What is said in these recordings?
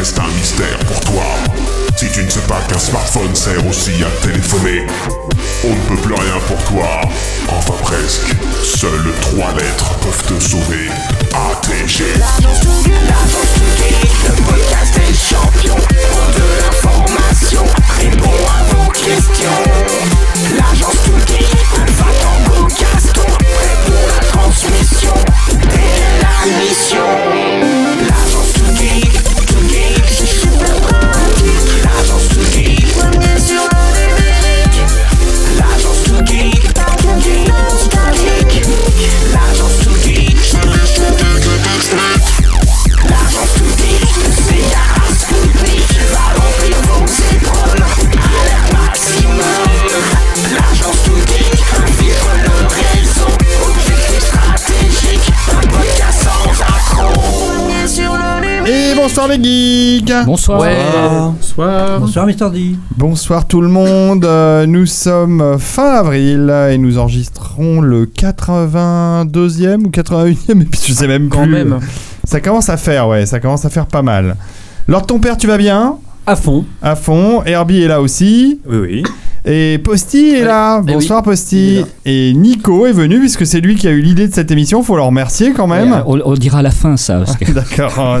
reste un mystère pour toi. Si tu ne sais pas qu'un smartphone sert aussi à téléphoner, on ne peut plus rien pour toi. Enfin presque. Seules trois lettres peuvent te sauver. ATG. Le podcast des champions. Pour de l'information, répond à vos questions. L'agence Touguet, Alpha Tango Gaston, prêt pour la transmission et la mission. Bonsoir les geeks Bonsoir. Bonsoir. Bonsoir Mister D. Bonsoir tout le monde, Euh, nous sommes fin avril et nous enregistrons le 82e ou 81e, et puis je sais même Quand plus. même. Ça commence à faire, ouais, ça commence à faire pas mal. Lors ton père, tu vas bien? À fond. À fond, Herbie est là aussi, Oui, oui. Et Posty est là. Eh Bonsoir oui, Posty. il est là. Et Nico est venu puisque c'est lui qui a eu l'idée de cette émission, faut le remercier quand même. Euh, on, on dira à la fin ça. parce que- D'accord.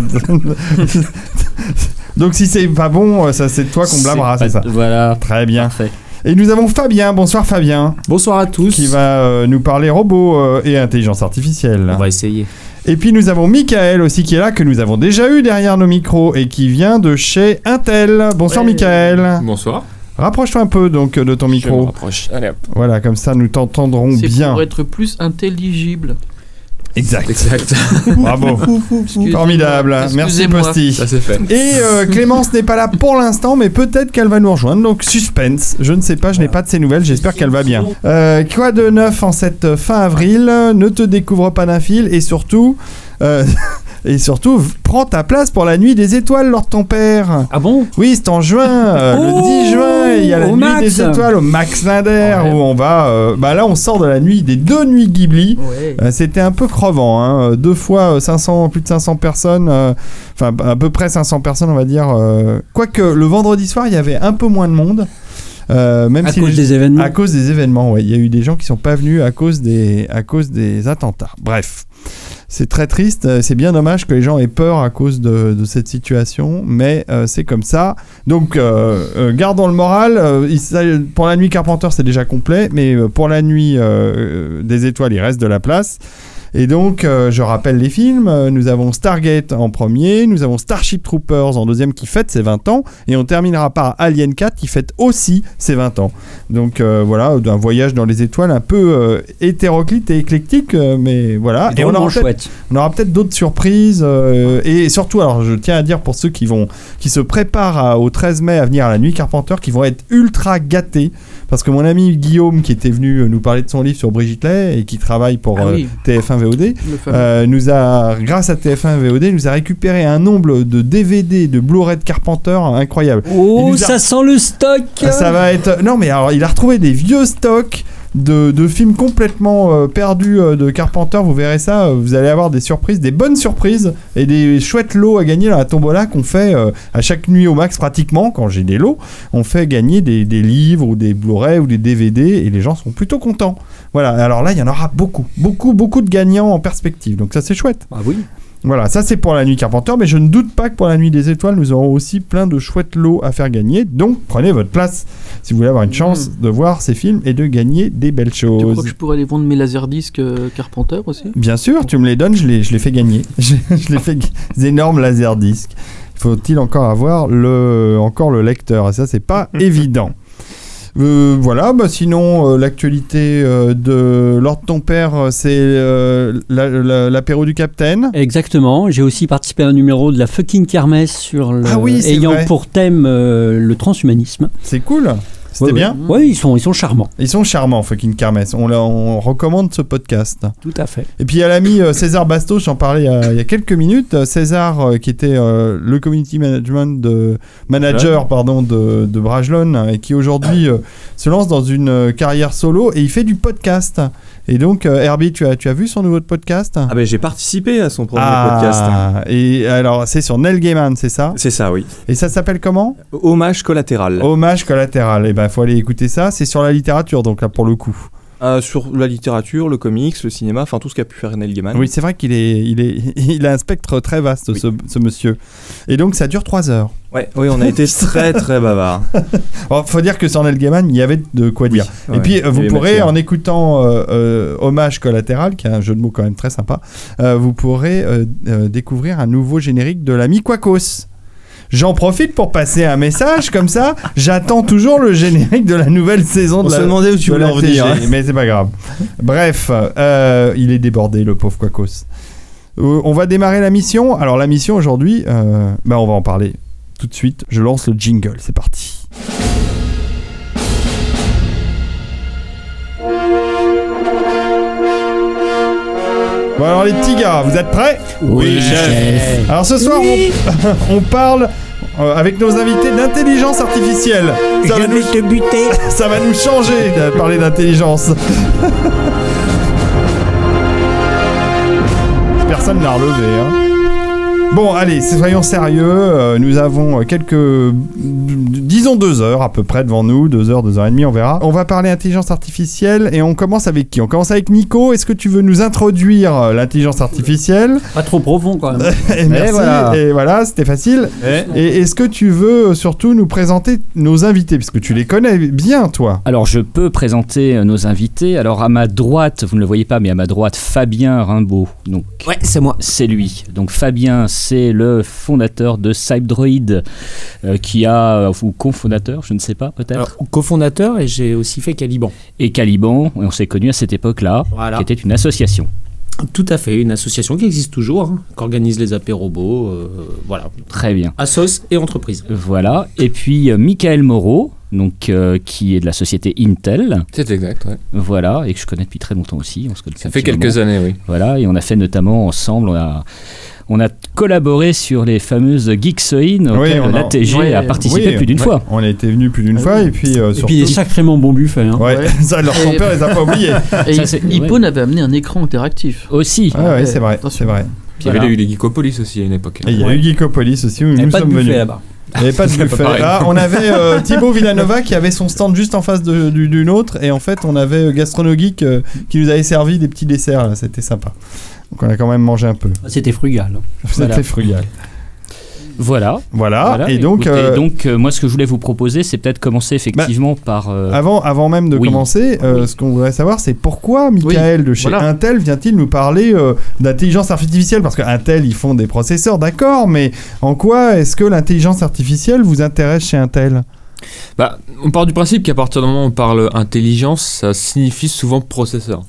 Donc si c'est pas bon, ça c'est toi qu'on blâmera, pas- c'est ça. Voilà. Très bien. Parfait. Et nous avons Fabien, bonsoir Fabien, Bonsoir à tous. qui va euh, nous parler robots euh, et intelligence artificielle. On va essayer. Et puis nous avons Michael aussi qui est là, que nous avons déjà eu derrière nos micros et qui vient de chez Intel. Bonsoir Ouais. Michael. Bonsoir. Rapproche-toi un peu donc de ton Je me micro. rapproche. Allez hop. Voilà, comme ça nous t'entendrons bien. pour être plus intelligible. Exact. Exact. Bravo. Formidable. Merci. Posty. Ça c'est fait. Et euh, Clémence n'est pas là pour l'instant, mais peut-être qu'elle va nous rejoindre. Donc suspense. Je ne sais pas, je n'ai pas de ses nouvelles. J'espère qu'elle va bien. Euh, quoi de neuf en cette fin avril? Ne te découvre pas d'un fil et surtout, euh, et surtout, prends ta place pour la nuit des étoiles, lors de ton père. Ah bon? Oui, c'est en juin, euh, Oh, le 10 juin, il y a la nuit Max. des étoiles au Max Linder Ouais. où on va. euh, bah là, on sort de la nuit des deux nuits Ghibli. Ouais. Euh, C'était un peu crevant, hein. deux fois euh, 500, plus de 500 personnes, enfin à peu près 500 personnes on va dire. Quoique le vendredi soir il y avait un peu moins de monde, euh, même À si cause les- des événements. à cause des événements, ouais. il y a eu des gens qui sont pas venus à cause des, à cause des attentats. Bref. C'est très triste, euh, c'est bien dommage que les gens aient peur à cause de, cette situation, mais euh, c'est comme ça. Donc, euh, gardons le moral. pour la nuit Carpenter, c'est déjà complet, mais pour la nuit des étoiles, il reste de la place. Et donc, euh, je rappelle les films. Nous avons Stargate en premier, nous avons Starship Troopers en deuxième qui fête ses 20 ans, et on terminera par Alien 4 qui fête aussi ses 20 ans. Donc euh, voilà, un voyage dans les étoiles un peu euh, hétéroclite et éclectique, mais voilà. Et on aura peut-être chouette. on aura peut-être d'autres surprises et surtout, alors je tiens à dire pour ceux qui vont, qui se préparent à- au 13 mai à venir à la nuit Carpenter, qui vont être ultra gâtés parce que mon ami Guillaume, qui était venu nous parler de son livre sur Brigitte Lay et qui travaille pour Ah euh, oui. TF1 VOD, euh, nous a, grâce à TF1 VOD, nous a récupéré un nombre de DVD, de Blu-ray de Carpenter incroyable. Oh, a- ça sent le stock Ça va être. Non, mais alors, il a retrouvé des vieux stocks de, de films complètement euh, perdus euh, de Carpenter. Vous verrez ça. euh, vous allez avoir des surprises, des bonnes surprises et des chouettes lots à gagner dans la tombola qu'on fait à chaque nuit au max, pratiquement. Quand j'ai des lots, on fait gagner des, des livres ou des Blu-ray ou des DVD et les gens sont plutôt contents. Voilà. Alors là, il y en aura beaucoup, beaucoup, beaucoup de gagnants en perspective. Donc ça, c'est chouette. Ah oui. Voilà, ça c'est pour la nuit Carpenter, mais je ne doute pas que pour la nuit des étoiles, nous aurons aussi plein de chouettes lots à faire gagner. Donc prenez votre place si vous voulez avoir une chance de voir ces films et de gagner des belles Tu crois choses. que je pourrais aller vendre mes laserdiscs euh, Carpenter aussi? Bien sûr, tu me les donnes, je les, je les fais gagner. je, je les fais des énormes laserdiscs. Faut-il encore avoir le, encore le lecteur? Et ça, c'est pas évident. Euh, voilà, bah sinon, euh, l'actualité euh, de Lord ton père, euh, c'est euh, la- la- l'apéro du Capitaine. Exactement. J'ai aussi participé à un numéro de la fucking kermesse sur le, Ah oui, ayant vrai. pour thème le transhumanisme. C'est cool. C'était Ouais, bien. Oui, ils sont, ils sont charmants. Ils sont charmants, fucking Kermesse. On, la- on recommande ce podcast. Tout à fait. Et puis il y a l'ami euh, César Bastos, j'en parlais il y, a, il y a quelques minutes. Euh, César, euh, qui était euh, le community management de, manager pardon, de, de Brajlon, et qui aujourd'hui euh, se lance dans une euh, carrière solo et il fait du podcast. Et donc, euh, Herbie, tu as, tu as vu son nouveau podcast? Ah ben j'ai participé à son premier Ah, podcast. Et alors, c'est sur Neil Gaiman, c'est ça? C'est ça, oui. Et ça s'appelle comment? Hommage collatéral. Hommage collatéral. Et ben, faut aller écouter ça. C'est sur la littérature, donc là, pour le coup. Euh, sur la littérature, le comics, le cinéma, enfin tout ce qu'a pu faire Neil Gaiman. Oui, c'est vrai qu'il est, il est, il a un spectre très vaste, Oui. ce, ce monsieur. Et donc, ça dure 3 heures. Ouais, oui, on a été très très bavard. Bon, faut dire que sur Neil Gaiman, il y avait de quoi dire. Et ouais, puis, euh, vous pourrez, en écoutant euh, euh, Hommage collatéral, qui est un jeu de mots quand même très sympa, vous pourrez découvrir un nouveau générique de l'ami Quacos. J'en profite pour passer un message comme ça. J'attends toujours le générique de la nouvelle saison On de se la, demandait où tu de voulais la en venir. TG, mais c'est pas grave. Bref, euh, il est débordé, le pauvre Quacos. Euh, on va démarrer la mission. Alors, la mission aujourd'hui, euh, bah, on va en parler tout de suite. Je lance le jingle, c'est parti. Bon alors les petits gars, vous êtes prêts Oui, chef. Alors ce soir, on, on parle euh, avec nos invités d'intelligence artificielle. Ça va, nous, te buter. ça va nous changer de parler d'intelligence. Personne n'a relevé. Hein. Bon, allez, soyons sérieux. euh, nous avons quelques, disons deux heures à peu près devant nous, deux heures, deux heures et demie, on verra. On va parler intelligence artificielle et on commence avec qui? On commence avec Nico. Est-ce que tu veux nous introduire euh, l'intelligence artificielle? Pas trop profond quand même. Et Merci. voilà. Et voilà, c'était facile. Et est-ce que tu veux euh, surtout nous présenter nos invités? Puisque tu les connais bien, toi. Alors, je peux présenter nos invités. Alors, à ma droite, vous ne le voyez pas, mais à ma droite, Fabien Rimbaud. Donc, Ouais, c'est moi. c'est lui. Donc, Fabien, c'est le fondateur de Cybdroid, euh, qui a, ou cofondateur, je ne sais pas, peut-être. Alors, cofondateur et j'ai aussi fait Caliban. Et Caliban, et on s'est connus à cette époque-là, Voilà. qui était une association. Tout à fait, une association qui existe toujours, hein, qui organise les apérobos, euh, voilà. Très bien. Assos et entreprise. Voilà. Et puis, euh, Michael Moreau, donc, euh, qui est de la société Intel. C'est exact, ouais. Voilà, et que je connais depuis très longtemps aussi. On se connaît Ça fait quelques moment. années, oui. Voilà, et on a fait notamment ensemble, on a, on a collaboré sur les fameuses Geeksoin auxquelles on en- l'ATG Ouais, a participé oui, plus d'une ouais. fois. On a été venu plus d'une fois et puis euh, Et surtout. puis il est sacrément bon buffet. Hein. Ouais, Ouais. ça, leur Et- père les a pas oubliés. Et Ça, c'est- Hippo ouais. n'avait amené un écran interactif. Aussi. Ouais, ouais, Ouais, c'est vrai, c'est vrai. Puis il y avait eu les Geekopolis aussi à une époque. Et il y a Ouais. eu Geekopolis aussi où Il n'y nous a pas de sommes buffet venus. là-bas. Il n'y avait pas de buffet. Là, on avait euh, Thibaut Villanova qui avait son stand juste en face du- d'une autre et en fait on avait euh, Gastronogeek euh, qui nous avait servi des petits desserts. C'était sympa. Donc on a quand même mangé un peu. C'était frugal. C'était Voilà. frugal. Voilà. Voilà. Voilà, et donc, écoutez, euh, donc euh, moi, ce que je voulais vous proposer, c'est peut-être commencer effectivement par. euh, avant, avant même de oui. commencer, euh, Oui. ce qu'on voudrait savoir, c'est pourquoi Michael de chez voilà. Intel vient-il nous parler euh, d'intelligence artificielle? Parce que Intel, ils font des processeurs, d'accord, mais en quoi est-ce que l'intelligence artificielle vous intéresse chez Intel? Bah, on part du principe qu'à partir du moment où on parle intelligence, ça signifie souvent processeur.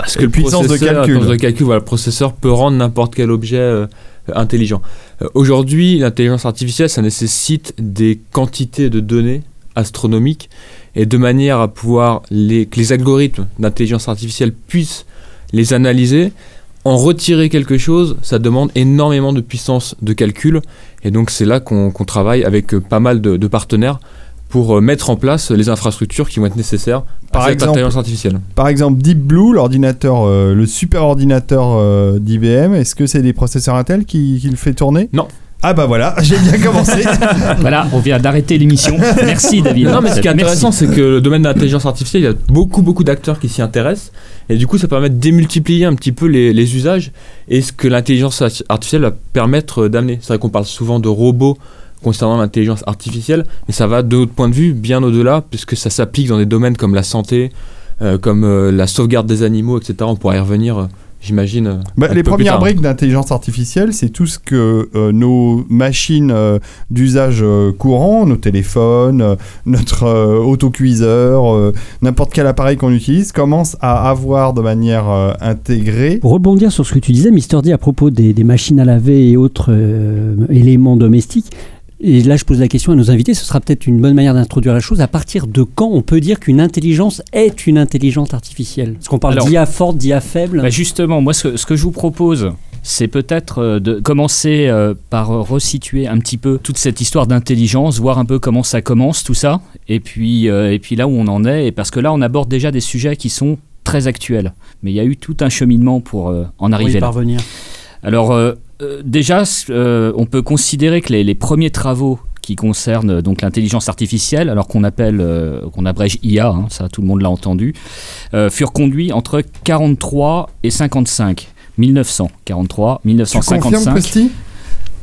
Parce que le puissance de calcul. puissance de calcul, voilà, le processeur peut rendre n'importe quel objet euh, intelligent. Euh, Aujourd'hui, l'intelligence artificielle, ça nécessite des quantités de données astronomiques et de manière à pouvoir les, que les algorithmes d'intelligence artificielle puissent les analyser, en retirer quelque chose, ça demande énormément de puissance de calcul. Et donc c'est là qu'on travaille avec euh, pas mal de, de partenaires pour euh, mettre en place les infrastructures qui vont être nécessaires Par à cette exemple- intelligence artificielle. Par exemple, Deep Blue, l'ordinateur, euh, le super ordinateur euh, d'IBM, est-ce que c'est des processeurs Intel qui, qui le fait tourner? Non. Ah bah voilà, j'ai bien commencé. Voilà, on vient d'arrêter l'émission. Merci David. Non mais ce qui est intéressant c'est que le domaine de l'intelligence artificielle, il y a beaucoup beaucoup d'acteurs qui s'y intéressent et du coup ça permet de démultiplier un petit peu les, les usages et ce que l'intelligence arti- artificielle va permettre d'amener. C'est vrai qu'on parle souvent de robots concernant l'intelligence artificielle, mais ça va de notre point de vue bien au-delà puisque ça s'applique dans des domaines comme la santé, euh, comme euh, la sauvegarde des animaux, etc. On pourra y revenir, euh, j'imagine. Bah, les premières briques d'intelligence artificielle, c'est tout ce que euh, nos machines euh, d'usage euh, courant, nos téléphones, euh, notre euh, autocuiseur, euh, n'importe quel appareil qu'on utilise, commencent à avoir de manière euh, intégrée. Pour rebondir sur ce que tu disais, Mister D, à propos des, des machines à laver et autres euh, éléments domestiques, et là je pose la question à nos invités, ce sera peut-être une bonne manière d'introduire la chose. À partir de quand on peut dire qu'une intelligence est une intelligence artificielle? Est-ce qu'on parle d'IA forte, d'IA faible Bah, justement, moi, ce que, ce que je vous propose, c'est peut-être euh, de commencer euh, par resituer un petit peu toute cette histoire d'intelligence, voir un peu comment ça commence, tout ça, et puis, euh, et puis là où on en est, et parce que là, on aborde déjà des sujets qui sont très actuel. Mais il y a eu tout un cheminement pour en Pour y arriver là. parvenir. Alors euh, déjà, euh, on peut considérer que les, les premiers travaux qui concernent euh, donc l'intelligence artificielle, alors qu'on appelle, euh, qu'on abrège IA, hein, ça tout le monde l'a entendu, furent conduits entre 43 et 55. 1943, Tu confirmes, 1955.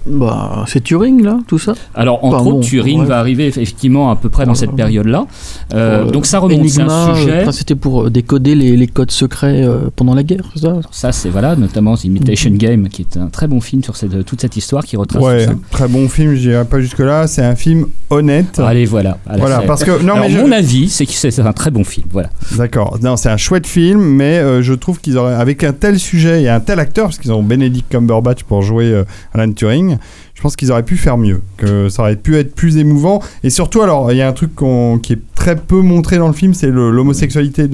Bah, c'est Turing, là, tout ça Alors, entre Enfin, bon, autres, Turing ouais. va arriver effectivement à peu près dans cette Ouais. période-là. Euh, euh, donc, ça remonte, c'est un sujet. euh, enfin, C'était pour décoder les, les codes secrets euh, pendant la guerre, ça Ça, c'est voilà, notamment The Imitation Game, qui est un très bon film sur cette, toute cette histoire qui retrace Ouais, tout ça. très bon film, je dirais pas jusque-là. C'est un film honnête. Allez, voilà. Allez, Voilà, parce que. Non, Alors, mais je- mon avis, c'est que c'est un très bon film. Voilà. D'accord. Non, c'est un chouette film, mais euh, je trouve qu'ils auraient, avec un tel sujet et un tel acteur, parce qu'ils ont Benedict Cumberbatch pour jouer euh, Alan Turing, je pense qu'ils auraient pu faire mieux, que ça aurait pu être plus émouvant. Et surtout, alors, il y a un truc qui est très peu montré dans le film, c'est l'homosexualité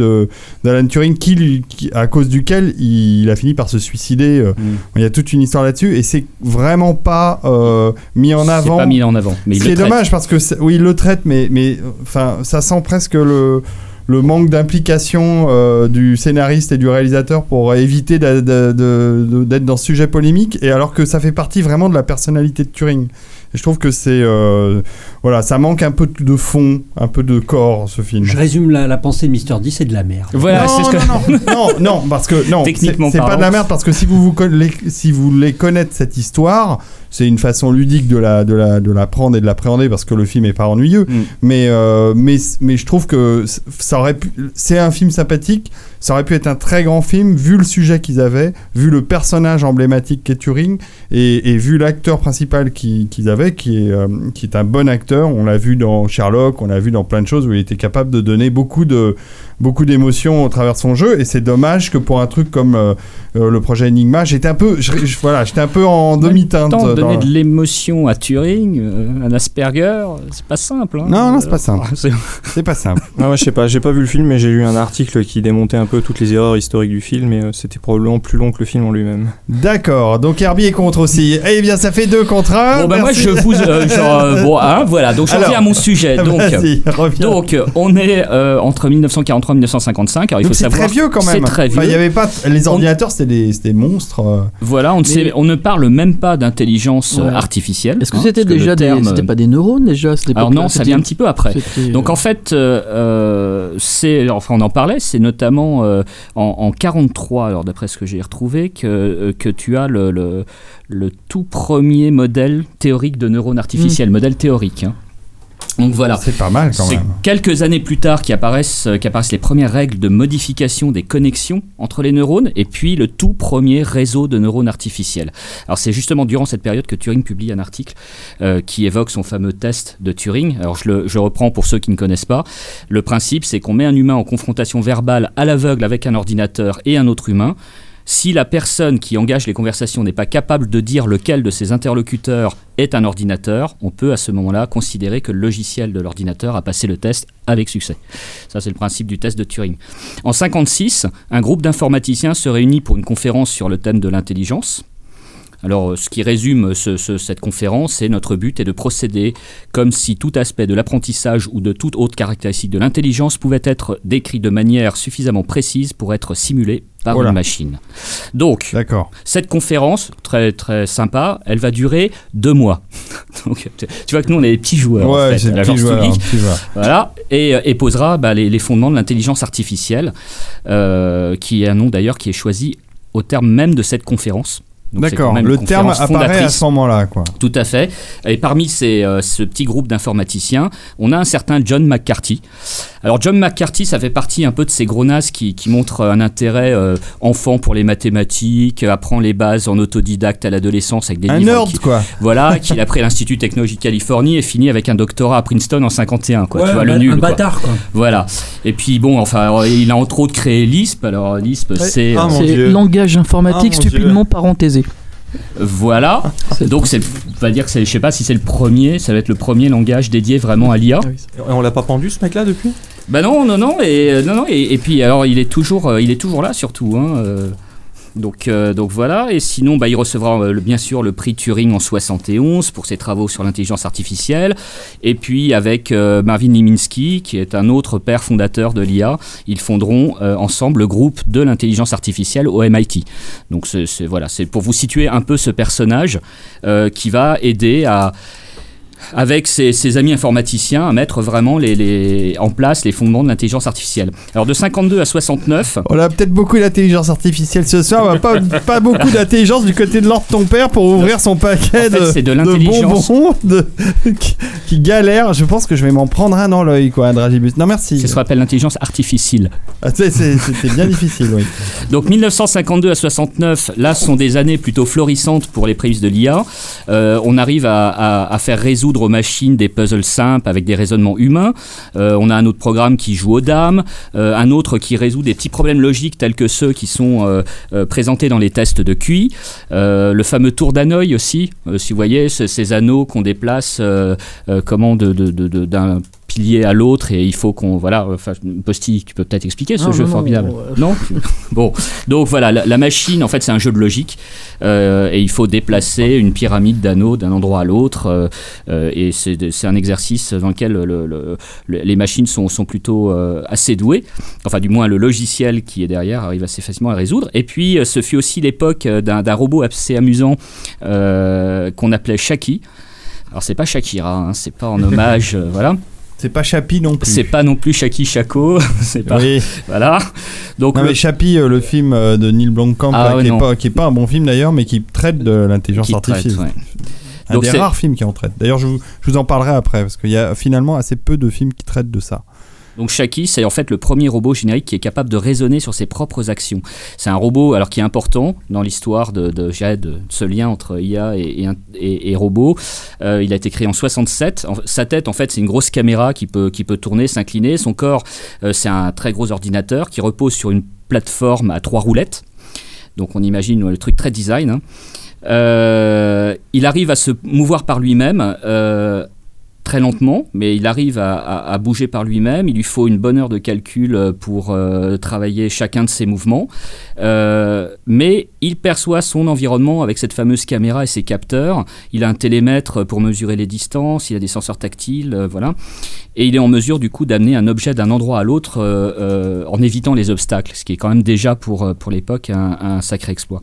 d'Alan Turing, qui, à cause duquel il, a fini par se suicider. euh, Il y a toute une histoire là-dessus, et c'est vraiment pas euh, mis en C'est avant. pas mis en avant. Mais il Ce le qui est traite. dommage parce que oui, il le traite, mais mais enfin, ça sent presque le le manque d'implication euh, du scénariste et du réalisateur pour éviter d'être dans ce sujet polémique, et alors que ça fait partie vraiment de la personnalité de Turing. Et je trouve que c'est euh, voilà, ça manque un peu de fond, un peu de corps ce film. Je résume la, la pensée de Mister D, c'est de la merde. Voilà, non, c'est ce que. non, non, non, non, parce que non, Techniquement c'est pas de la merde parce que si vous vous conna- les- si vous voulez connaître cette histoire, c'est une façon ludique de la de la de l'apprendre et de l'appréhender parce que le film est pas ennuyeux. Mm. Mais euh, mais mais je trouve que ça aurait pu, c'est un film sympathique. Ça aurait pu être un très grand film vu le sujet qu'ils avaient, vu le personnage emblématique qu'est Turing et, vu l'acteur principal qui- qu'ils avaient, qui est, euh, qui est un bon acteur. On l'a vu dans Sherlock, on l'a vu dans plein de choses où il était capable de donner beaucoup de beaucoup d'émotions au travers de son jeu. Et c'est dommage que pour un truc comme euh, euh, le projet Enigma, j'étais un peu, je- je- voilà, j'étais un peu en demi-teinte. Tant dans donner de l'émotion à Turing, euh, un Asperger, c'est pas simple. hein. Non, non, c'est pas simple. C'est- pas simple. Ah, moi, je sais pas, j'ai pas vu le film, mais j'ai lu un article qui démontait un peu toutes les erreurs historiques du film, et euh, c'était probablement plus long que le film en lui-même. D'accord. Donc Herbie est contre aussi. Eh bien, ça fait deux contre un. Bon, bah, moi, je vous. euh, genre, euh, bon, hein, voilà, donc j'en viens à mon sujet. Donc, donc on est euh, entre 1943 et 1955. Alors, il faut c'est savoir. très vieux quand même. C'est très Enfin, vieux. il y avait pas les ordinateurs, c'était des, c'était des monstres. euh. Voilà, on ne, sait- Mais- on ne parle même pas d'intelligence euh, Ouais. artificielle. Est-ce que hein, c'était déjà des. terme- C'était pas des neurones déjà Alors non, ça vient un petit peu après. c'était, Donc euh, en fait, euh, c'est, enfin on en parlait, c'est notamment euh, en, en 43, alors d'après ce que j'ai retrouvé, que, que tu as le, le, le tout premier modèle théorique de neurones artificiels, modèle théorique. hein. Donc voilà. C'est pas mal quand C'est même. quelques années plus tard qu'apparaissent, euh, qu'apparaissent les premières règles de modification des connexions entre les neurones et puis le tout premier réseau de neurones artificiels. Alors c'est justement durant cette période que Turing publie un article euh, qui évoque son fameux test de Turing. Alors je le je reprends pour ceux qui ne connaissent pas. Le principe c'est qu'on met un humain en confrontation verbale à l'aveugle avec un ordinateur et un autre humain. Si la personne qui engage les conversations n'est pas capable de dire lequel de ses interlocuteurs est un ordinateur, on peut à ce moment-là considérer que le logiciel de l'ordinateur a passé le test avec succès. Ça, c'est le principe du test de Turing. En 56, un groupe d'informaticiens se réunit pour une conférence sur le thème de l'intelligence. Alors, euh, ce qui résume ce- ce- cette conférence, c'est notre but est de procéder comme si tout aspect de l'apprentissage ou de toute autre caractéristique de l'intelligence pouvait être décrit de manière suffisamment précise pour être simulé par Voilà. une machine. Donc, cette conférence, très très sympa, elle va durer deux mois. Donc, tu vois que nous, on est des petits joueurs. en Ouais, fait, c'est à le l'agence petit joueur. Publique. un petit joueur. Voilà, et, et posera bah, les, les fondements de l'intelligence artificielle, euh, qui est un nom d'ailleurs qui est choisi au terme même de cette conférence. D'accord. Le terme apparaît à ce moment-là, quoi. Tout à fait. Et parmi ces, euh, ce petit groupe d'informaticiens, on a un certain John McCarthy. Alors John McCarthy, ça fait partie un peu de ces gros nazes qui, qui montrent un intérêt euh, enfant pour les mathématiques, euh, apprend les bases en autodidacte à l'adolescence avec des Un livres. nerd, qui- quoi. voilà, qu'il a pris à l'Institut technologique de Californie et fini avec un doctorat à Princeton en 51, quoi. Ouais, tu vois, un le nul. un quoi. bâtard, quoi. Voilà. Et puis bon, enfin, alors, il a entre autres créé Lisp. Alors Lisp, c'est Ah, C'est langage informatique Ah, Dieu. stupidement parenthésé. Voilà. Donc c'est, on va dire que c'est, je sais pas si c'est le premier, ça va être le premier langage dédié vraiment à l'IA. Ah. Et on l'a pas pendu ce mec-là depuis? Bah non, non, non, et euh, non, non, et, et puis alors il est toujours, euh, il est toujours là surtout. Hein, euh. Donc, euh, donc voilà, et sinon bah, il recevra euh, bien sûr le prix Turing en 71 pour ses travaux sur l'intelligence artificielle, et puis avec euh, Marvin Minsky, qui est un autre père fondateur de l'IA, ils fonderont ensemble le groupe de l'intelligence artificielle au MIT. Donc voilà, c'est pour vous situer un peu ce personnage qui va aider à avec ses, ses amis informaticiens à mettre vraiment les, les- en place les fondements de l'intelligence artificielle. Alors de 52 à 69, On a peut-être beaucoup d'intelligence artificielle ce soir, on va pas, pas beaucoup d'intelligence du côté de l'ordre de ton père pour ouvrir son paquet En fait, de, de de bonbons de- qui, qui galère. Je pense que je vais m'en prendre un dans l'œil, quoi, Dragibus. Non, merci. c'est ce qu'on appelle l'intelligence artificielle. Ah, C'était bien difficile, oui. Donc 1952 à 69, là sont des années plutôt florissantes pour les prémices de l'IA. Euh, on arrive à, à- à faire résoudre aux machines des puzzles simples avec des raisonnements humains. Euh, on a un autre programme qui joue aux dames, euh, un autre qui résout des petits problèmes logiques tels que ceux qui sont euh, présentés dans les tests de QI. Le fameux tour d'Hanoï aussi, si vous voyez, ce- ces anneaux qu'on déplace comment de- de- de- de- d'un pilier à l'autre et il faut qu'on voilà enfin Posty tu peux peut-être expliquer ce Non, jeu non, formidable. euh, non bon donc voilà la, la machine en fait c'est un jeu de logique euh, et il faut déplacer une pyramide d'anneaux d'un endroit à l'autre euh, euh, et c'est un exercice dans lequel le- le- le- les machines sont, sont plutôt euh, assez douées. Enfin du moins le logiciel qui est derrière arrive assez facilement à résoudre. Et puis euh, ce fut aussi l'époque euh, d'un robot assez amusant euh, qu'on appelait Shaki. Alors c'est pas Shakira hein, c'est pas en hommage euh, voilà C'est pas Chappie non plus. c'est pas non plus Shaki Shako c'est pas Oui. voilà donc Non, le- mais Chappie, euh, le film euh, de Neil Blomkamp, Ah là, ouais, qui, est pas, qui est pas un bon film d'ailleurs, mais qui traite de l'intelligence qui traite, artificielle. ouais. Un Donc des rares films qui en traite. D'ailleurs, je, vous- je vous en parlerai après, parce qu'il y a finalement assez peu de films qui traitent de ça. Donc Shaki, c'est en fait le premier robot générique qui est capable de raisonner sur ses propres actions. C'est un robot alors qui est important dans l'histoire de, de, de ce lien entre IA et, et, robot. Euh, il a été créé en 67. En- sa tête, en fait, c'est une grosse caméra qui peut, qui peut tourner, s'incliner. Son corps, euh, c'est un très gros ordinateur qui repose sur une plateforme à trois roulettes. Donc on imagine le truc très design. hein. Euh, il arrive à se mouvoir par lui-même. Très lentement, mais il arrive à, bouger par lui-même. Il lui faut une bonne heure de calcul euh, pour euh, travailler chacun de ses mouvements. Euh, mais il perçoit son environnement avec cette fameuse caméra et ses capteurs. Il a un télémètre pour mesurer les distances, il a des senseurs tactiles, voilà. Et il est en mesure du coup d'amener un objet d'un endroit à l'autre en évitant les obstacles, ce qui est quand même déjà pour, pour l'époque un, sacré exploit.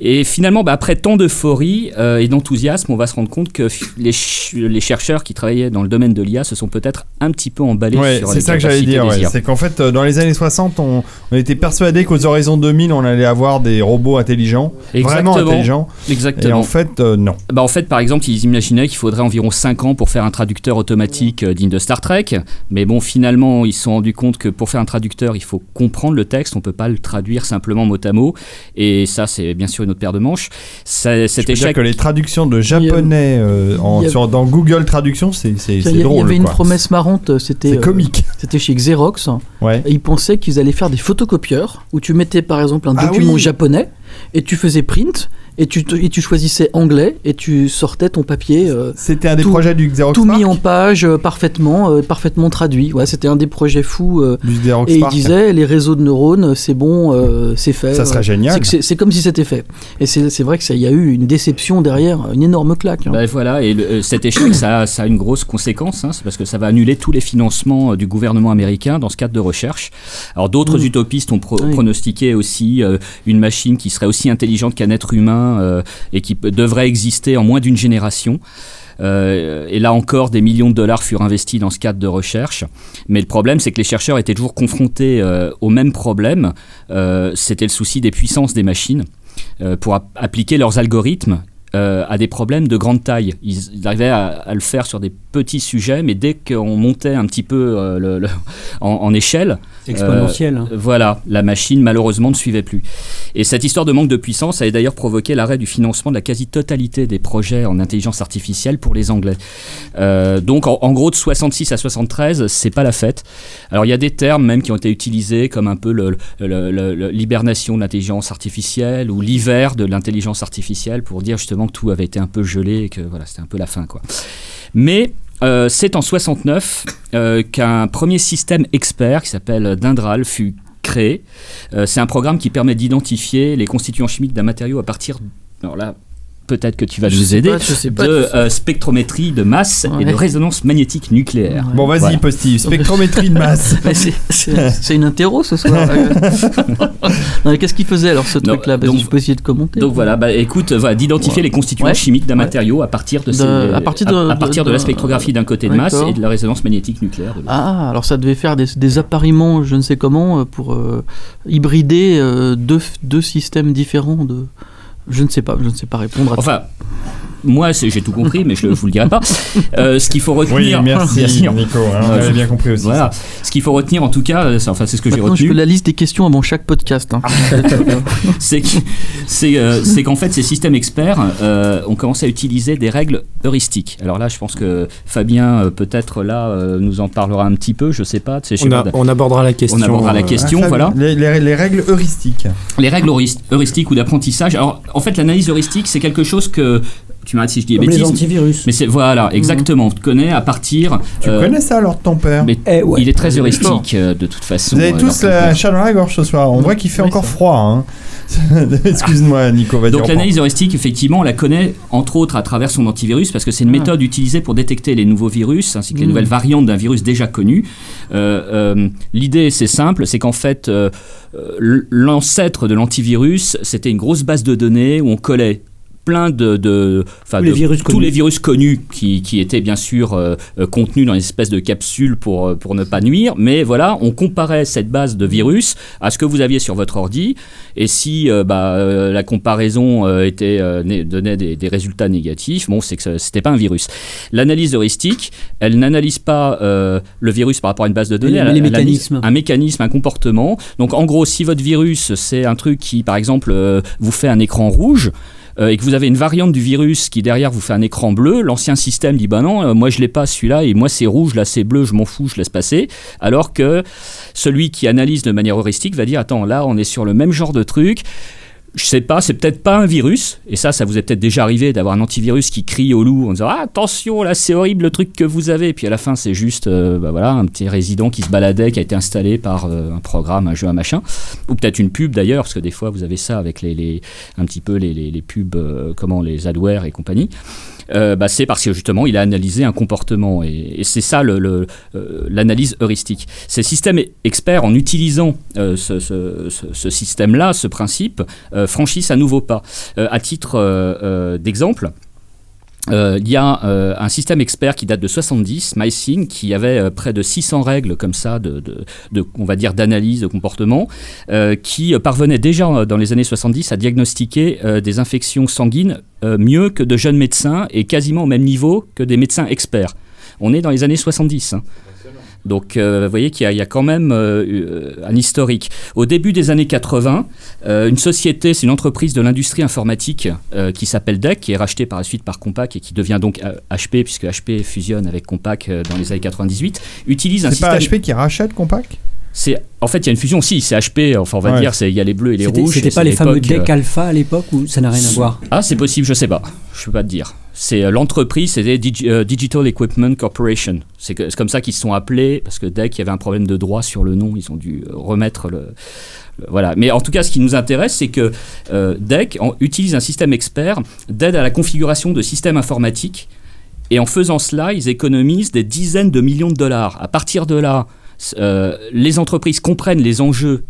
Et finalement, bah, après tant d'euphorie et d'enthousiasme, on va se rendre compte que les chercheurs qui travaillaient dans le domaine de l'IA se sont peut-être un petit peu emballés Ouais, sur c'est les ça que j'allais dire. ouais. C'est qu'en fait, euh, dans les années 60, on, on était persuadé qu'aux horizons 2000, on allait avoir des robots intelligents, vraiment Exactement. intelligents. Et Exactement. en fait, euh, non. Bah, en fait, par exemple, ils imaginaient qu'il faudrait environ 5 ans pour faire un traducteur automatique euh, digne de Star Trek. Mais bon, finalement, ils se sont rendus compte que pour faire un traducteur, il faut comprendre le texte. On peut pas le traduire simplement mot à mot. Et ça, c'est bien sûr une autre paire de manches. Ça- Cet Je peux dire échec. que les traductions de japonais euh, en- il y a- sur- dans Google Traduction, c'est c'est- Il y, il avait une quoi. promesse marrante, euh, c'était euh, c'était chez Xerox. Ouais. Et ils pensaient qu'ils allaient faire des photocopieurs où tu mettais par exemple un Ah document oui. japonais et tu faisais print et tu, te- et tu choisissais anglais et tu sortais ton papier euh, C'était un des tout- projets du Xerox tout Park. mis en page euh, parfaitement euh, parfaitement traduit. Ouais, c'était un des projets fous. euh, Du Xerox et il Park. disait les réseaux de neurones, c'est bon, euh, c'est fait. Ça serait génial. c'est comme si c'était fait. Et c'est vrai que ça, il y a eu une déception derrière, une énorme claque. hein. Bah, voilà, et le- euh, cet échec, ça, a- ça a une grosse conséquence, hein, c'est parce que ça va annuler tous les financements euh, du gouvernement américain dans ce cadre de recherche. Alors d'autres Mm. utopistes ont pro- Oui. pronostiqué aussi euh, une machine qui serait aussi intelligente qu'un être humain euh, et qui devrait exister en moins d'une génération. Euh, et là encore, des millions de dollars furent investis dans ce cadre de recherche. Mais le problème, c'est que les chercheurs étaient toujours confrontés euh, au même problème. C'était le souci des puissances des machines pour ap- appliquer leurs algorithmes euh, à des problèmes de grande taille. Ils, ils arrivaient à, à le faire sur des petits sujets, mais dès qu'on montait un petit peu euh, le- le- en, en échelle, exponentiel. hein. voilà, la machine malheureusement ne suivait plus. Et cette histoire de manque de puissance a d'ailleurs provoqué l'arrêt du financement de la quasi-totalité des projets en intelligence artificielle pour les Anglais. Euh, donc en, en gros de 66 à 73, c'est pas la fête. Alors il y a des termes même qui ont été utilisés comme un peu le- l'hibernation de l'intelligence artificielle ou l'hiver de l'intelligence artificielle pour dire justement tout avait été un peu gelé et que voilà, c'était un peu la fin quoi. Mais euh, c'est en 69 euh, qu'un premier système expert qui s'appelle Dindral fut créé. Euh, c'est un programme qui permet d'identifier les constituants chimiques d'un matériau à partir. Alors là, peut-être que tu vas Je nous aider. pas, je sais pas, de euh, spectrométrie de masse et de résonance magnétique nucléaire. Bon, vas-y, Voilà. Spectrométrie de masse. C'est- une interro ce soir. Mais Qu'est-ce qu'il faisait alors ce truc-là? Donc- Je peux essayer de commenter. Donc voilà, bah, écoute, euh, voilà, d'identifier Ouais. les constituants Ouais. chimiques d'un Ouais. matériau à partir de, De- ces- à partir de- à, partir de, de- la spectrographie d'un côté de masse et de la résonance magnétique nucléaire. Ah, alors ça devait faire des, des appariements, je ne sais comment, euh, pour euh, hybrider euh, deux, deux systèmes différents de. Je ne sais pas, je ne sais pas répondre à Enfin, moi, j'ai tout compris, mais je ne vous le dirai pas. Euh, ce qu'il faut Oui, retenir. merci, Bien sûr. Nico. hein, on avait bien compris aussi. Voilà. Ce qu'il faut retenir, en tout cas, c'est- enfin, c'est ce que j'ai Maintenant, je retenu. fais la liste des questions avant chaque podcast. hein. c'est que- c'est euh, c'est qu'en fait ces systèmes experts euh, ont commencé à utiliser des règles heuristiques. Alors là, je pense que Fabien euh, peut-être là euh, nous en parlera un petit peu. Je sais pas. tu sais, On, a- pas, on abordera la question. on abordera la question. Ah, voilà. Les, les- les règles heuristiques. Les règles heuris- heuristiques ou d'apprentissage. Alors en fait, l'analyse heuristique, c'est quelque chose que tu m'arrêtes si je dis des Comme les bêtises. antivirus. Mais c'est voilà, exactement. On te connaît à partir. Tu euh, connais ça alors de ton père mais Eh ouais. il est très heuristique euh, de toute façon. Vous avez euh, tous la chat dans la gorge ce soir. On voit qu'il fait Oui, encore ça. froid. hein. Excuse-moi, Nico. Donc l'analyse heuristique, effectivement, on la connaît entre autres à travers son antivirus parce que c'est une Ah. méthode utilisée pour détecter les nouveaux virus ainsi que les Mm. nouvelles variantes d'un virus déjà connu. Euh, euh, L'idée, c'est simple, c'est qu'en fait, l'ancêtre de l'antivirus, c'était une grosse base de données où on collait plein de, Tous les de- virus tous connus. les virus connus qui, qui étaient bien sûr euh, euh, contenus dans une espèce de capsule pour, euh, pour ne pas nuire, mais voilà, on comparait cette base de virus à ce que vous aviez sur votre ordi, et si euh, bah, euh, la comparaison était, donnait des, des résultats négatifs, bon, c'est que ce- c'était pas un virus. L'analyse heuristique, elle n'analyse pas le virus par rapport à une base de données, elle, les elle mécanismes. un mécanisme, un comportement. Donc en gros, si votre virus, c'est un truc qui, par exemple, vous fait un écran rouge, euh, et que vous avez une variante du virus qui derrière vous fait un écran bleu, l'ancien système dit bah non, euh, moi je l'ai pas celui-là et moi c'est rouge, là c'est bleu, je m'en fous, je laisse passer. Alors que celui qui analyse de manière heuristique va dire attends là on est sur le même genre de truc. Je sais pas, c'est peut-être pas un virus, et ça, ça vous est peut-être déjà arrivé d'avoir un antivirus qui crie au loup en disant ah, attention, là c'est horrible le truc que vous avez, et puis à la fin c'est juste euh, bah, voilà, un petit résident qui se baladait, qui a été installé par euh, un programme, un jeu, un machin, ou peut-être une pub d'ailleurs, parce que des fois vous avez ça avec les, les- un petit peu les, les- les pubs, euh, comment les adwares et compagnie. Euh, bah, c'est parce que justement il a analysé un comportement et, c'est ça euh, l'analyse heuristique. Ces systèmes experts, en utilisant euh, ce, système-là, ce principe, franchissent un nouveau pas. À titre euh, euh, il y a euh, un système expert qui date de 70, MySyn, qui avait euh, près de 600 règles comme ça, de, on va dire d'analyse de comportement, qui parvenait déjà dans les années 70 à diagnostiquer des infections sanguines mieux que de jeunes médecins et quasiment au même niveau que des médecins experts. On est dans les années 70. hein. Donc, euh, vous voyez qu'il y, a- il y a quand même euh, un historique. Au début des années 80, euh, une société, c'est une entreprise de l'industrie informatique qui s'appelle DEC, qui est rachetée par la suite par Compaq et qui devient donc HP, puisque HP fusionne avec Compaq dans les années 98, utilise un C'est pas système. HP qui rachète Compaq? C'est en fait il y a une fusion aussi. C'est HP. Enfin on va Ouais. dire c'est il y a les bleus et les rouges. c'était pas les fameux l'époque, euh, decks alpha à l'époque ou ça n'a rien à voir ah, c'est possible, je sais pas. Je peux pas te dire. C'est euh, l'entreprise, c'était Digi- euh, Digital Equipment Corporation. C'est comme ça qu'ils se sont appelés parce que dès qu'il y avait un problème de droit sur le nom, ils ont dû remettre le, le- voilà. Mais en tout cas, ce qui nous intéresse, c'est que euh, DEC en- utilise un système expert d'aide à la configuration de systèmes informatiques. Et en faisant cela, ils économisent des dizaines de millions de dollars. À partir de là, euh, les entreprises comprennent les enjeux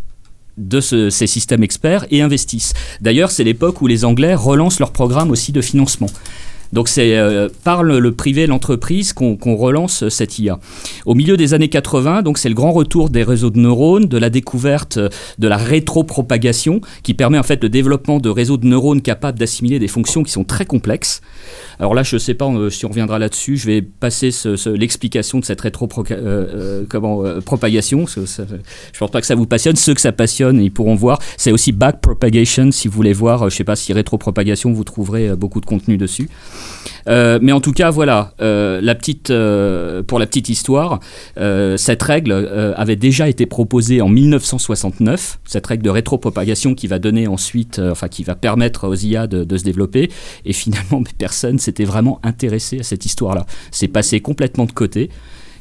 de ce- ces systèmes experts et investissent. D'ailleurs, c'est l'époque où les Anglais relancent leur programme aussi de financement. Donc c'est euh, par le, privé, l'entreprise, qu'on relance cette IA. Au milieu des années 80, donc c'est le grand retour des réseaux de neurones, de la découverte euh, de la rétropropagation, qui permet en fait le développement de réseaux de neurones capables d'assimiler des fonctions qui sont très complexes. Alors là, je ne sais pas euh, si on reviendra là-dessus. Je vais passer l'explication de cette rétropropagation. je ne pense pas que ça vous passionne. Ceux que ça passionne, ils pourront voir. C'est aussi backpropagation, si vous voulez voir. euh, Je ne sais pas si rétropropagation, vous trouverez euh, beaucoup de contenu dessus. Euh, mais en tout cas, voilà, euh, la petite, euh, pour la petite histoire, cette règle avait déjà été proposée en 1969, cette règle de rétropropagation qui va donner ensuite, enfin qui va permettre aux IA de, se développer. Et finalement, personne s'était vraiment intéressé à cette histoire-là. C'est passé complètement de côté.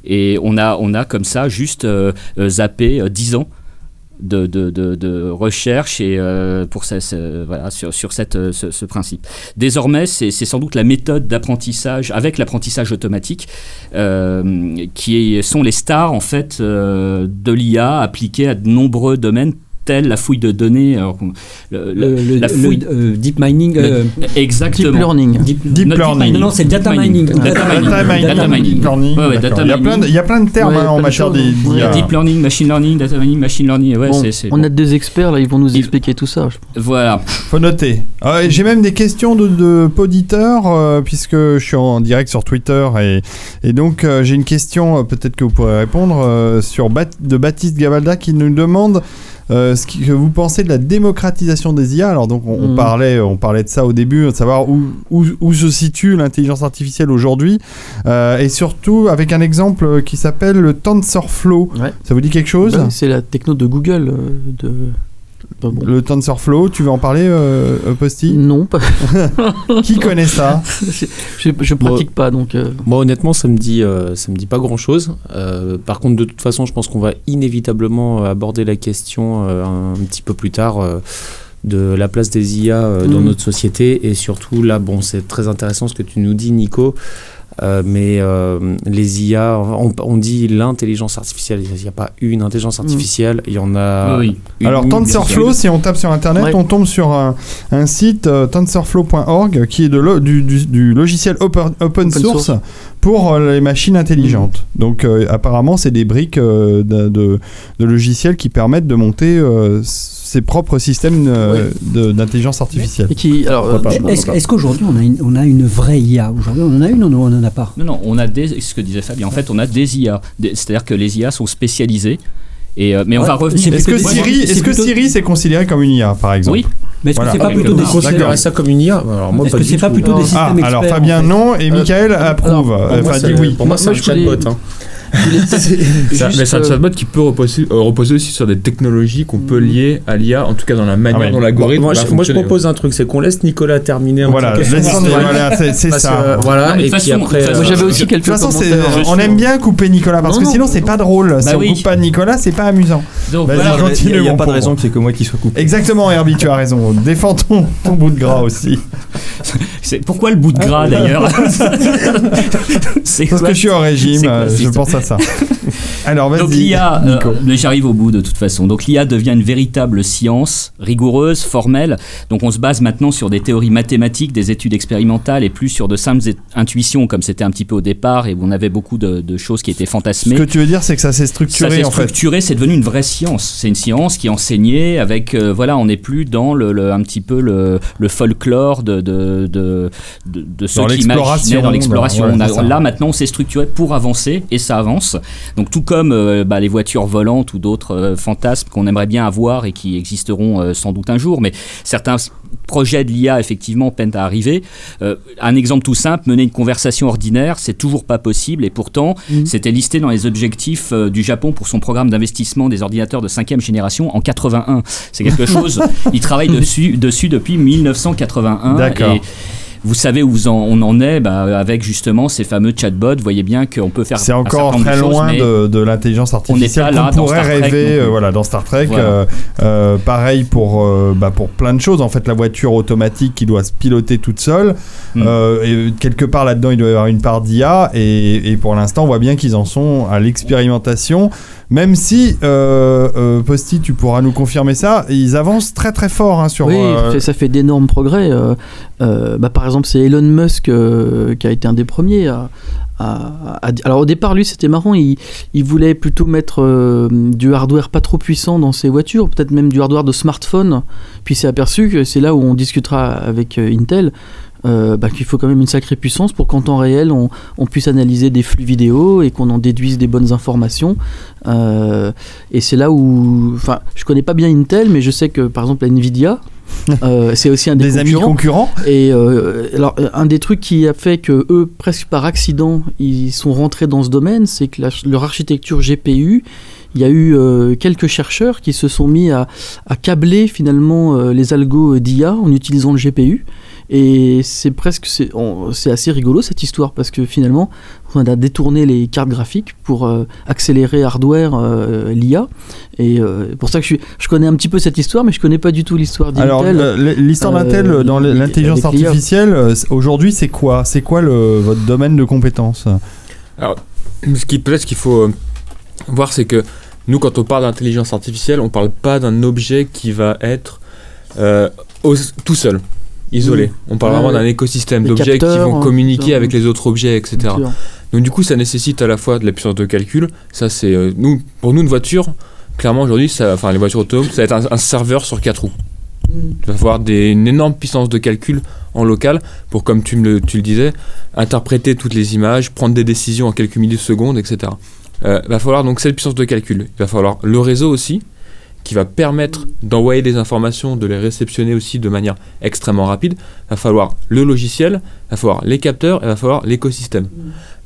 Et on a, on a comme ça juste zappé euh, 10 ans de, recherche et euh, pour ça, sur, sur cette, euh, ce, principe. Désormais, c'est sans doute la méthode d'apprentissage avec l'apprentissage automatique euh, qui sont les stars en fait de l'IA appliquées à de nombreux domaines tels la fouille de données, alors qu'on- le- le- Le, la le, fouille. euh, deep mining. euh, Exactement. Deep learning. deep, Deep Non, learning. Non, non, c'est data mining. Data mining. Il, y a plein de, de termes Ouais, hein, en de matière choses. des- Ouais. d'IA. Deep learning, machine learning, data mining, machine learning. Ouais, Bon, c'est- c'est on bon. a des experts là, ils vont nous Il- expliquer tout ça. Voilà. Faut noter. Et J'ai même des questions de, de poditeurs, euh, puisque je suis en direct sur Twitter. Et, et donc, euh, j'ai une question, euh, peut-être que vous pourrez répondre, euh, sur Bat- de Baptiste Gavalda qui nous demande euh, ce que vous pensez de la démocratisation des IA. Alors, donc, on, on Mhm. parlait, on parlait de ça au début, de savoir où, où, où se situe l'intelligence artificielle aujourd'hui. Euh, et surtout, avec un exemple qui s'appelle le TensorFlow. Ouais. Ça vous dit quelque chose Bah, c'est la techno de Google. euh, de... Bon. Le TensorFlow, tu veux en parler, euh, euh, Posty? Non, pas... Qui connaît ça? Je, je pratique pas donc. euh, Moi, honnêtement, ça me dit, euh, ça me dit pas grand-chose. par contre, de toute façon, je pense qu'on va inévitablement euh, aborder la question euh, un, petit peu plus tard euh, de la place des IA euh, dans Mm. notre société. Et surtout, là, bon, c'est très intéressant ce que tu nous dis, Nico. Euh, mais euh, les IA, on, on dit l'intelligence artificielle. Il n'y a pas une intelligence artificielle. Il y en a. Oui. une Alors. TensorFlow, si on tape sur internet, Ouais. on tombe sur un, un site euh, tensorflow.org qui est de lo- du, du- du logiciel open, open Open source, source. Pour euh, les machines intelligentes. Donc euh, apparemment, c'est des briques euh, de, de- de logiciels qui permettent de monter euh, ses propres systèmes euh, de- d'intelligence artificielle. Et qui, alors, Pourquoi euh, pas Est-ce est-ce qu'aujourd'hui on a, une, on a une vraie IA Aujourd'hui on en a une ou on n'en a pas? Non, non, on a des, ce que disait Fabien, en fait, on a des IA. Des- C'est-à-dire que les IA sont spécialisées. Et, euh, mais on Ouais, va revenir. Est-ce que Siri, c'est est-ce que plutôt- Siri c'est considéré comme une IA par exemple Oui, Mais est-ce Voilà. que c'est pas Ah, plutôt des considérez ça comme une IA Alors, Est-ce pas que du c'est pas tout. plutôt des Ah, systèmes alors experts, Fabien en fait non et Euh, Michael alors, approuve. Enfin dit oui. Pour moi, c'est un chatbot. Ça- mais c'est un euh, chatbot qui peut reposer, euh, reposer aussi sur des technologies qu'on peut lier à l'IA, en tout cas dans la manière Ah ouais. dont l'algorithme Moi, va je, moi, je propose un truc, c'est qu'on laisse Nicolas terminer Voilà, c'est c'est que, ça. voilà, de et toute puis façon- après. de toute euh, j'avais De aussi toute quelques façon, c'est- commentaires. on aime bien couper Nicolas parce que non, sinon c'est pas drôle. si Bah on oui. coupe pas Nicolas, c'est pas amusant. donc Vas-y, voilà. continue. Il n'y a, pas de raison qu'il y ait que moi qui soit coupé. Exactement, Herbie, tu as raison. Défends ton, ton bout de gras aussi. C'est- Pourquoi le bout de gras d'ailleurs? C'est Parce quoi que je suis au régime, c'est je pense à ça. Alors Donc vas-y, l'IA, euh, j'arrive au bout de toute façon. Donc l'IA devient une véritable science rigoureuse, formelle. Donc on se base maintenant sur des théories mathématiques, des études expérimentales et plus sur de simples intuitions comme c'était un petit peu au départ et où on avait beaucoup de, de choses qui étaient Ce fantasmées. que tu veux dire, c'est que ça s'est Ça structuré s'est en fait. structuré, c'est devenu une vraie science. C'est une science qui est enseignée avec, euh, voilà, on n'est plus dans le, le- un petit peu le, le folklore de, de, de, de, ceux Dans qui imaginaient dans l'exploration. ouais, ça. là maintenant, on s'est structuré pour avancer et ça avance. Donc tout comme euh, bah, les voitures volantes ou d'autres euh, fantasmes qu'on aimerait bien avoir et qui existeront euh, sans doute un jour, mais certains projets de l'IA effectivement peinent à arriver. Un exemple tout simple, mener une conversation ordinaire, c'est toujours pas possible et pourtant Mhm. c'était listé dans les objectifs du Japon pour son programme d'investissement des ordinateurs de cinquième génération en 81. C'est quelque chose, il travaille dessus, dessus depuis 1981 D'accord. Vous savez où vous en- on en est bah, avec justement ces fameux chatbots. Vous voyez bien qu'on peut faire C'est encore très choses, loin de, de l'intelligence artificielle pas là qu'on dans pourrait Star Trek rêver euh, voilà, dans Star Trek. Voilà. euh, euh, pareil pour, euh, bah, pour plein de choses. En fait, la voiture automatique qui doit se piloter toute seule. Mm. euh, et quelque part là-dedans, il doit y avoir une part d'IA. Et, et pour l'instant, on voit bien qu'ils en sont à l'expérimentation. Même si, euh, euh, Posty, tu pourras nous confirmer ça, ils avancent très très fort hein, sur. Oui, euh, ça fait d'énormes progrès. euh, euh, bah, par exemple, c'est Elon Musk euh, qui a été un des premiers à. alors au départ, lui, c'était marrant. Il, voulait plutôt mettre euh, du hardware pas trop puissant dans ses voitures, peut-être même du hardware de smartphone. Puis s'est aperçu que c'est là où on discutera avec euh, Intel. bah, qu'il faut quand même une sacrée puissance pour qu'en temps réel on, on puisse analyser des flux vidéo et qu'on en déduise des bonnes informations. Et c'est là où, enfin, je connais pas bien Intel, mais je sais que par exemple la Nvidia, euh, c'est aussi un des, des amis concurrents. Et euh, alors, un des trucs qui a fait que eux, presque par accident, ils sont rentrés dans ce domaine, c'est que la- leur architecture GPU, il y a eu euh, quelques chercheurs qui se sont mis à, à câbler finalement euh, les algos d'IA en utilisant le GPU. Et c'est presque, c'est assez rigolo cette histoire parce que finalement, on a détourné les cartes graphiques pour euh, accélérer hardware euh, l'IA. Et euh, pour ça que je, suis, je connais un petit peu cette histoire, mais je connais pas du tout l'histoire d'Intel. Alors, l'histoire euh, d'Intel dans l'intelligence artificielle, euh, aujourd'hui, c'est quoi? C'est quoi le, votre domaine de compétence Alors, ce qui peut-être qu'il faut euh, voir, c'est que nous, quand on parle d'intelligence artificielle, on parle pas d'un objet qui va être euh, au- tout seul, isolé. On parle Ouais, vraiment d'un écosystème d'objets qui vont hein, communiquer avec les autres objets, etc. Donc du coup, ça nécessite à la fois de la puissance de calcul. Ça, c'est euh, nous, pour nous, une voiture, clairement aujourd'hui, enfin les voitures autonomes, ça va être un, un serveur sur quatre roues. Il va falloir des, une énorme puissance de calcul en local pour, comme tu, me le, tu le disais, interpréter toutes les images, prendre des décisions en quelques millisecondes, etc. Euh, Il va falloir donc cette puissance de calcul. Il va falloir le réseau aussi, qui va permettre d'envoyer des informations, de les réceptionner aussi de manière extrêmement rapide. Il va falloir le logiciel, il va falloir les capteurs, et il va falloir l'écosystème.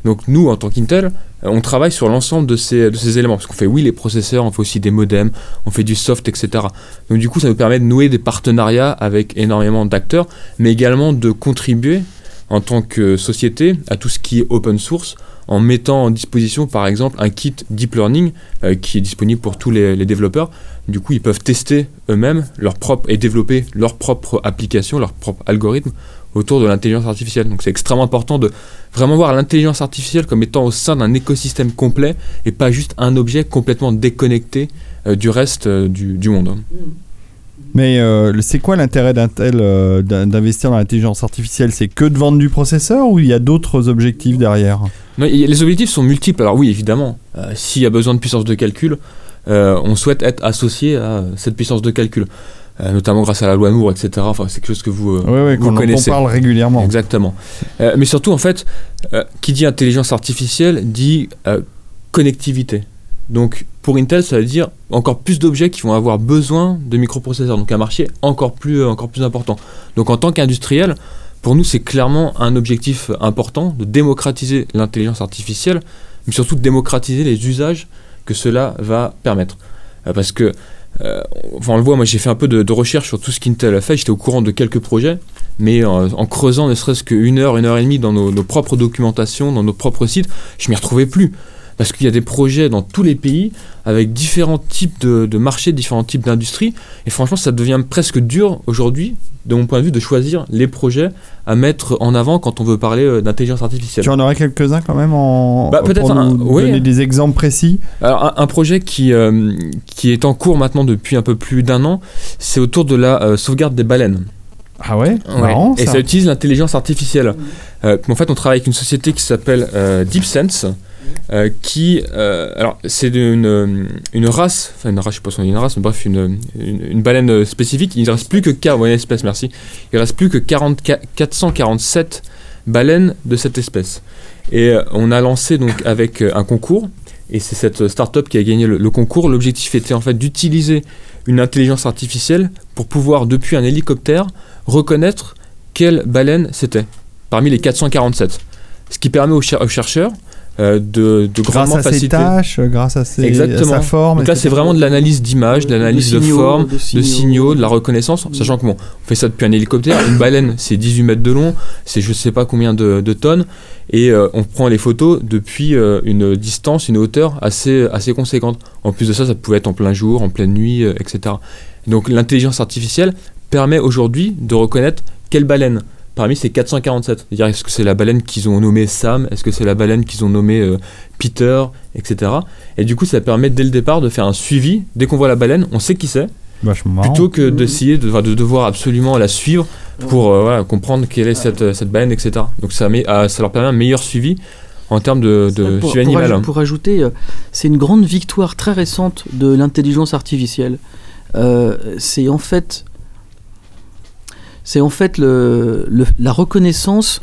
Donc nous, en tant qu'Intel, euh, on travaille sur l'ensemble de ces, de ces éléments. Parce qu'on fait, oui, les processeurs, on fait aussi des modems, on fait du soft, etc. Donc du coup, ça nous permet de nouer des partenariats avec énormément d'acteurs, mais également de contribuer en tant que société à tout ce qui est open source en mettant en disposition par exemple un kit deep learning euh, qui est disponible pour tous les, développeurs. Du coup, ils peuvent tester eux-mêmes leur propre et développer leur propre application, leur propre algorithme autour de l'intelligence artificielle. Donc c'est extrêmement important de vraiment voir l'intelligence artificielle comme étant au sein d'un écosystème complet et pas juste un objet complètement déconnecté euh, du reste euh, du, du monde. Mais euh, c'est quoi l'intérêt d'Intel euh, d'in- d'investir dans l'intelligence artificielle? C'est que de vendre du processeur ou il y a d'autres objectifs derrière? Non, les objectifs sont multiples. Alors oui, évidemment, euh, s'il y a besoin de puissance de calcul, euh, on souhaite être associé à cette puissance de calcul, Euh, notamment grâce à la loi Moore, etc. Enfin, c'est quelque chose que vous, euh, Oui, oui, vous on connaissez. parle régulièrement. Exactement. Euh, mais surtout, en fait, euh, qui dit intelligence artificielle dit euh, connectivité. Donc, pour Intel, ça veut dire encore plus d'objets qui vont avoir besoin de microprocesseurs. Donc, un marché encore plus, euh, encore plus important. Donc, en tant qu'industriel, pour nous, c'est clairement un objectif important de démocratiser l'intelligence artificielle, mais surtout de démocratiser les usages que cela va permettre. Euh, parce que, euh, on le voit, moi j'ai fait un peu de, recherche sur tout ce qu'Intel a fait, j'étais au courant de quelques projets, mais euh, en creusant ne serait-ce qu'une heure, une heure et demie dans nos, nos propres documentations, dans nos propres sites, je m'y retrouvais plus. Parce qu'il y a des projets dans tous les pays avec différents types de, de marchés, différents types d'industries. Et franchement, ça devient presque dur aujourd'hui, de mon point de vue, de choisir les projets à mettre en avant quand on veut parler euh, d'intelligence artificielle. Tu en aurais quelques-uns quand même en Bah, peut-être oui. donner des exemples précis Alors, un, un projet qui, euh, qui est en cours maintenant depuis un peu plus d'un an, c'est autour de la euh, sauvegarde des baleines. Ah ouais, Ouais. Marrant, Et ça. utilise l'intelligence artificielle. Euh, en fait, on travaille avec une société qui s'appelle DeepSense, euh, qui, euh, alors, c'est une, euh, une race, enfin une race, je sais pas si on dit une race, mais bref, une, une, baleine spécifique. Il ne reste plus que ouais, une merci. Il reste plus que 40, 447 baleines de cette espèce. Et on a lancé donc avec un concours. Et c'est cette start-up qui a gagné le, concours. L'objectif était en fait d'utiliser une intelligence artificielle pour pouvoir, depuis un hélicoptère, reconnaître quelle baleine c'était parmi les 447. Ce qui permet aux, cher- aux chercheurs de, de grâce grandement à ses tâches, grâce à, ses, à Exactement. sa forme. Donc là, c'est vraiment de l'analyse d'images, de l'analyse de, forme, de de signaux. de la reconnaissance, sachant que bon, on fait ça depuis un hélicoptère. Une baleine, c'est 18 mètres de long, c'est je sais pas combien de, de tonnes, et euh, on prend les photos depuis euh, une distance, une hauteur assez, assez conséquente. En plus de ça, ça pouvait être en plein jour, en pleine nuit, euh, etc. Donc l'intelligence artificielle permet aujourd'hui de reconnaître quelle baleine parmi ces 447. C'est-à-dire, est-ce que c'est la baleine qu'ils ont nommée Sam? Est-ce que c'est la baleine qu'ils ont nommée euh, Peter? Etc. Et du coup, ça permet dès le départ de faire un suivi. Dès qu'on voit la baleine, on sait qui c'est, plutôt que d'essayer de, de devoir absolument la suivre pour euh, voilà, comprendre quelle est cette, cette baleine, etc. Donc ça, met, ah, ça leur permet un meilleur suivi en termes de, de pour, suivi pour animal. aj- pour ajouter, euh, c'est une grande victoire très récente de l'intelligence artificielle. Euh, c'est en fait, c'est en fait la reconnaissance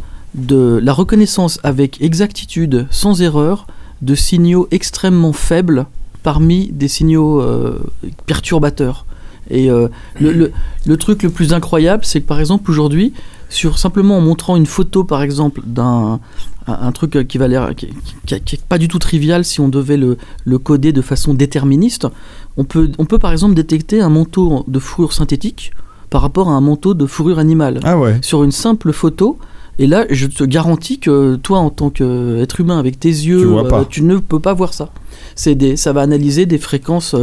avec exactitude, sans erreur, de signaux extrêmement faibles parmi des signaux euh, perturbateurs. Et euh, le, truc le plus incroyable, c'est que par exemple aujourd'hui, sur simplement en montrant une photo, par exemple, d'un un, un truc qui va l'air qui, est pas du tout trivial si on devait le, le coder de façon déterministe. On peut, on peut par exemple détecter un manteau de fourrure synthétique par rapport à un manteau de fourrure animale Ah ouais. sur une simple photo. Et là, je te garantis que toi, en tant qu'être humain, avec tes yeux, Tu euh, tu ne peux pas voir ça. C'est des, ça va analyser des fréquences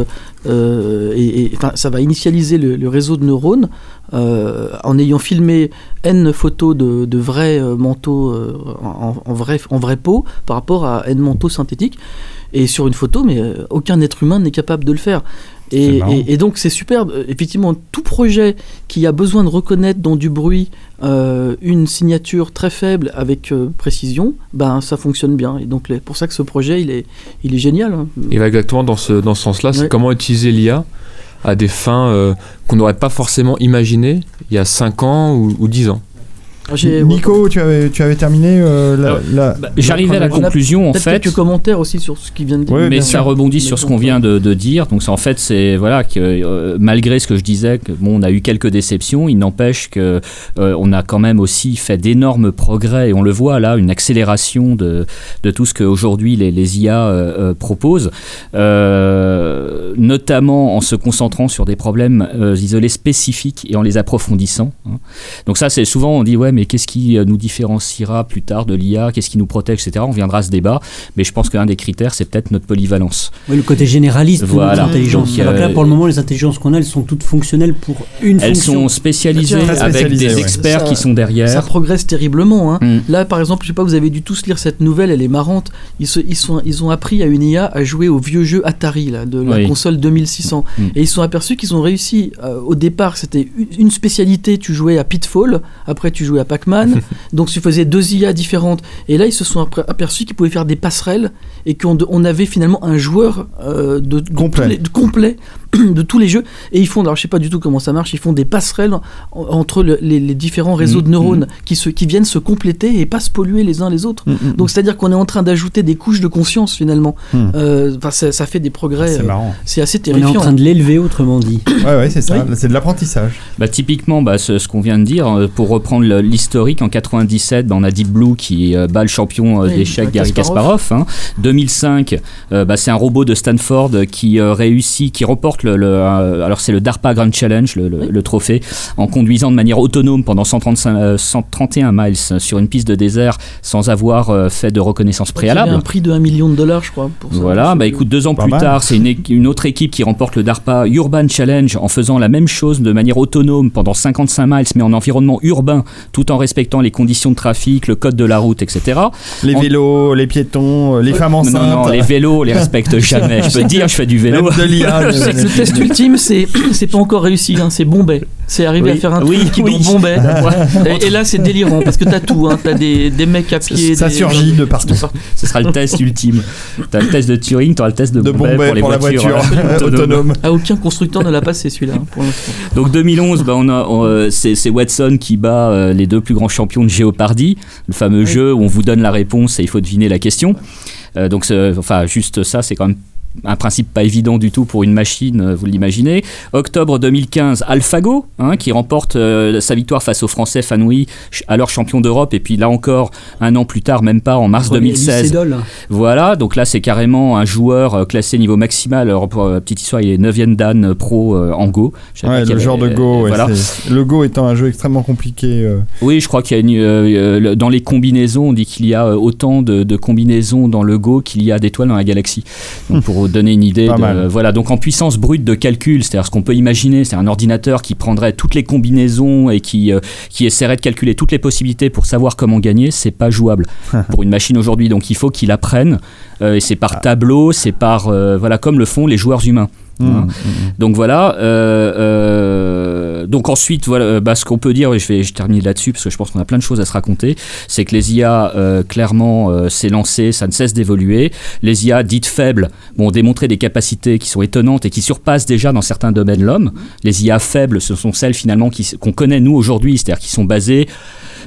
euh, et, ça va initialiser le, le réseau de neurones euh, en ayant filmé n photos de, de vrais manteaux en, en vrai, en vrai peau par rapport à n manteaux synthétiques. Et sur une photo, mais aucun être humain n'est capable de le faire. C'est Et, marrant. et- et donc c'est superbe. Euh, Effectivement, tout projet qui a besoin de reconnaître dans du bruit euh, une signature très faible avec euh, précision, ben ça fonctionne bien. Et donc les- pour ça que ce projet il est, il est génial. hein. Et va exactement dans ce, dans ce sens-là, c'est comment utiliser l'IA à des fins euh, qu'on n'aurait pas forcément imaginées il y a 5 ans ou, ou 10 ans. Nico, tu avais, tu avais terminé euh, la, la- Bah, J'arrivais à la conclusion en fait. quelques commentaires aussi sur ce qu'il vient de dire. Ouais, mais ça sûr. rebondit Mais sur ce qu'on vient de, de dire. Donc, en fait, c'est voilà que euh, malgré ce que je disais, que bon, on a eu quelques déceptions. Il n'empêche que euh, on a quand même aussi fait d'énormes progrès et on le voit là, une accélération de, de tout ce qu'aujourd'hui les, les IA euh, euh, proposent, euh, notamment en se concentrant sur des problèmes euh, isolés spécifiques et en les approfondissant. hein. Donc ça, c'est souvent on dit ouais, mais qu'est-ce qui euh, nous différenciera plus tard de l'IA Qu'est-ce qui nous protège, etc. On viendra à ce débat, mais je pense qu'un des critères, c'est peut-être notre polyvalence. Oui, le côté généraliste de Voilà. notre intelligence. Donc, Alors que là, euh, pour le moment, les intelligences qu'on a, elles sont toutes fonctionnelles pour une Elles fonction. sont spécialisées Très avec spécialisées, des ouais. experts Ça- qui sont derrière. Ça progresse terriblement. hein. Mm. Là, par exemple, je sais pas, vous avez dû tous lire cette nouvelle, elle est marrante. Ils, se- ils, sont, ils ont appris à une IA à jouer au vieux jeu Atari, là, de la Oui. console 2600. Mm. Et ils se sont aperçus qu'ils ont réussi. euh, au départ, c'était une- une spécialité, tu jouais à Pitfall, après tu jouais à Pac-Man. donc tu faisais deux IA différentes. Et là, ils se sont aperçus qu'ils pouvaient faire des passerelles et qu'on on avait finalement un joueur euh, de, de Complet. tous les- de complet de tous les jeux. Et ils font, alors je sais pas du tout comment ça marche, ils font des passerelles en- entre le- les, les différents réseaux Mm. de neurones qui, se, qui viennent se compléter et pas se polluer les uns les autres. Mm, mm, Donc c'est-à-dire qu'on est en train d'ajouter des couches de conscience finalement. Euh, enfin, ça, ça fait des progrès. c'est euh, marrant. C'est assez On est en terrifiant. train de l'élever, autrement dit. Ouais, ouais, c'est ça. Oui. C'est de l'apprentissage. Bah, typiquement, bah, ce, ce qu'on vient de dire, euh, pour reprendre l'historique, en 97, bah, on a Deep Blue qui euh, bat le champion euh, Oui, d'échecs bah, Gary Kasparov. Kasparov. hein. 2005, euh, bah, c'est un robot de Stanford qui euh, réussit, qui remporte le, le, euh, alors c'est le DARPA Grand Challenge, le, le- Oui. le trophée, en conduisant de manière autonome pendant 135, euh, 131 miles sur une piste de désert sans avoir euh, fait de reconnaissance Il y préalable. un prix de 1 million de dollars, je crois. Pour ça. Voilà, bah écoute, deux ans Pas plus mal. tard, c'est une, autre équipe qui remporte le DARPA Urban Challenge en faisant la même chose de manière autonome pendant 55 miles, mais en environnement urbain, tout en respectant les conditions de trafic, le code de la route, etc. Les En- vélos, les piétons, les femmes Non, enceintes. non, les vélos, on les respecte jamais. Je peux te dire, je fais du vélo. Même de l'IA. Le test ultime, c'est c'est pas encore réussi, hein, c'est Bombay. C'est arriver Oui. à faire un Oui, truc qui oui. Bombay. Et, et là, c'est délirant parce que t'as tout. Hein. T'as des, des mecs à pied. ça des- surgit de partout. Ce sera le test ultime. T'as le test de Turing, t'auras le test de, De Bombay Bombay pour les pour la voitures, voiture euh, autonomes. autonome. Ah, aucun constructeur ne l'a passé celui-là hein, pour l'instant. Donc 2011, bah, on a, on, euh, c'est, c'est Watson qui bat euh, les deux plus grands champions de Jeopardy, le fameux Oui. jeu où on vous donne la réponse et il faut deviner la question. Euh, donc, c'est- enfin, juste ça, c'est quand même un principe pas évident du tout pour une machine, euh, vous l'imaginez. Octobre 2015, AlphaGo, hein, qui remporte euh, sa victoire face aux Français Fanoui, ch- alors champion d'Europe, et puis là encore, un an plus tard, même pas, en mars Premier 2016. lycédole. Voilà, donc là c'est carrément un joueur euh, classé niveau maximal. Alors pour euh, petite histoire, il est 9e Dan pro euh, en Go. Ouais, le genre de Go. euh, ouais, voilà. Le Go étant un jeu extrêmement compliqué. euh, Oui, je crois qu'il y a une, dans les combinaisons, on dit qu'il y a autant de, de combinaisons dans le Go qu'il y a d'étoiles dans la galaxie. Donc pour donner une idée, de- voilà. Donc en puissance brute de calcul, c'est-à-dire ce qu'on peut imaginer, c'est un ordinateur qui prendrait toutes les combinaisons et qui euh, qui essaierait de calculer toutes les possibilités pour savoir comment gagner, c'est pas jouable pour une machine aujourd'hui. Donc il faut qu'il apprenne. euh, et c'est par tableau, c'est par euh, voilà comme le font les joueurs humains. Mm, Hein. mm, Donc voilà. euh, euh, donc ensuite, voilà, euh, bah, ce qu'on peut dire, et je vais je termine là-dessus parce que je pense qu'on a plein de choses à se raconter, c'est que les IA, euh, clairement, s'est lancé, ça ne cesse d'évoluer. Les IA dites faibles ont démontré des capacités qui sont étonnantes et qui surpassent déjà dans certains domaines l'homme. Les IA faibles, ce sont celles finalement qu'on connaît nous aujourd'hui, c'est-à-dire qui sont basées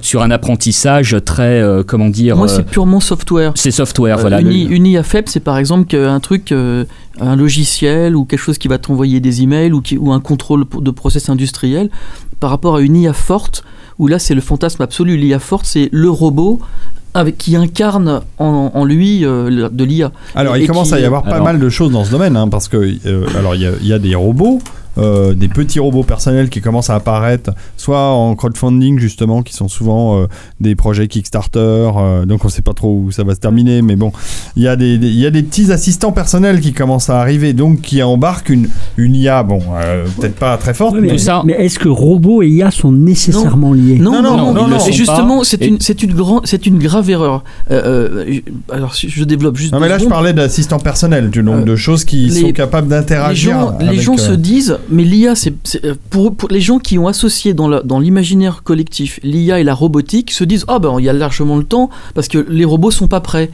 sur un apprentissage très, euh, comment dire, Moi, euh, c'est purement software. c'est software, Euh, voilà. une, le- I- une IA faible, c'est par exemple qu'un truc, euh, un logiciel ou quelque chose qui va t'envoyer des emails ou, qui, ou un contrôle de process industriel par rapport à une IA forte où là c'est le fantasme absolu. L'IA forte, c'est le robot avec, qui incarne en, en lui euh, le- de l'IA. Alors, Et- il et commence qui- à y avoir pas Alors- mal de choses dans ce domaine, hein, parce que euh, alors il y, a- il y a des robots, euh, des petits robots personnels qui commencent à apparaître, soit en crowdfunding justement, qui sont souvent euh, des projets Kickstarter, euh, donc on sait pas trop où ça va se terminer, mais bon, il y a des, des- il y a des petits assistants personnels qui commencent à arriver, donc qui embarquent une une IA, bon, euh, peut-être pas très forte, mais mais Tout ça- mais est-ce que robots et IA sont nécessairement liés? Non, non, non, non, non, non, Et justement, c'est une, c'est une grande, c'est une grave erreur. Euh, euh, alors, si je développe juste. non mais là je parlais d'assistants personnels, du nombre Euh, de choses qui les- sont capables les d'interagir. les gens euh, se disent, mais l'IA, c'est euh, pour, les gens qui ont associé dans l'imaginaire collectif l'IA et la robotique, se disent ah ben il y a largement le temps parce que les robots sont pas prêts.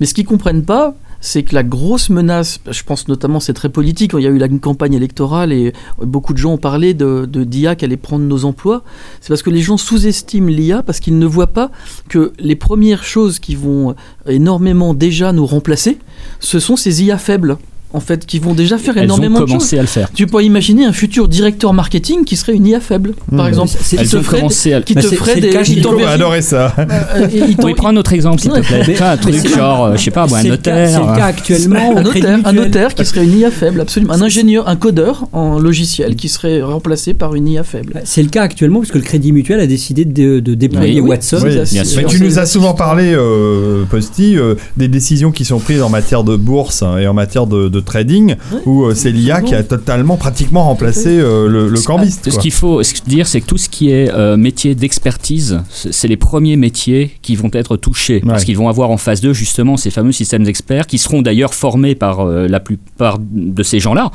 Mais ce qu'ils comprennent pas, c'est que la grosse menace, je pense notamment c'est très politique, il y a eu une campagne électorale et beaucoup de gens ont parlé de d'IA qui allait prendre nos emplois, c'est parce que les gens sous-estiment l'IA parce qu'ils ne voient pas que les premières choses qui vont énormément déjà nous remplacer, ce sont ces IA faibles. En fait, qui vont déjà faire Elles énormément ont de choses. à le faire. Tu peux imaginer un futur directeur marketing qui serait une IA faible, par Mmh. exemple, C'est- qui Elles te ont ferait, commencé à le qui Bah, te ferait des, cas il chez Nico va t'enverrait- adorer ça. euh, Oui, prends un autre exemple, s'il te plaît. Un truc genre, euh, je sais pas, un notaire. C'est le cas actuellement un notaire, un Mutuel. notaire qui serait une IA faible, absolument. Un ingénieur, un codeur en logiciel qui serait remplacé par une IA faible. C'est le cas actuellement puisque le Crédit Mutuel a décidé de, de déployer Oui. Watson. Oui, mais tu nous as souvent parlé, euh, Posty, euh, des décisions qui sont prises en matière de bourse hein, et en matière de, de trading, où euh, c'est l'IA qui a totalement, pratiquement remplacé euh, le, le cambiste. Ce qu'il faut dire, c'est que tout ce qui est euh, métier d'expertise, c'est les premiers métiers qui vont être touchés. Parce qu'ils vont avoir en face d'eux, justement, ces fameux systèmes d'experts qui seront d'ailleurs formés par la plupart de ces gens-là,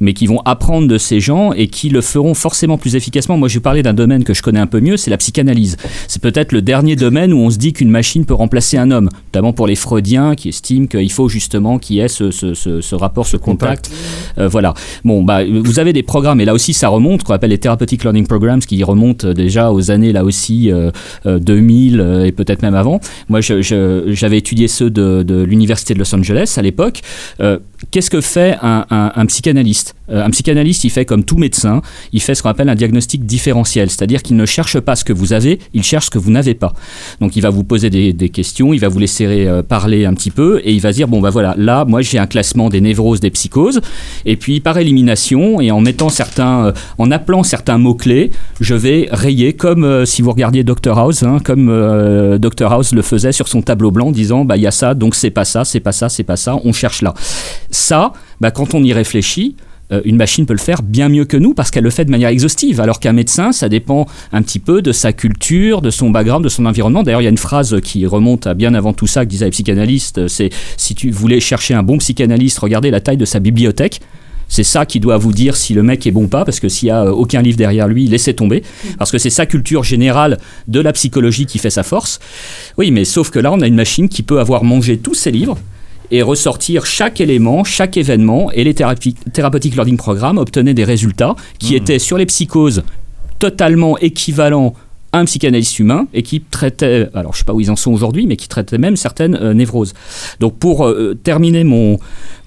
mais qui vont apprendre de ces gens et qui le feront forcément plus efficacement. Moi, je vais parler d'un domaine que je connais un peu mieux, c'est la psychanalyse. C'est peut-être le dernier domaine où on se dit qu'une machine peut remplacer un homme, notamment pour les freudiens qui estiment qu'il faut justement qu'il y ait ce, ce- ce- ce rapport, ce contact. Euh, voilà. Bon, bah, vous avez des programmes, et là aussi ça remonte, qu'on appelle les Therapeutic Learning Programs, qui remontent déjà aux années, là aussi, euh, euh, 2000 euh, et peut-être même avant. Moi, j'avais étudié ceux de, de l'Université de Los Angeles à l'époque. Qu'est-ce que fait un, psychanalyste Euh, Un psychanalyste, il fait comme tout médecin, il fait ce qu'on appelle un diagnostic différentiel, c'est-à-dire qu'il ne cherche pas ce que vous avez, il cherche ce que vous n'avez pas. Donc il va vous poser des, questions, il va vous laisser euh, parler un petit peu, et il va dire, bon bah voilà, là, moi j'ai un classement des névroses, des psychoses, et puis par élimination, et en mettant certains, euh, en appelant certains mots-clés, je vais rayer, comme si vous regardiez Dr House, hein, comme Dr House le faisait sur son tableau blanc, disant, bah il y a ça, donc c'est pas ça, c'est pas ça, c'est pas ça, on cherche là. Ça, bah, quand on y réfléchit, euh, une machine peut le faire bien mieux que nous parce qu'elle le fait de manière exhaustive. Alors qu'un médecin, ça dépend un petit peu de sa culture, de son background, de son environnement. D'ailleurs, il y a une phrase qui remonte à bien avant tout ça que disaient les psychanalystes. C'est si tu voulais chercher un bon psychanalyste, regardez la taille de sa bibliothèque. C'est ça qui doit vous dire si le mec est bon ou pas, parce que s'il n'y a euh, aucun livre derrière lui, laissez tomber. Parce que c'est sa culture générale de la psychologie qui fait sa force. Oui, mais sauf que là, on a une machine qui peut avoir mangé tous ses livres et ressortir chaque élément, chaque événement, et les thérapi- Therapeutic Learning Programmes obtenaient des résultats qui étaient sur les psychoses totalement équivalents à un psychanalyste humain et qui traitait, alors je sais pas où ils en sont aujourd'hui, mais qui traitait même certaines euh, névroses. Donc pour euh, terminer mon,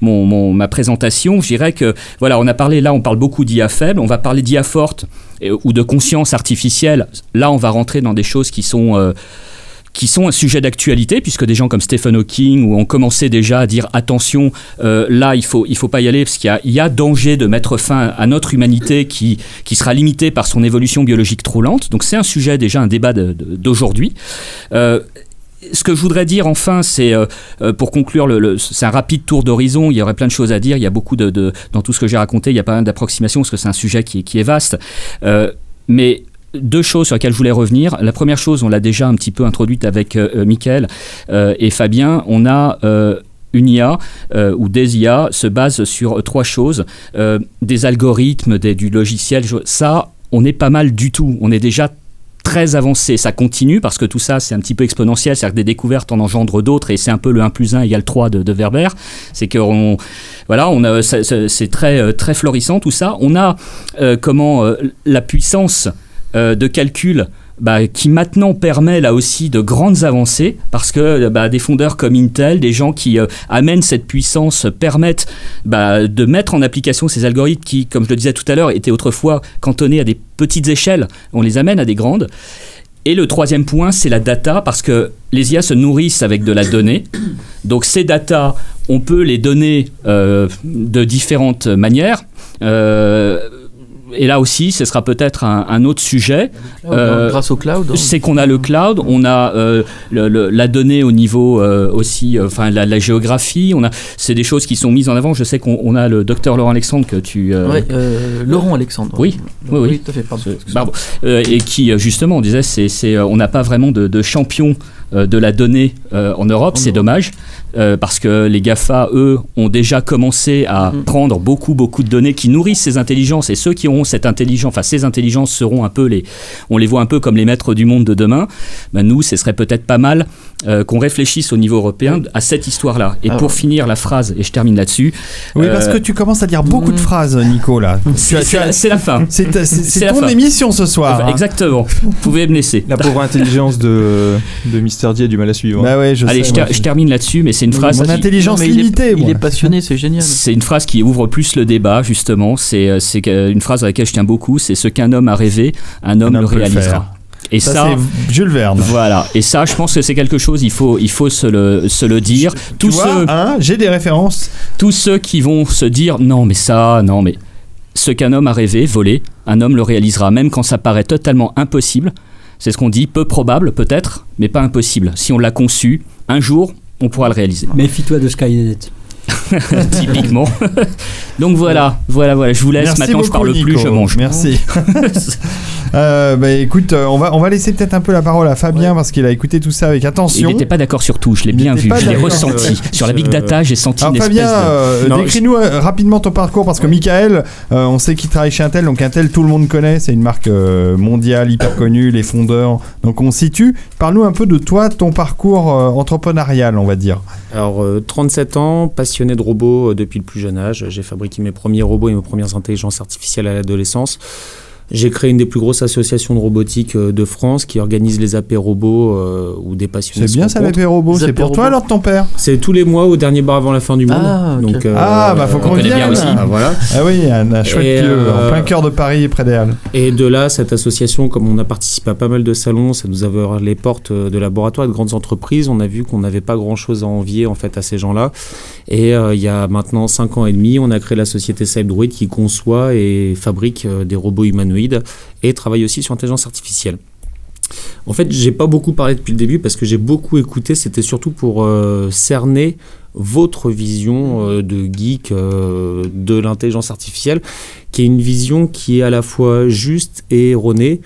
mon, mon- ma présentation, je dirais que voilà, on a parlé là, on parle beaucoup d'IA faible, on va parler d'IA forte et- ou de conscience artificielle. Là, on va rentrer dans des choses qui sont euh, qui sont un sujet d'actualité, puisque des gens comme Stephen Hawking ont commencé déjà à dire attention, euh, là il faut il faut pas y aller parce qu'il y a, danger de mettre fin à notre humanité qui qui sera limitée par son évolution biologique trop lente. Donc c'est un sujet déjà un débat d'aujourd'hui. Euh, ce que je voudrais dire enfin, c'est euh, pour conclure, c'est un rapide tour d'horizon. Il y aurait plein de choses à dire. Il y a beaucoup de, dans tout ce que j'ai raconté, il y a pas mal d'approximations parce que c'est un sujet qui, qui est vaste. Mais deux choses sur lesquelles je voulais revenir. La première chose, on l'a déjà un petit peu introduite avec euh, euh, Mickaël euh, et Fabien. On a une IA ou des IA se basent sur trois choses des algorithmes, du logiciel. Ça, on est pas mal du tout. On est déjà très avancé. Ça continue parce que tout ça, c'est un petit peu exponentiel. C'est-à-dire que des découvertes en engendrent d'autres et c'est un peu le 1 plus 1 égale 3 de, de Werber. C'est que voilà, c'est très, très florissant tout ça. On a comment la puissance de calcul bah, qui maintenant permet là aussi de grandes avancées parce que euh, bah, des fondeurs comme Intel, des gens qui euh, amènent cette puissance, permettent bah, de mettre en application ces algorithmes qui, comme je le disais tout à l'heure, étaient autrefois cantonnés à des petites échelles. On les amène à des grandes. Et le troisième point, c'est la data, parce que les IA se nourrissent avec de la donnée. Donc ces data, on peut les donner euh, de différentes manières. Euh, et là aussi, ce sera peut-être un, un autre sujet. Euh, Grâce au cloud. hein. c'est qu'on a le cloud, on a euh, le- le- la donnée au niveau euh, aussi, enfin la, la géographie. On a, c'est des choses qui sont mises en avant. Je sais qu'on on a le docteur Laurent Alexandre que tu. Ouais, Laurent Alexandre. Oui, oui, oui. tout à fait, pardon. Pardon. Et qui justement on disait c'est, c'est, on n'a pas vraiment de, de champion de la donnée en Europe, c'est dommage euh, parce que les Gafa eux ont déjà commencé à Mhm. prendre beaucoup beaucoup de données qui nourrissent ces intelligences et ceux qui auront cette intelligence, enfin ces intelligences seront un peu les, on les voit un peu comme les maîtres du monde de demain. Ben, nous, ce serait peut-être pas mal euh, qu'on réfléchisse au niveau européen à cette histoire-là. Et Alors- pour finir la phrase et je termine là-dessus. Oui, euh, parce que tu commences à dire beaucoup de phrases, Nico, là. C'est, la, fin. C'est ton fin. émission ce soir. hein. Exactement. Vous pouvez me laisser. La pauvre intelligence de, de Mister D a du mal à suivre. Bah ouais, je Allez, sais, je, moi, je termine là-dessus, mais c'est une phrase. Mon qui- intelligence Non, mais il est- limitée, Il est passionné, c'est génial. C'est une phrase qui ouvre plus le débat, justement. C'est euh, c'est que- une phrase à laquelle je tiens beaucoup. C'est ce qu'un homme a rêvé, un homme Un le réalisera. Et Ça, ça, c'est Jules Verne. voilà. Et ça, je pense que c'est quelque chose. Il faut, il faut se le, se le dire. Tu Tous vois, ceux, hein, j'ai des références. tous ceux qui vont se dire non, mais ça, non, mais ce qu'un homme a rêvé, volé, un homme le réalisera, même quand ça paraît totalement impossible. C'est ce qu'on dit, peu probable peut-être, mais pas impossible. Si on l'a conçu, un jour, on pourra le réaliser. Méfie-toi de Skynet. Typiquement. Donc voilà, voilà, voilà. Je vous laisse. Merci Maintenant, je parle plus, Nico. je mange. Merci. Euh, bah écoute, euh, on va, on va laisser peut-être un peu la parole à Fabien parce qu'il a écouté tout ça avec Il attention. n'était pas d'accord sur tout, je l'ai Il bien vu, je l'ai ressenti. Sur la big data, j'ai senti Alors une espèce Fabien, de... euh, décris-nous euh, rapidement ton parcours parce que Michael, euh, on sait qu'il travaille chez Intel, donc Intel tout le monde connaît, c'est une marque euh, mondiale hyper connue, les fondeurs, donc on situe. Parle-nous un peu de toi, ton parcours euh, entrepreneurial, on va dire. Alors, euh, 37 ans, de robots euh, depuis le plus jeune âge. J'ai fabriqué mes premiers robots et mes premières intelligences artificielles à l'adolescence. J'ai créé une des plus grosses associations de robotique euh, de France qui organise les AP robots euh, où des passionnés C'est bien ça, robots, Les c'est pour toi alors de ton père C'est tous les mois au dernier bar avant la fin du monde. Ah. Donc, euh, Ah, bah, faut qu'on vienne. aussi. Ah, voilà. Ah oui, un, un chouette Et, lieu, euh, en plein cœur de Paris, près des Halles. Et de là, cette association, comme on a participé à pas mal de salons, ça nous a ouvert les portes de laboratoires et de grandes entreprises. On a vu qu'on n'avait pas grand-chose à envier en fait à ces gens-là. Et euh, il y a maintenant 5 ans et demi, on a créé la société Cybdroid qui conçoit et fabrique euh, des robots humanoïdes et travaille aussi sur l'intelligence artificielle. En fait, j'ai pas beaucoup parlé depuis le début parce que j'ai beaucoup écouté. C'était surtout pour euh, cerner votre vision euh, de geek euh, de l'intelligence artificielle, qui est une vision qui est à la fois juste et erronée,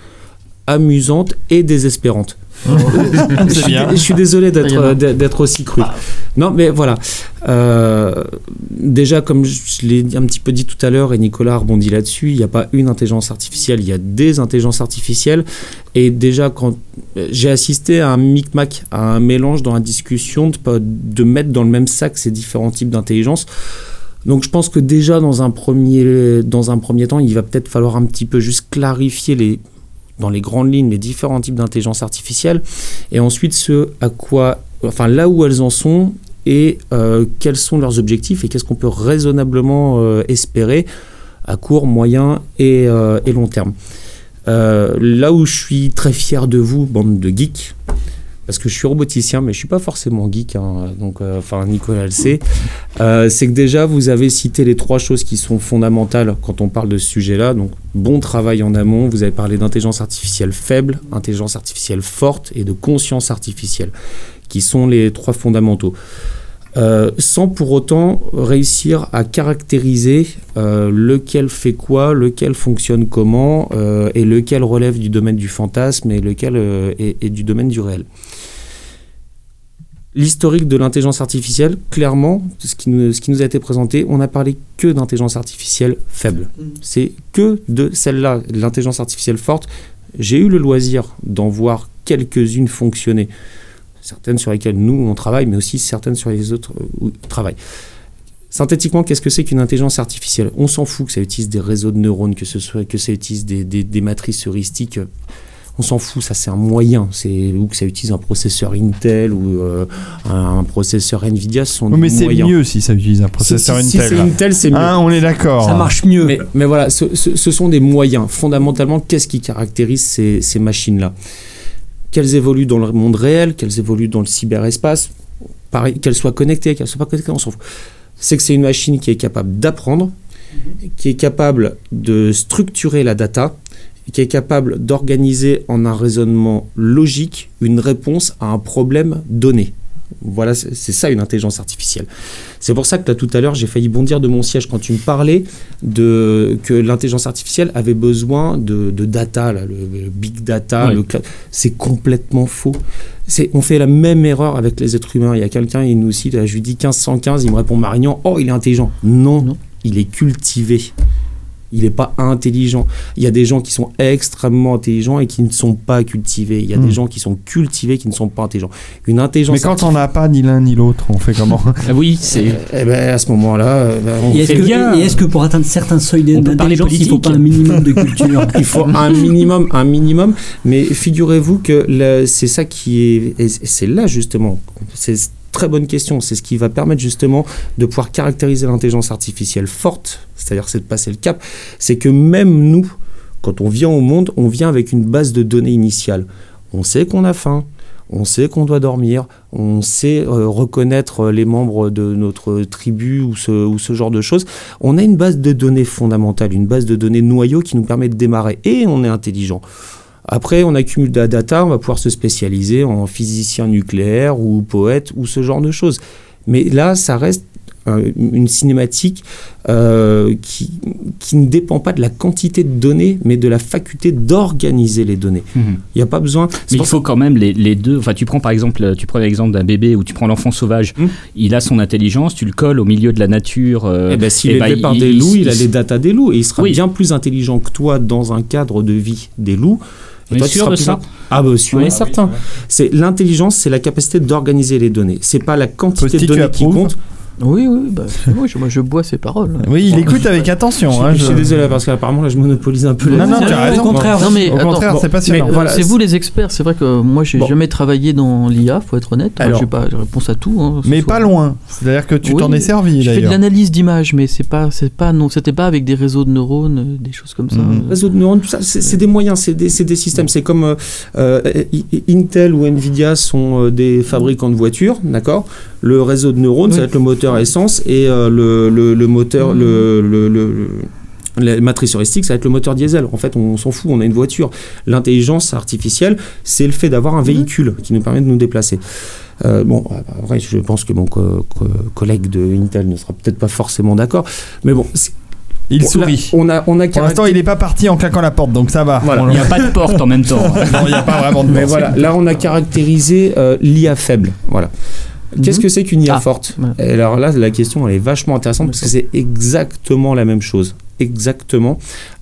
amusante et désespérante. je, suis, bien. je suis désolé d'être d'être- aussi cru. Non, mais voilà. Euh, déjà, comme je l'ai un petit peu dit tout à l'heure, et Nicolas rebondit là-dessus, il n'y a pas une intelligence artificielle, il y a des intelligences artificielles. Et déjà, quand j'ai assisté à un micmac, à un mélange dans la discussion, de, de mettre dans le même sac ces différents types d'intelligence. Donc je pense que déjà dans un premier, dans un premier temps, il va peut-être falloir un petit peu juste clarifier les, dans les grandes lignes les différents types d'intelligence artificielle et ensuite ce à quoi, enfin là où elles en sont et euh, quels sont leurs objectifs et qu'est-ce qu'on peut raisonnablement euh, espérer à court, moyen et, euh, long terme. Là où je suis très fier de vous, bande de geeks, parce que je suis roboticien, mais je suis pas forcément geek, hein, donc euh, enfin Nicolas le sait, euh, c'est que déjà vous avez cité les trois choses qui sont fondamentales quand on parle de ce sujet-là. Donc bon travail en amont, vous avez parlé d'intelligence artificielle faible, intelligence artificielle forte et de conscience artificielle, qui sont les trois fondamentaux. Euh, sans pour autant réussir à caractériser euh, lequel fait quoi, lequel fonctionne comment, euh, et lequel relève du domaine du fantasme et lequel est, est du domaine du réel. L'historique de l'intelligence artificielle, clairement, ce qui, nous, ce qui nous a été présenté, on n'a parlé que d'intelligence artificielle faible. C'est que de celle-là, l'intelligence artificielle forte. J'ai eu le loisir d'en voir quelques-unes fonctionner certaines sur lesquelles nous on travaille, mais aussi certaines sur les autres euh, où on travaille. Synthétiquement, qu'est-ce que c'est qu'une intelligence artificielle? On s'en fout que ça utilise des réseaux de neurones, que ce soit que ça utilise des, des- des matrices heuristiques. On s'en fout, ça c'est un moyen. C'est ou que ça utilise un processeur Intel ou euh, un, un processeur Nvidia, ce sont Oui, mais c'est mieux si ça utilise un processeur si, si, Intel. Si c'est Intel, c'est mieux. Hein, on est d'accord. Ça marche mieux. Mais, mais voilà, ce, ce- ce sont des moyens. Fondamentalement, qu'est-ce qui caractérise ces, ces machines-là? Qu'elles évoluent dans le monde réel, qu'elles évoluent dans le cyberespace, qu'elles soient connectées, qu'elles soient pas connectées, on s'en fout. C'est que c'est une machine qui est capable d'apprendre, qui est capable de structurer la data, qui est capable d'organiser en un raisonnement logique une réponse à un problème donné. Voilà, c'est ça une intelligence artificielle. C'est pour ça que là, tout à l'heure, j'ai failli bondir de mon siège quand tu me parlais de que l'intelligence artificielle avait besoin de, de data, là, le, le big data. Oui. C'est complètement faux. On fait la même erreur avec les êtres humains. Il y a quelqu'un, il nous cite, là, je lui dis 1515, il me répond Marignan, oh, il est intelligent. Non, Non. il est cultivé. Il n'est pas intelligent. Il y a des gens qui sont extrêmement intelligents et qui ne sont pas cultivés. Il y a Hmm. des gens qui sont cultivés qui ne sont pas intelligents. Une intelligence Mais quand on n'a pas ni l'un ni l'autre, on fait comment Ah oui, c'est. eh ben, à ce moment-là, euh, ben, on Et est-ce fait que, bien. et est-ce que pour atteindre certains seuils d'intelligence, il faut pas un minimum de culture Il faut un minimum, un minimum. Mais figurez-vous que c'est ça qui est, et c'est là justement, c'est très bonne question. C'est ce qui va permettre justement de pouvoir caractériser l'intelligence artificielle forte, c'est-à-dire c'est de passer le cap. C'est que même nous, quand on vient au monde, on vient avec une base de données initiale. On sait qu'on a faim. On sait qu'on doit dormir, on sait euh, reconnaître euh, les membres de notre tribu ou ce, ou ce genre de choses. On a une base de données fondamentale, une base de données noyau qui nous permet de démarrer et on est intelligent. Après, on accumule de la data, on va pouvoir se spécialiser en physicien nucléaire ou poète ou ce genre de choses. Mais là, ça reste une cinématique euh, qui, qui ne dépend pas de la quantité de données, mais de la faculté d'organiser les données. Mhm. Il n'y a pas besoin. Mais il faut quand même les, les deux. Enfin, tu prends par exemple, tu prends l'exemple d'un bébé ou tu prends l'enfant sauvage. Hmm. Il a son intelligence, tu le colles au milieu de la nature. euh, Eh ben, s'il eh est élevé par des il- loups, il, a les datas des loups et il sera Oui. bien plus intelligent que toi dans un cadre de vie des loups. Et toi, tu sûr seras de plus ça Ah bah sûr et certain. C'est l'intelligence, c'est la capacité d'organiser les données. C'est pas la quantité de données qui compte. Oui, oui, bah, moi, je, moi je bois ses paroles. Oui, il écoute avec attention. hein, je, je- suis désolé parce qu'apparemment là je monopolise un peu. Non, non, discussion. tu as raison. Au contraire, Non, mais Au attends, contraire, bon, c'est passionnant. mais voilà, c'est vous les experts, c'est vrai que moi j'ai Bon. jamais travaillé dans l'IA, faut être honnête. Moi, Alors. j'ai pas de réponse à tout. hein, Mais soit- pas loin. C'est-à-dire que tu Oui, t'en es servi Je fais de l'analyse d'images, mais c'est pas, c'est pas, non, c'était pas avec des réseaux de neurones, euh, des choses comme ça. Mhm. réseau de neurones, tout ça, c'est des moyens, c'est des, c'est des systèmes. C'est comme euh, euh, Intel ou Nvidia sont des fabricants de voitures, d'accord? Le réseau de neurones, ça va être le moteur essence et euh, le, le, le moteur, le, le, le- le- la matrice heuristique, ça va être le moteur diesel. En fait, on s'en fout, on a une voiture. L'intelligence artificielle, c'est le fait d'avoir un véhicule qui nous permet de nous déplacer. Euh, bon, après, je pense que mon co- co- collègue de Intel ne sera peut-être pas forcément d'accord, mais bon, Il bon, là, sourit. on a, on a Pour l'instant, il n'est pas parti en claquant la porte, donc ça va. Voilà. Il n'y a pas de porte en même temps. Non, il n'y a pas vraiment de Mais porte. voilà, là on a caractérisé euh, l'IA faible. Voilà. Qu'est-ce Mhm. que c'est qu'une IA Ah, forte. Et alors là, la question elle est vachement intéressante parce que c'est exactement la même chose. Exactement.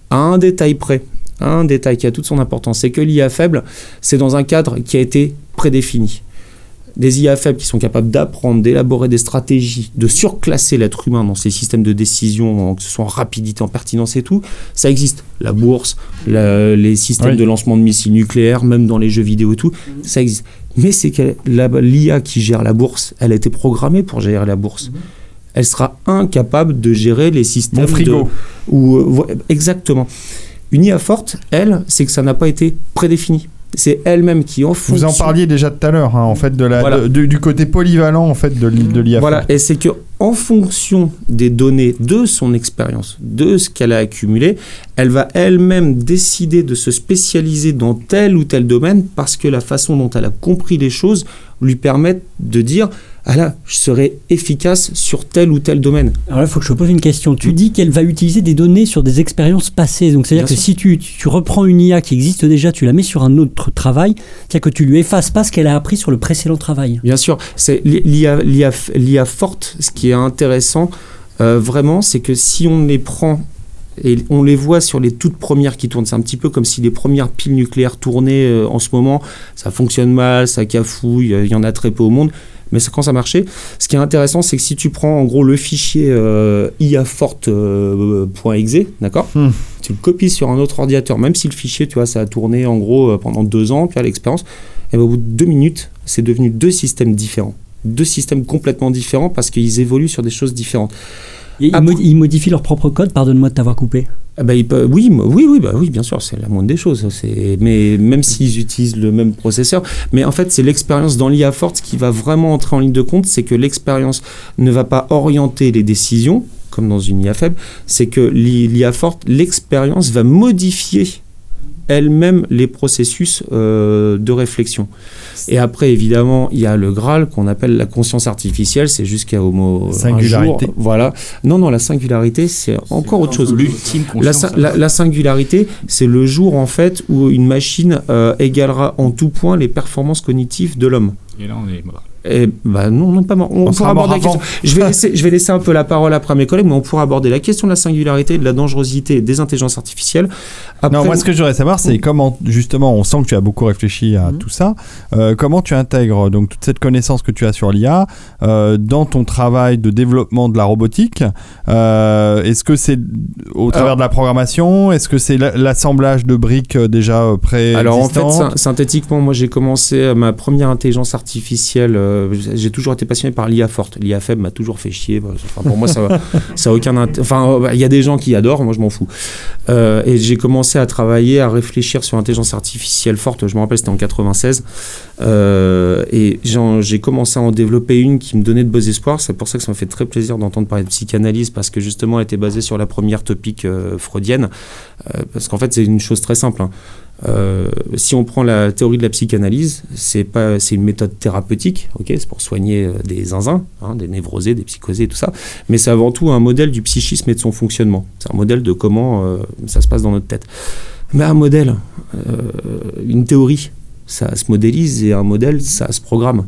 À un détail près. Un détail qui a toute son importance. C'est que l'IA faible, c'est dans un cadre qui a été prédéfini. Des IA faibles qui sont capables d'apprendre, d'élaborer des stratégies, de surclasser l'être humain dans ces systèmes de décision, que ce soit en rapidité, en pertinence et tout, ça existe. La bourse, la- les systèmes Oui. de lancement de missiles nucléaires, même dans les jeux vidéo et tout, ça existe. Mais c'est que l'IA qui gère la bourse, elle a été programmée pour gérer la bourse. Elle sera incapable de gérer les systèmes Mon frigo. de- euh, exactement. Une IA forte, elle, c'est que ça n'a pas été prédéfini. C'est elle-même qui en Vous en fonction- parliez déjà tout à l'heure, hein, en fait, de la, Voilà. de- du, côté polyvalent en fait de l'IA. Voilà, et c'est que en fonction des données de son expérience, de ce qu'elle a accumulé, elle va elle-même décider de se spécialiser dans tel ou tel domaine parce que la façon dont elle a compris les choses lui permet de dire ah là, je serai efficace sur tel ou tel domaine. Alors là, il faut que je te pose une question. Tu dis qu'elle va utiliser des données sur des expériences passées. Donc, c'est-à-dire que sûr. si tu, tu reprends une IA qui existe déjà, tu la mets sur un autre travail, c'est-à-dire que tu lui effaces pas ce qu'elle a appris sur le précédent travail. Bien sûr, c'est l'IA, l'IA, l'IA forte. Ce qui est intéressant, euh, vraiment, c'est que si on les prend et on les voit sur les toutes premières qui tournent, c'est un petit peu comme si les premières piles nucléaires tournaient euh, en ce moment. Ça fonctionne mal, ça cafouille, euh, il y en a très peu au monde. Mais ça- quand ça marchait, ce qui est intéressant, c'est que si tu prends en gros le fichier euh, iaforte.exe, d'accord Hmm. Tu le copies sur un autre ordinateur, même si le fichier, tu vois, ça a tourné en gros euh, pendant deux ans, tu as l'expérience, et ben, au bout de deux minutes, c'est devenu deux systèmes différents. Deux systèmes complètement différents parce qu'ils évoluent sur des choses différentes. Et ils, modifient leur propre code, pardonne-moi de t'avoir coupé. Ah bah, ils peuvent- oui, oui, oui, bah oui, bien sûr, c'est la moindre des choses. C'est, mais même s'ils utilisent le même processeur, mais en fait, c'est l'expérience dans l'IA forte qui va vraiment entrer en ligne de compte, c'est que l'expérience ne va pas orienter les décisions comme dans une IA faible, c'est que l'i- l'IA forte, l'expérience va modifier elle-même les processus euh, de réflexion. Et après, évidemment, il y a le Graal qu'on appelle la conscience artificielle, c'est jusqu'à homo un Singularité. jour, voilà. Non, non, la singularité, c'est encore autre chose. L'ultime La, conscience. sin- la- la singularité, c'est le jour en fait où une machine euh, égalera en tout point les performances cognitives de l'homme. Et là, on est mort. Et bah non, non pas mort. On, pourra aborder la question. Je vais laisser, je vais laisser un peu la parole après à mes collègues, mais on pourra aborder la question de la singularité, de la dangerosité des intelligences artificielles. Après, non, moi ce que je voudrais savoir, c'est comment justement, on sent que tu as beaucoup réfléchi à Mhm. tout ça. Euh, comment tu intègres donc toute cette connaissance que tu as sur l'IA euh, dans ton travail de développement de la robotique? Euh, Est-ce que c'est au travers Alors- de la programmation? Est-ce que c'est la- l'assemblage de briques déjà préexistantes Alors en fait, syn- synthétiququement, moi j'ai commencé ma première intelligence artificielle. Euh, j'ai toujours été passionné par l'IA forte. L'IA faible m'a toujours fait chier. Enfin, pour moi, ça, ça a aucun. int- Enfin, euh, il y a des gens qui adorent, moi je m'en fous. Euh, et j'ai commencé à travailler, à réfléchir sur l'intelligence artificielle forte. Je me rappelle, c'était en 96. Euh, et j'ai commencé à en développer une qui me donnait de beaux espoirs. C'est pour ça que ça me fait très plaisir d'entendre parler de psychanalyse parce que justement, elle était basée sur la première topique freudienne. Parce qu'en fait, c'est une chose très simple. hein. Euh, si on prend la théorie de la psychanalyse, c'est une méthode thérapeutique, ok, c'est pour soigner euh, des zinzins, hein, des névrosés, des psychosés tout ça, mais c'est avant tout un modèle du psychisme et de son fonctionnement. C'est un modèle de comment euh, ça se passe dans notre tête. Mais un modèle, une théorie, ça se modélise et un modèle, ça se programme.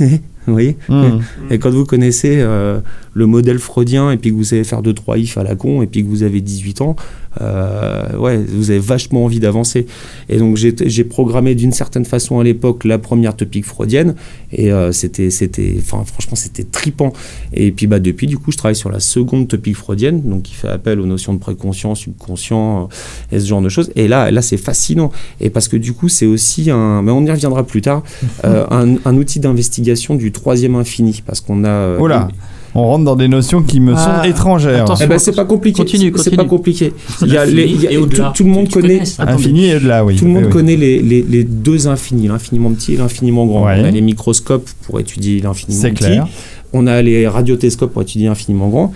Vous voyez Hmm. et quand vous connaissez euh, le modèle freudien et puis que vous savez faire 2-3 ifs à la con et puis que vous avez 18 ans, euh, ouais, vous avez vachement envie d'avancer. Et donc j'ai programmé d'une certaine façon à l'époque la première topique freudienne et euh, c'était, c'était, enfin franchement c'était tripant. Et puis bah depuis du coup je travaille sur la seconde topique freudienne, donc qui fait appel aux notions de préconscient, subconscient et ce genre de choses. Et là, là c'est fascinant. Et parce que du coup c'est aussi un, mais on y reviendra plus tard, un, un outil d'investigation du troisième infini parce qu'on a euh, Oh là, on rentre dans des notions qui me Ah, sont étrangères. eh ben, c'est pas compliqué. Continue, c'est- pas compliqué. Il y a L'infini les- il y a- et tout, au-delà. tout le monde Tu- tu connaît. ça Infini et de là, oui. Tout le monde Oui, oui. connaît les, les- les deux infinis, l'infiniment petit et l'infiniment grand. Ouais. On a les microscopes pour étudier l'infiniment C'est petit. clair. On a les radiotélescopes pour étudier l'infiniment grand.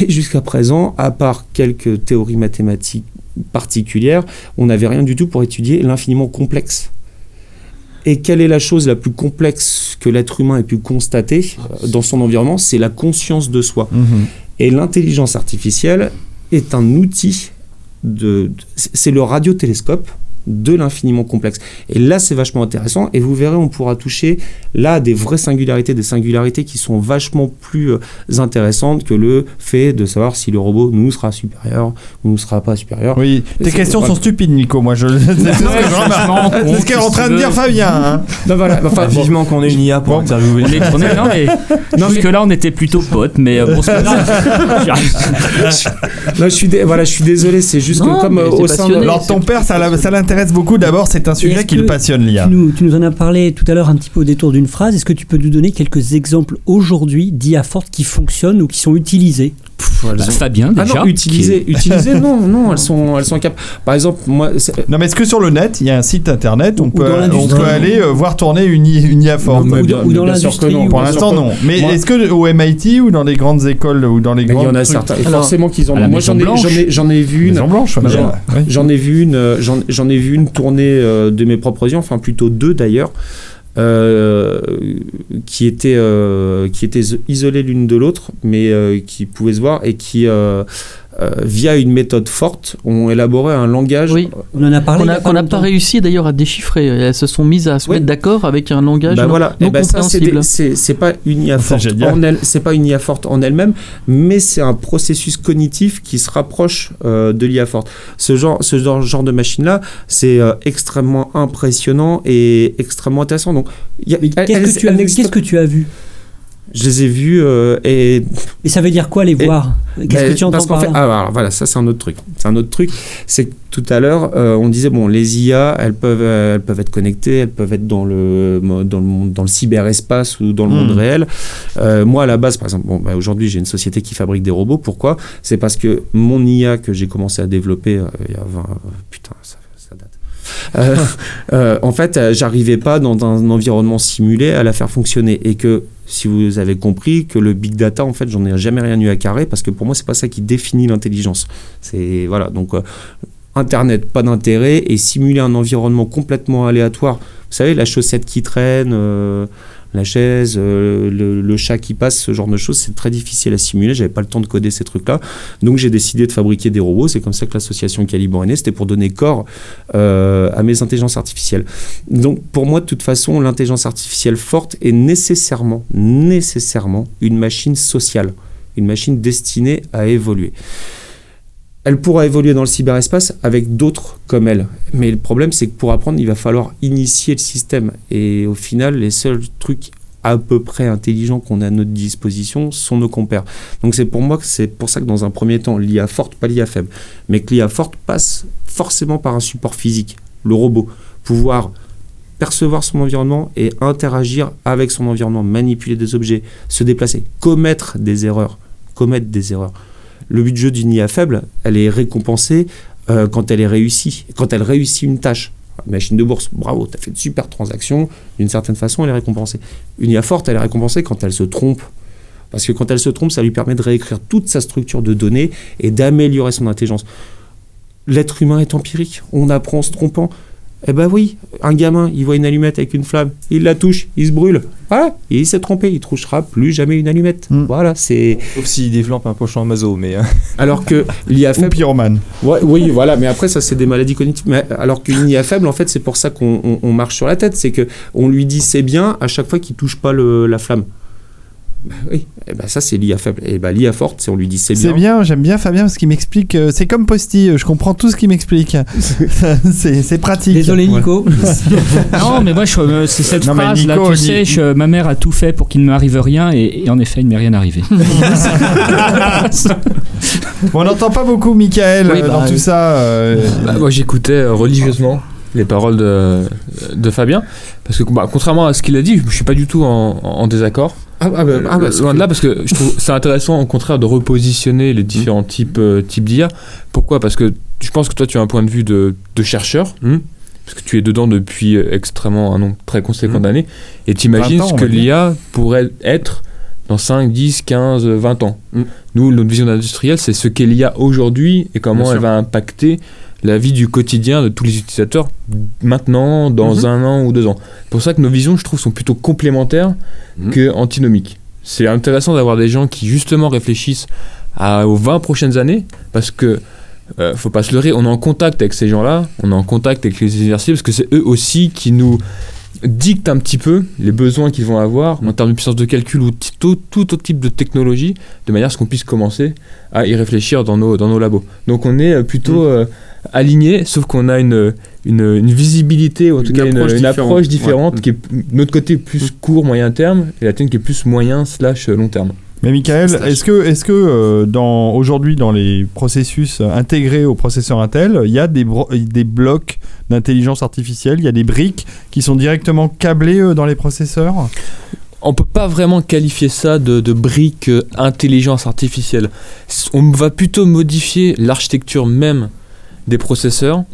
Et jusqu'à présent, à part quelques théories mathématiques particulières, on n'avait rien du tout pour étudier l'infiniment complexe. Et quelle est la chose la plus complexe que l'être humain ait pu constater euh, dans son environnement? C'est la conscience de soi. Mhm. Et l'intelligence artificielle est un outil de. de- c'est le radiotélescope de l'infiniment complexe. Et là, c'est vachement intéressant. Et vous verrez, on pourra toucher là à des vraies singularités, des singularités qui sont vachement plus euh, intéressantes que le fait de savoir si le robot nous sera supérieur ou nous sera pas supérieur. Oui, tes questions sont stupides, Nico. Moi, je. C'est ce ce qu'est en train de dire Fabien. hein. Ben voilà, enfin, bon. Vivement qu'on ait une IA pour Bon. interviewer. On est, on est- non, mais, Non, mais- jusque-là, on était plutôt potes, mais euh, bon, c'est pas grave. Là, je suis, dé- voilà, je suis désolé, c'est juste Non, que comme euh, au sein de. Alors, ton père, ça l'a- ça l'intéresse beaucoup. D'abord, c'est un sujet qui le passionne, l'IA. Tu nous, tu nous en as parlé tout à l'heure un petit peu au détour d'une phrase. Est-ce que tu peux nous donner quelques exemples aujourd'hui d'IA fortes qui fonctionnent ou qui sont utilisées? Elles Bah, ont- Fabien, Ah déjà. non, utiliser, utiliser, non, non, elles sont, elles sont capables. Par exemple, moi, c'est- Non, mais est-ce que sur le net, il y a un site internet où on Ou peut, on aller euh, voir tourner une, une IA mais ou, bien- dans- ou dans bien sûr que l'industrie Pour l'instant, non. Mais est-ce que au MIT ou dans les grandes écoles ou dans les Mais il y grandes en a trucs- certains. Et Alors, forcément qu'ils en ont. Moi, j'en ai, j'en ai, vu une. J'en- euh, ai vu une, euh, j'en, j'en ai vu une tournée euh, de mes propres yeux, enfin plutôt deux d'ailleurs, euh, qui étaient euh, qui étaient isolées l'une de l'autre, mais euh, qui pouvaient se voir et qui euh, via une méthode forte ont élaboré un langage. Oui. On en a parlé. Qu'on n'a pas réussi d'ailleurs à déchiffrer. Elles se sont mises à se Oui. mettre d'accord avec un langage Bah non, voilà, non Eh ben ça c'est, pas une IA forte en elle, c'est pas une IA forte en elle-même, mais c'est un processus cognitif qui se rapproche euh, de l'IA forte. Ce genre, ce genre, genre de machine là, c'est euh, extrêmement impressionnant et extrêmement intéressant. Donc, que Qu'est-ce que tu as vu? Je les ai vus euh, et Et ça veut dire quoi les voir? Qu'est-ce Mais que tu entends parce par fait, là? ah, alors, voilà, ça c'est un autre truc. C'est un autre truc. C'est que tout à l'heure, euh, on disait bon, les IA, elles peuvent, euh, elles peuvent être connectées, elles peuvent être dans le dans le monde, dans le cyberespace ou dans le monde Hmm. réel. Moi, à la base, par exemple, bon, bah, aujourd'hui, j'ai une société qui fabrique des robots. Pourquoi? C'est parce que mon IA que j'ai commencé à développer il y a 20, euh, putain, ça. Euh, euh, en fait, j'arrivais pas dans un environnement simulé à la faire fonctionner et que si vous avez compris que le big data, en fait, j'en ai jamais rien eu à carrer parce que pour moi, c'est pas ça qui définit l'intelligence. C'est voilà, donc euh, Internet, pas d'intérêt et simuler un environnement complètement aléatoire. Vous savez, la chaussette qui traîne, euh, la chaise, euh, le, chat qui passe, ce genre de choses, c'est très difficile à simuler. J'avais pas le temps de coder ces trucs-là, donc j'ai décidé de fabriquer des robots. C'est comme ça que l'association Calibre est née. C'était pour donner corps euh, à mes intelligences artificielles. Donc pour moi, de toute façon, l'intelligence artificielle forte est nécessairement, nécessairement une machine sociale, une machine destinée à évoluer. Elle pourra évoluer dans le cyberespace avec d'autres comme elle. Mais le problème, c'est que pour apprendre, il va falloir initier le système. Et au final, les seuls trucs à peu près intelligents qu'on a à notre disposition sont nos compères. Donc c'est pour moi que c'est pour ça que dans un premier temps, l'IA forte, pas l'IA faible, mais que l'IA forte passe forcément par un support physique, le robot, pouvoir percevoir son environnement et interagir avec son environnement, manipuler des objets, se déplacer, commettre des erreurs, commettre des erreurs. Le jeu d'une IA faible, elle est récompensée euh, quand elle est réussie, quand elle réussit une tâche. Machine de bourse, bravo, tu as fait de super transactions, d'une certaine façon, elle est récompensée. Une IA forte, elle est récompensée quand elle se trompe. Parce que quand elle se trompe, ça lui permet de réécrire toute sa structure de données et d'améliorer son intelligence. L'être humain est empirique, on apprend en se trompant. Eh ben oui, un gamin, il voit une allumette avec une flamme, il la touche, il se brûle. Voilà, et il s'est trompé, il touchera plus jamais une allumette. Mm. Voilà, c'est. Sauf s'il développe un pochon Amazo, mais. euh, Alors que l'IA Ou faible. pyromane. Ouais, oui, voilà, mais après, ça, c'est des maladies cognitives. Mais alors qu'une IA faible, en fait, c'est pour ça qu'on on- on marche sur la tête. C'est que on lui dit c'est bien à chaque fois qu'il touche pas le- la flamme. Bah oui, et ben ça, c'est l'IA faible. Et ben l'IA forte, c'est on lui dit c'est bien. C'est bien, j'aime bien Fabien parce qu'il m'explique. euh, c'est comme Posty, euh, je comprends tout ce qu'il m'explique. c'est c'est pratique. Désolé Ouais. Nico. Non, mais moi, je, euh, c'est cette Non, phrase là, Nico, tu il- sais, je- ma mère a tout fait pour qu'il ne m'arrive rien, et, et en effet, il ne m'est rien arrivé. Bon, on n'entend pas beaucoup Michael Oui, euh, bah, dans tout ça. euh, Bah, moi j'écoutais euh, religieusement les paroles de, de Fabien. Parce que bah, contrairement à ce qu'il a dit je suis pas du tout en, en désaccord. Ah, ah, bah, ah, bah, c'est loin de là parce que je trouve c'est intéressant au contraire de repositionner les différents types euh, types d'IA pourquoi? Parce que je pense que toi tu as un point de vue de, de chercheur Hmm. parce que tu es dedans depuis euh, extrêmement un nombre très conséquent Hmm. d'années et t'imagines 20 ans, ce que l'IA pourrait être dans 5, 10, 15, 20 ans. Mm. Nous, notre vision industrielle, c'est ce qu'elle y a aujourd'hui et comment Bien elle sûr. va impacter la vie du quotidien de tous les utilisateurs maintenant, dans Mhm. un an ou deux ans. C'est pour ça que nos visions, je trouve, sont plutôt complémentaires Mhm. que antinomiques. C'est intéressant d'avoir des gens qui, justement, réfléchissent à, aux 20 prochaines années parce que euh, faut pas se leurrer, on est en contact avec ces gens-là, on est en contact avec les exercices parce que c'est eux aussi qui nous dictent un petit peu les besoins qu'ils vont avoir en termes de puissance de calcul ou tout, tout autre type de technologie, de manière à ce qu'on puisse commencer à y réfléchir dans nos, dans nos labos. Donc on est euh, plutôt euh, aligné, sauf qu'on a une, une, une visibilité, ou en tout Une cas une, approche une différente. approche différente, Ouais. qui est p- notre côté plus court, moyen terme, et la tienne qui est plus moyen slash long terme. Mais Michael, est-ce que, est-ce que euh, dans, aujourd'hui, dans les processus euh, intégrés au processeur Intel, il y a des, blocs d'intelligence artificielle, il y a des briques qui sont directement câblées euh, dans les processeurs? On peut pas vraiment qualifier ça de, de brique euh, intelligence artificielle. On va plutôt modifier l'architecture même des processeurs,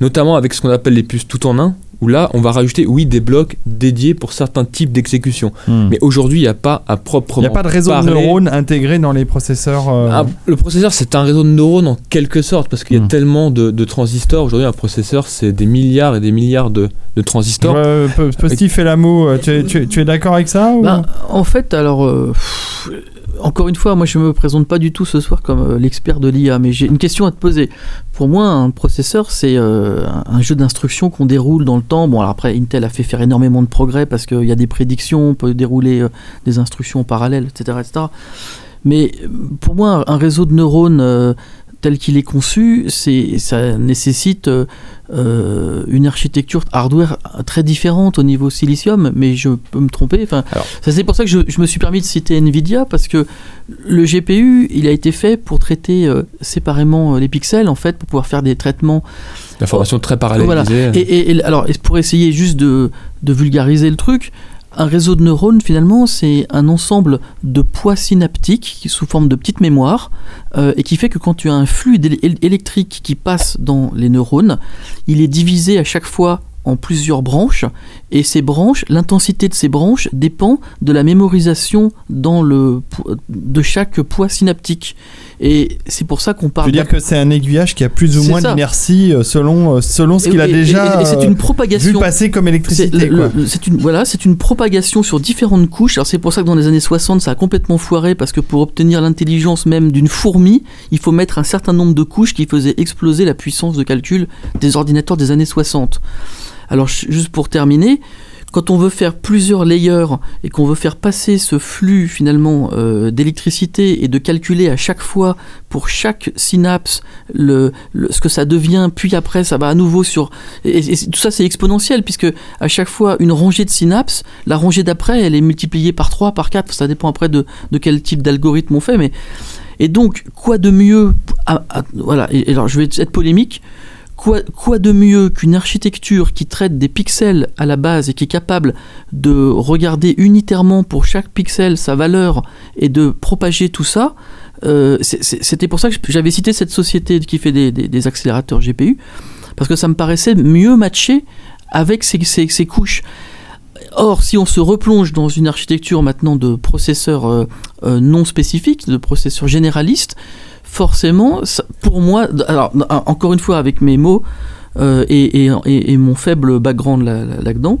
notamment avec ce qu'on appelle les puces tout en un, où là, on va rajouter, oui, des blocs dédiés pour certains types d'exécution. Mais aujourd'hui, il n'y a pas à Il proprement n'y a pas de réseau parler- de neurones intégré dans les processeurs euh, Ah, le processeur, c'est un réseau de neurones en quelque sorte, parce qu'il y a Hmm. tellement de, de transistors. Aujourd'hui, un processeur, c'est des milliards et des milliards de, de transistors. Ouais, P- Posty fait la moue. euh, Tu es, tu es- tu es d'accord avec ça ou... Ben, en fait, alors, euh, pff, encore une fois, moi je me présente pas du tout ce soir comme euh, l'expert de l'IA, mais j'ai une question à te poser. Pour moi, un processeur, c'est euh, un- jeu d'instructions qu'on déroule dans le temps. Bon, alors après, Intel a fait faire énormément de progrès parce qu'il y a des prédictions, on peut dérouler euh, des instructions en parallèle, etc., etc. Mais pour moi, un réseau de neurones tel qu'il est conçu, c'est, ça nécessite euh, euh, une architecture hardware très différente au niveau silicium, mais je peux me tromper. Enfin, Alors. ça, c'est pour ça que je, je me suis permis de citer Nvidia parce que le GPU, il a été fait pour traiter euh, séparément les pixels en fait, pour pouvoir faire des traitements L'information très parallélisée. voilà. Et, et- et alors, pour essayer juste de, de vulgariser le truc, un réseau de neurones, finalement, c'est un ensemble de poids synaptiques sous forme de petites mémoires euh, et qui fait que quand tu as un flux électrique qui passe dans les neurones, il est divisé à chaque fois en plusieurs branches et ces branches, l'intensité de ces branches dépend de la mémorisation de chaque poids synaptique. Et c'est pour ça qu'on Je parle veux dire que c'est un aiguillage qui a plus ou moins d'inertie euh, selon, euh, selon ce qu'il a et- déjà et- et c'est euh, une vu propagation. passer comme électricité. c'est une voilà, c'est une propagation sur différentes couches. Alors c'est pour ça que dans les années 60, ça a complètement foiré parce que pour obtenir l'intelligence même d'une fourmi, il faut mettre un certain nombre de couches qui faisaient exploser la puissance de calcul des ordinateurs des années 60. Alors juste pour terminer, quand on veut faire plusieurs layers et qu'on veut faire passer ce flux finalement euh, d'électricité et de calculer à chaque fois pour chaque synapse le, ce que ça devient, puis après ça va à nouveau sur tout ça c'est exponentiel puisque à chaque fois une rangée de synapses, la rangée d'après elle est multipliée par 3, par 4, ça dépend après de, quel type d'algorithme on fait, mais et donc quoi de mieux voilà alors je vais être polémique Quoi, de mieux qu'une architecture qui traite des pixels à la base et qui est capable de regarder unitairement pour chaque pixel sa valeur et de propager tout ça Euh, C'était pour ça que j'avais cité cette société qui fait des, accélérateurs GPU, parce que ça me paraissait mieux matché avec ces couches. Or, si on se replonge dans une architecture maintenant de processeurs euh, euh, non spécifiques, de processeurs généralistes, forcément, ça- pour moi, alors encore une fois avec mes mots euh, et, et- et- et mon faible background là- là- là-dedans,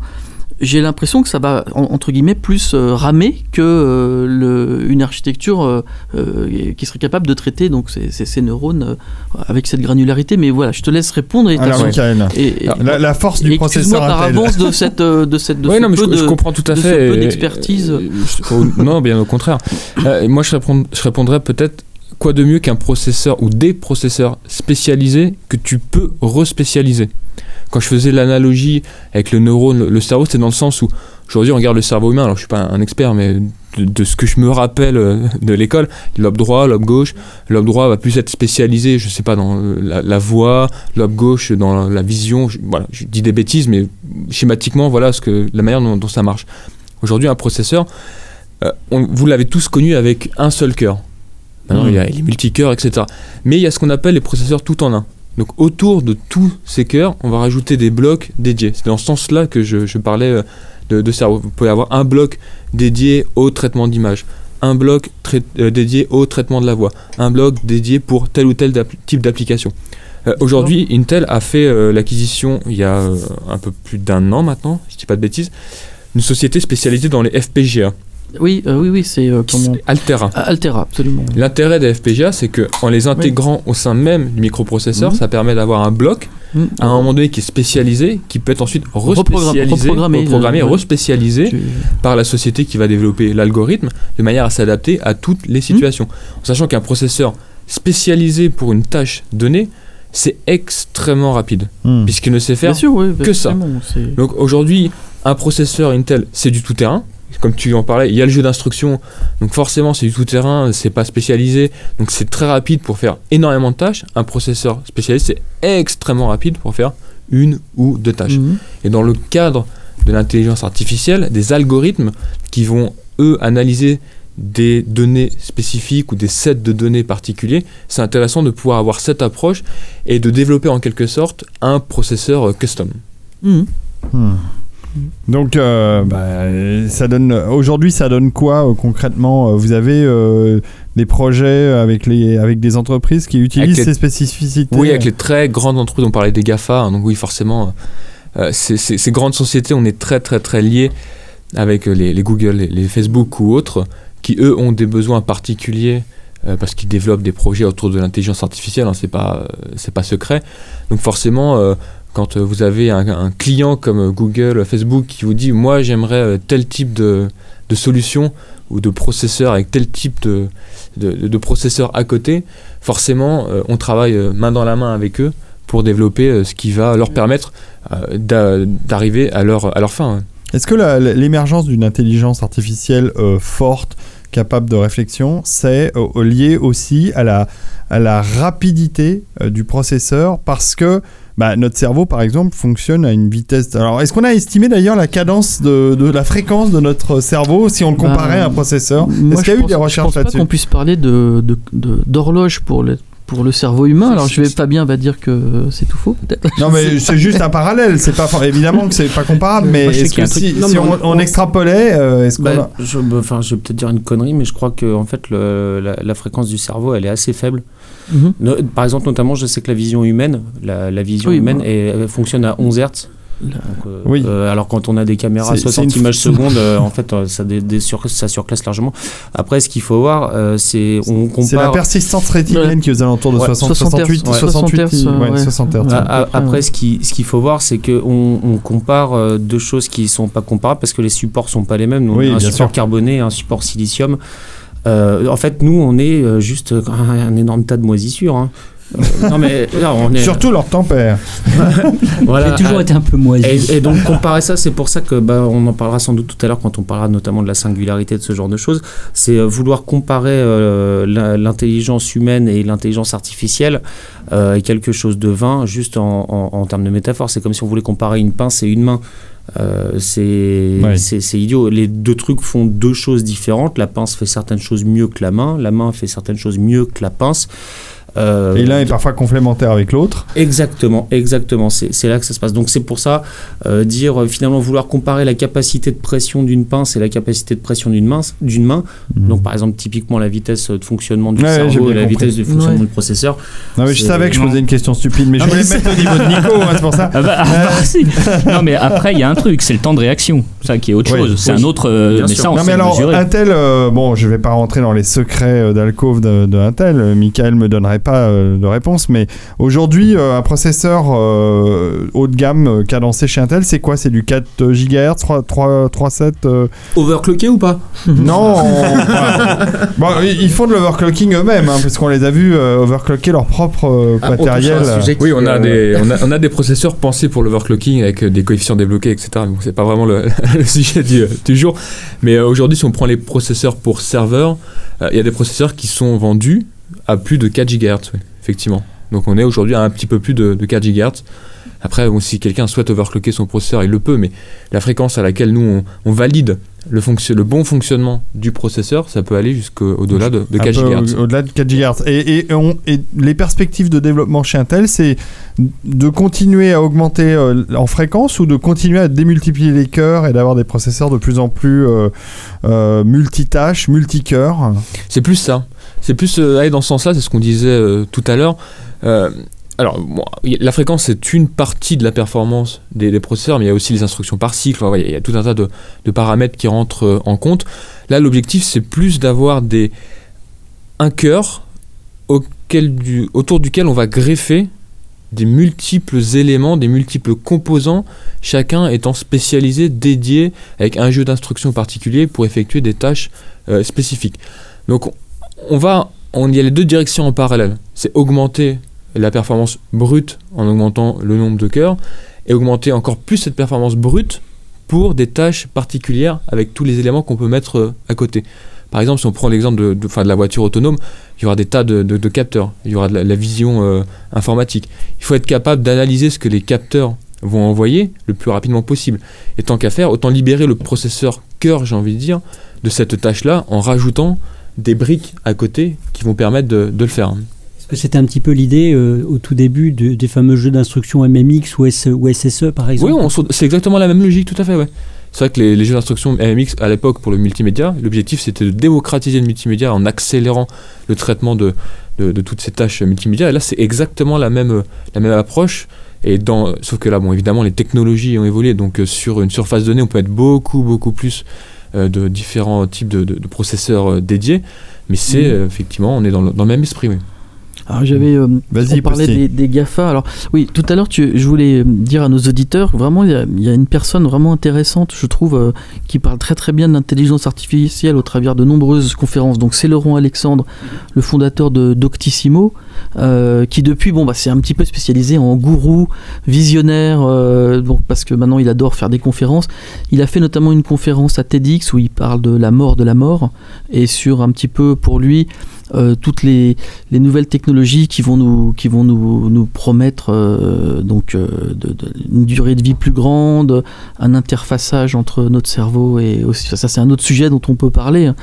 j'ai l'impression que ça va en- entre guillemets plus euh, ramer que euh, le- une architecture euh, euh, qui serait capable de traiter donc ces, ces- ces neurones euh, avec cette granularité. Mais voilà, je te laisse répondre. Et, Alors, et- la, la force du et excuse-moi processeur par avance de cette de cette de Ouais, ce non, mais je, peu je de- comprends tout à de fait. d'expertise. non, bien au contraire. Euh, moi, je répondrais peut-être quoi de mieux qu'un processeur ou des processeurs spécialisés que tu peux respécialiser? Quand je faisais l'analogie avec le neurone, le, cerveau, c'est dans le sens où aujourd'hui on regarde le cerveau humain. Alors, je suis pas un, expert, mais de, ce que je me rappelle euh, de l'école, lobe droit, lobe gauche. Lobe droit va plus être spécialisé, je sais pas, dans euh, la, voix, lobe gauche dans la vision. Je, voilà, je dis des bêtises, mais schématiquement, voilà ce que, la manière dont, ça marche. Aujourd'hui, un processeur, euh, vous l'avez tous connu avec un seul cœur. Maintenant, Mm. il y a les multicœurs, etc. Mais il y a ce qu'on appelle les processeurs tout en un. Donc autour de tous ces cœurs, on va rajouter des blocs dédiés. C'est dans ce sens-là que je, je parlais euh, de, de cerveau. Vous pouvez avoir un bloc dédié au traitement d'image, un bloc euh, dédié au traitement de la voix, un bloc dédié pour tel ou tel type d'application. Euh, Aujourd'hui, Intel a fait euh, l'acquisition il y a un peu plus d'un an maintenant, si je dis pas de bêtises, une société spécialisée dans les FPGA, Oui, euh, oui, oui, c'est euh, comment Altera. Ah, Altera, absolument. L'intérêt des FPGA, c'est que en les intégrant au sein même du microprocesseur, Mhm. ça permet d'avoir un bloc Mm. à un moment donné qui est spécialisé, qui peut être ensuite reprogrammé, reprogrammé, euh, respécialisé Tu- par la société qui va développer l'algorithme de manière à s'adapter à toutes les situations. En sachant qu'un processeur spécialisé pour une tâche donnée, c'est extrêmement rapide, puisqu'il ne sait faire Bien sûr, oui, que ça. donc aujourd'hui, un processeur Intel, c'est du tout-terrain. Comme tu en parlais, il y a le jeu d'instruction, donc forcément c'est du tout-terrain, c'est pas spécialisé, donc c'est très rapide pour faire énormément de tâches. Un processeur spécialisé, c'est extrêmement rapide pour faire une ou deux tâches. Mhm. Et dans le cadre de l'intelligence artificielle, des algorithmes qui vont, eux, analyser des données spécifiques ou des sets de données particuliers, c'est intéressant de pouvoir avoir cette approche et de développer en quelque sorte un processeur custom. Mhm. Hmm. Donc, euh, bah, ça donne. Aujourd'hui, ça donne quoi euh, concrètement Euh, Vous avez euh, des projets avec les avec des entreprises qui utilisent les- ces spécificités? Oui, avec les très grandes entreprises, on parlait des GAFA, hein, donc oui, forcément, ces, ces- ces grandes sociétés, on est très très très liés avec les, les Google, les, les Facebook ou autres, qui eux ont des besoins particuliers parce qu'ils développent des projets autour de l'intelligence artificielle, hein, c'est pas euh, c'est pas secret. Donc forcément, euh, quand euh, vous avez un, un client comme euh, Google, Facebook qui vous dit moi j'aimerais euh, tel type de, de solution ou de processeur avec tel type de, de, processeur à côté, forcément euh, on travaille euh, main dans la main avec eux pour développer euh, ce qui va leur permettre euh, d'a- d'arriver à leur, à leur fin. hein. Est-ce que l'émergence d'une intelligence artificielle euh, forte, capable de réflexion, c'est euh, lié aussi à la, à la rapidité euh, du processeur Parce que bah, notre cerveau, par exemple, fonctionne à une vitesse. Alors, est-ce qu'on a estimé d'ailleurs la cadence de, de la fréquence de notre cerveau si on le comparait Bah, à un processeur? Est-ce qu'il y a eu pense- des recherches Je pense là-dessus? pas qu'on puisse parler de, de- de- d'horloge pour le, pour le cerveau humain. Alors, je vais, Fabien va dire que c'est tout faux, peut-être. Non, mais c'est juste un parallèle. C'est pas for- évidemment que c'est pas comparable, mais Moi, que si, Non, si mais on, on- on extrapolait, euh, est-ce qu'on Bah, a- je, enfin, je vais peut-être dire une connerie, mais je crois que en fait, le- la, la fréquence du cerveau, elle est assez faible. Mhm. No- par exemple, notamment, je sais que la vision humaine, la, la vision Oui, humaine, bah. est- fonctionne à 11 Hz. Donc, euh, Oui. euh, alors quand on a des caméras à C'est- c'est 60 une- images secondes, euh, en fait, euh, ça, dé- dé- sur- ça surclasse largement. Après, ce qu'il faut voir, euh, c'est on C'est la compare. persistance rétinienne qui est aux alentours de Ouais, 60, 60 68, Hz, 68, 60 Hz, ouais, ouais. 60 Hz. A- Ouais. a- à peu près, Après, ouais. ce qu'il ce qu'il faut voir, c'est qu'on on compare euh, deux choses qui sont pas comparables parce que les supports sont pas les mêmes. On Oui, a un support sûr. carboné, un support silicium. Euh, en fait, nous, on est euh, juste un, un énorme tas de moisissures. hein. Euh, non, mais là, on est. Surtout leur tempère. voilà, J'ai toujours euh, été un peu moisi. et, et donc comparer ça, c'est pour ça que bah, on en parlera sans doute tout à l'heure quand on parlera notamment de la singularité de ce genre de choses. C'est euh, vouloir comparer euh, l'intelligence humaine et l'intelligence artificielle euh, est quelque chose de vain, juste en, en- en termes de métaphore. C'est comme si on voulait comparer une pince et une main. Euh, c'est Ouais. c'est- c'est idiot. Les deux trucs font deux choses différentes. La pince fait certaines choses mieux que la main. La main fait certaines choses mieux que la pince. Euh, Et l'un est parfois complémentaire avec l'autre. Exactement, exactement. C'est là que ça se passe. Donc c'est pour ça, euh, dire euh, finalement vouloir comparer la capacité de pression d'une pince et la capacité de pression d'une main, d'une main. Donc par exemple typiquement la vitesse de fonctionnement du Mhm. Ouais, cerveau et la compris. vitesse de fonctionnement Ouais. du processeur. Non, mais je savais que je posais une question stupide, mais je voulais mettre au niveau de Nico, hein, c'est pour ça. Ah bah, ah bah, si. Non mais après il y a un truc, c'est le temps de réaction, ça qui est autre Oui, chose. C'est oui. un autre, euh, Bien mais sûr. ça on Non mais alors. Intel, euh, bon je vais pas rentrer dans les secrets d'alcôve de, de Intel, Michael me donnerait pas euh, de réponse, mais aujourd'hui euh, un processeur euh, haut de gamme euh, cadencé chez Intel c'est quoi? C'est du 4 GHz, 3, 3, 3 7 euh, Overclocké ou pas? Non. Bon, ils font de l'overclocking eux-mêmes, hein, parce qu'on les a vus euh, overclocker leur propre euh, Ah, matériel. Oui, on a, euh, des, on, a, on a des processeurs pensés pour l'overclocking avec des coefficients débloqués, etc. Bon, c'est pas vraiment le, le sujet du, du jour. Mais euh, aujourd'hui, si on prend les processeurs pour serveur, euh, il y a des processeurs qui sont vendus à plus de 4 GHz, oui, effectivement. Donc on est aujourd'hui à un petit peu plus de, de 4 GHz. Après, bon, si quelqu'un souhaite overclocker son processeur, il le peut, mais la fréquence à laquelle nous, on, on valide le, fonction- le bon fonctionnement du processeur, ça peut aller jusqu'au-delà de, de Un 4 peu GHz. au- Au-delà de 4 GHz. Et, et, on- et les perspectives de développement chez Intel, c'est de continuer à augmenter euh, en fréquence ou de continuer à démultiplier les cœurs et d'avoir des processeurs de plus en plus euh, euh, multitâches, multicœurs? C'est plus ça. C'est plus euh, aller dans ce sens-là, c'est ce qu'on disait euh, tout à l'heure. Euh, alors, la fréquence, c'est une partie de la performance des, processeurs, mais il y a aussi les instructions par cycle. Il y, a tout un tas de, paramètres qui rentrent en compte. Là, l'objectif, c'est plus d'avoir des un cœur autour duquel on va greffer des multiples éléments, des multiples composants, chacun étant spécialisé, dédié, avec un jeu d'instructions particulier pour effectuer des tâches spécifiques. Donc on va, on y a les deux directions en parallèle. C'est augmenter la performance brute en augmentant le nombre de cœurs et augmenter encore plus cette performance brute pour des tâches particulières avec tous les éléments qu'on peut mettre euh, à côté. Par exemple, si on prend l'exemple de, de, la voiture autonome, il y aura des tas de, capteurs, il y aura de la, la vision euh, informatique. Il faut être capable d'analyser ce que les capteurs vont envoyer le plus rapidement possible. Et tant qu'à faire, autant libérer le processeur cœur, j'ai envie de dire, de cette tâche-là en rajoutant des briques à côté qui vont permettre de, de le faire. Est-ce que c'était un petit peu l'idée euh, au tout début de- des fameux jeux d'instruction MMX ou, S- ou SSE par exemple Oui, c'est exactement la même logique, tout à fait, ouais. C'est vrai que les, les jeux d'instruction MMX à l'époque pour le multimédia, l'objectif c'était de démocratiser le multimédia en accélérant le traitement de, de, de toutes ces tâches multimédia. Et là, c'est exactement la même, la même approche. Et dans, sauf que là, bon, évidemment, les technologies ont évolué. Donc, euh, sur une surface donnée, on peut mettre beaucoup, beaucoup plus de différents types de, de- de processeurs euh, dédiés. Mais c'est Mhm. euh, effectivement, on est dans le, dans le même esprit. oui. Alors j'avais, euh, on parlait des, des GAFA. Alors oui, tout à l'heure, tu- je voulais euh, dire à nos auditeurs, vraiment, il y, a- il y a une personne vraiment intéressante, je trouve, euh, qui parle très très bien de l'intelligence artificielle au travers de nombreuses conférences. Donc c'est Laurent Alexandre, le fondateur de Doctissimo, euh, qui depuis, bon, bah, c'est un petit peu spécialisé en gourou, visionnaire, euh, donc parce que maintenant il adore faire des conférences. Il a fait notamment une conférence à TEDx où il parle de la mort de la mort et sur un petit peu pour lui euh, toutes les, les nouvelles technologies qui vont nous, qui vont nous, nous promettre donc, une durée de vie plus grande, un interfaçage entre notre cerveau et aussi, ça c'est un autre sujet dont on peut parler, hein,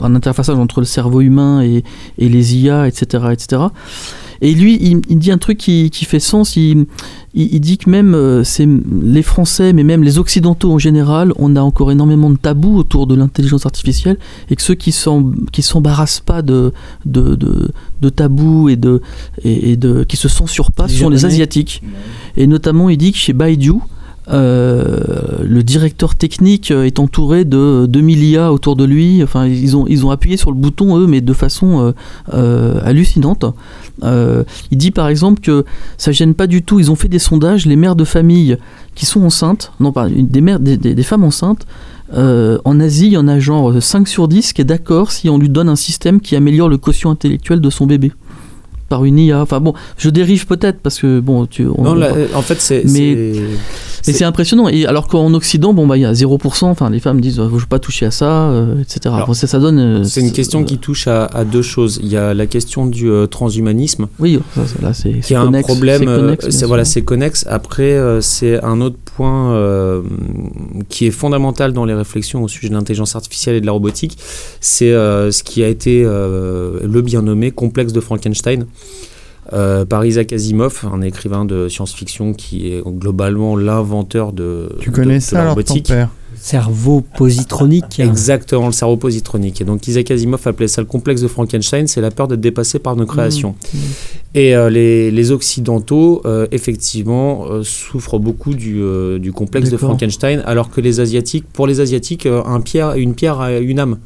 un interfaçage entre le cerveau humain et, et les IA, etc. etc. Et lui, il, il dit un truc qui, qui fait sens. Il, il, il dit que même euh, les Français, mais même les Occidentaux en général, on a encore énormément de tabous autour de l'intelligence artificielle et que ceux qui qui s'embarrassent pas de, de, de, de tabous et, de, et, et de, qui se censurent pas sont les. Asiatiques. Et notamment, il dit que chez Baidu, euh, le directeur technique est entouré de 2000 IA autour de lui. Enfin, ils ont, ils ont appuyé sur le bouton, eux, mais de façon euh, euh, hallucinante. Euh, il dit par exemple que ça gêne pas du tout. Ils ont fait des sondages, les mères de famille qui sont enceintes, non pas des mères, des, des- femmes enceintes. euh, en Asie, il y en a genre 5 sur 10 qui est d'accord si on lui donne un système qui améliore le quotient intellectuel de son bébé par une IA. Enfin bon, je dérive peut-être parce que bon, tu, on- Non, là, en fait, c'est. Mais- c'est- impressionnant. Et alors qu'en Occident, bon bah il y a 0%. Enfin, les femmes disent, euh, faut pas toucher à ça, euh, etc. Alors, Bon, ça, ça donne. euh, C'est une question euh, qui touche à, à deux choses. Il y a la question du euh, transhumanisme, Oui, ça, ça, là c'est. qui c'est a un problème. c'est voilà, c'est connexe. Après, c'est un autre point qui est fondamental dans les réflexions au sujet de l'intelligence artificielle et de la robotique. C'est ce qui a été le bien nommé complexe de Frankenstein. Euh, par Isaac Asimov, un écrivain de science-fiction qui est globalement l'inventeur de, Tu de- connais de ça la alors ton robotique. père Cerveau positronique. Exactement, le cerveau positronique. Et donc Isaac Asimov appelait ça le complexe de Frankenstein, c'est la peur d'être dépassé par nos créations. Et euh, les, les Occidentaux, euh, effectivement, euh, souffrent beaucoup du, euh, du complexe de. Frankenstein, alors que les Asiatiques, pour les Asiatiques, euh, un pierre, une pierre a une âme.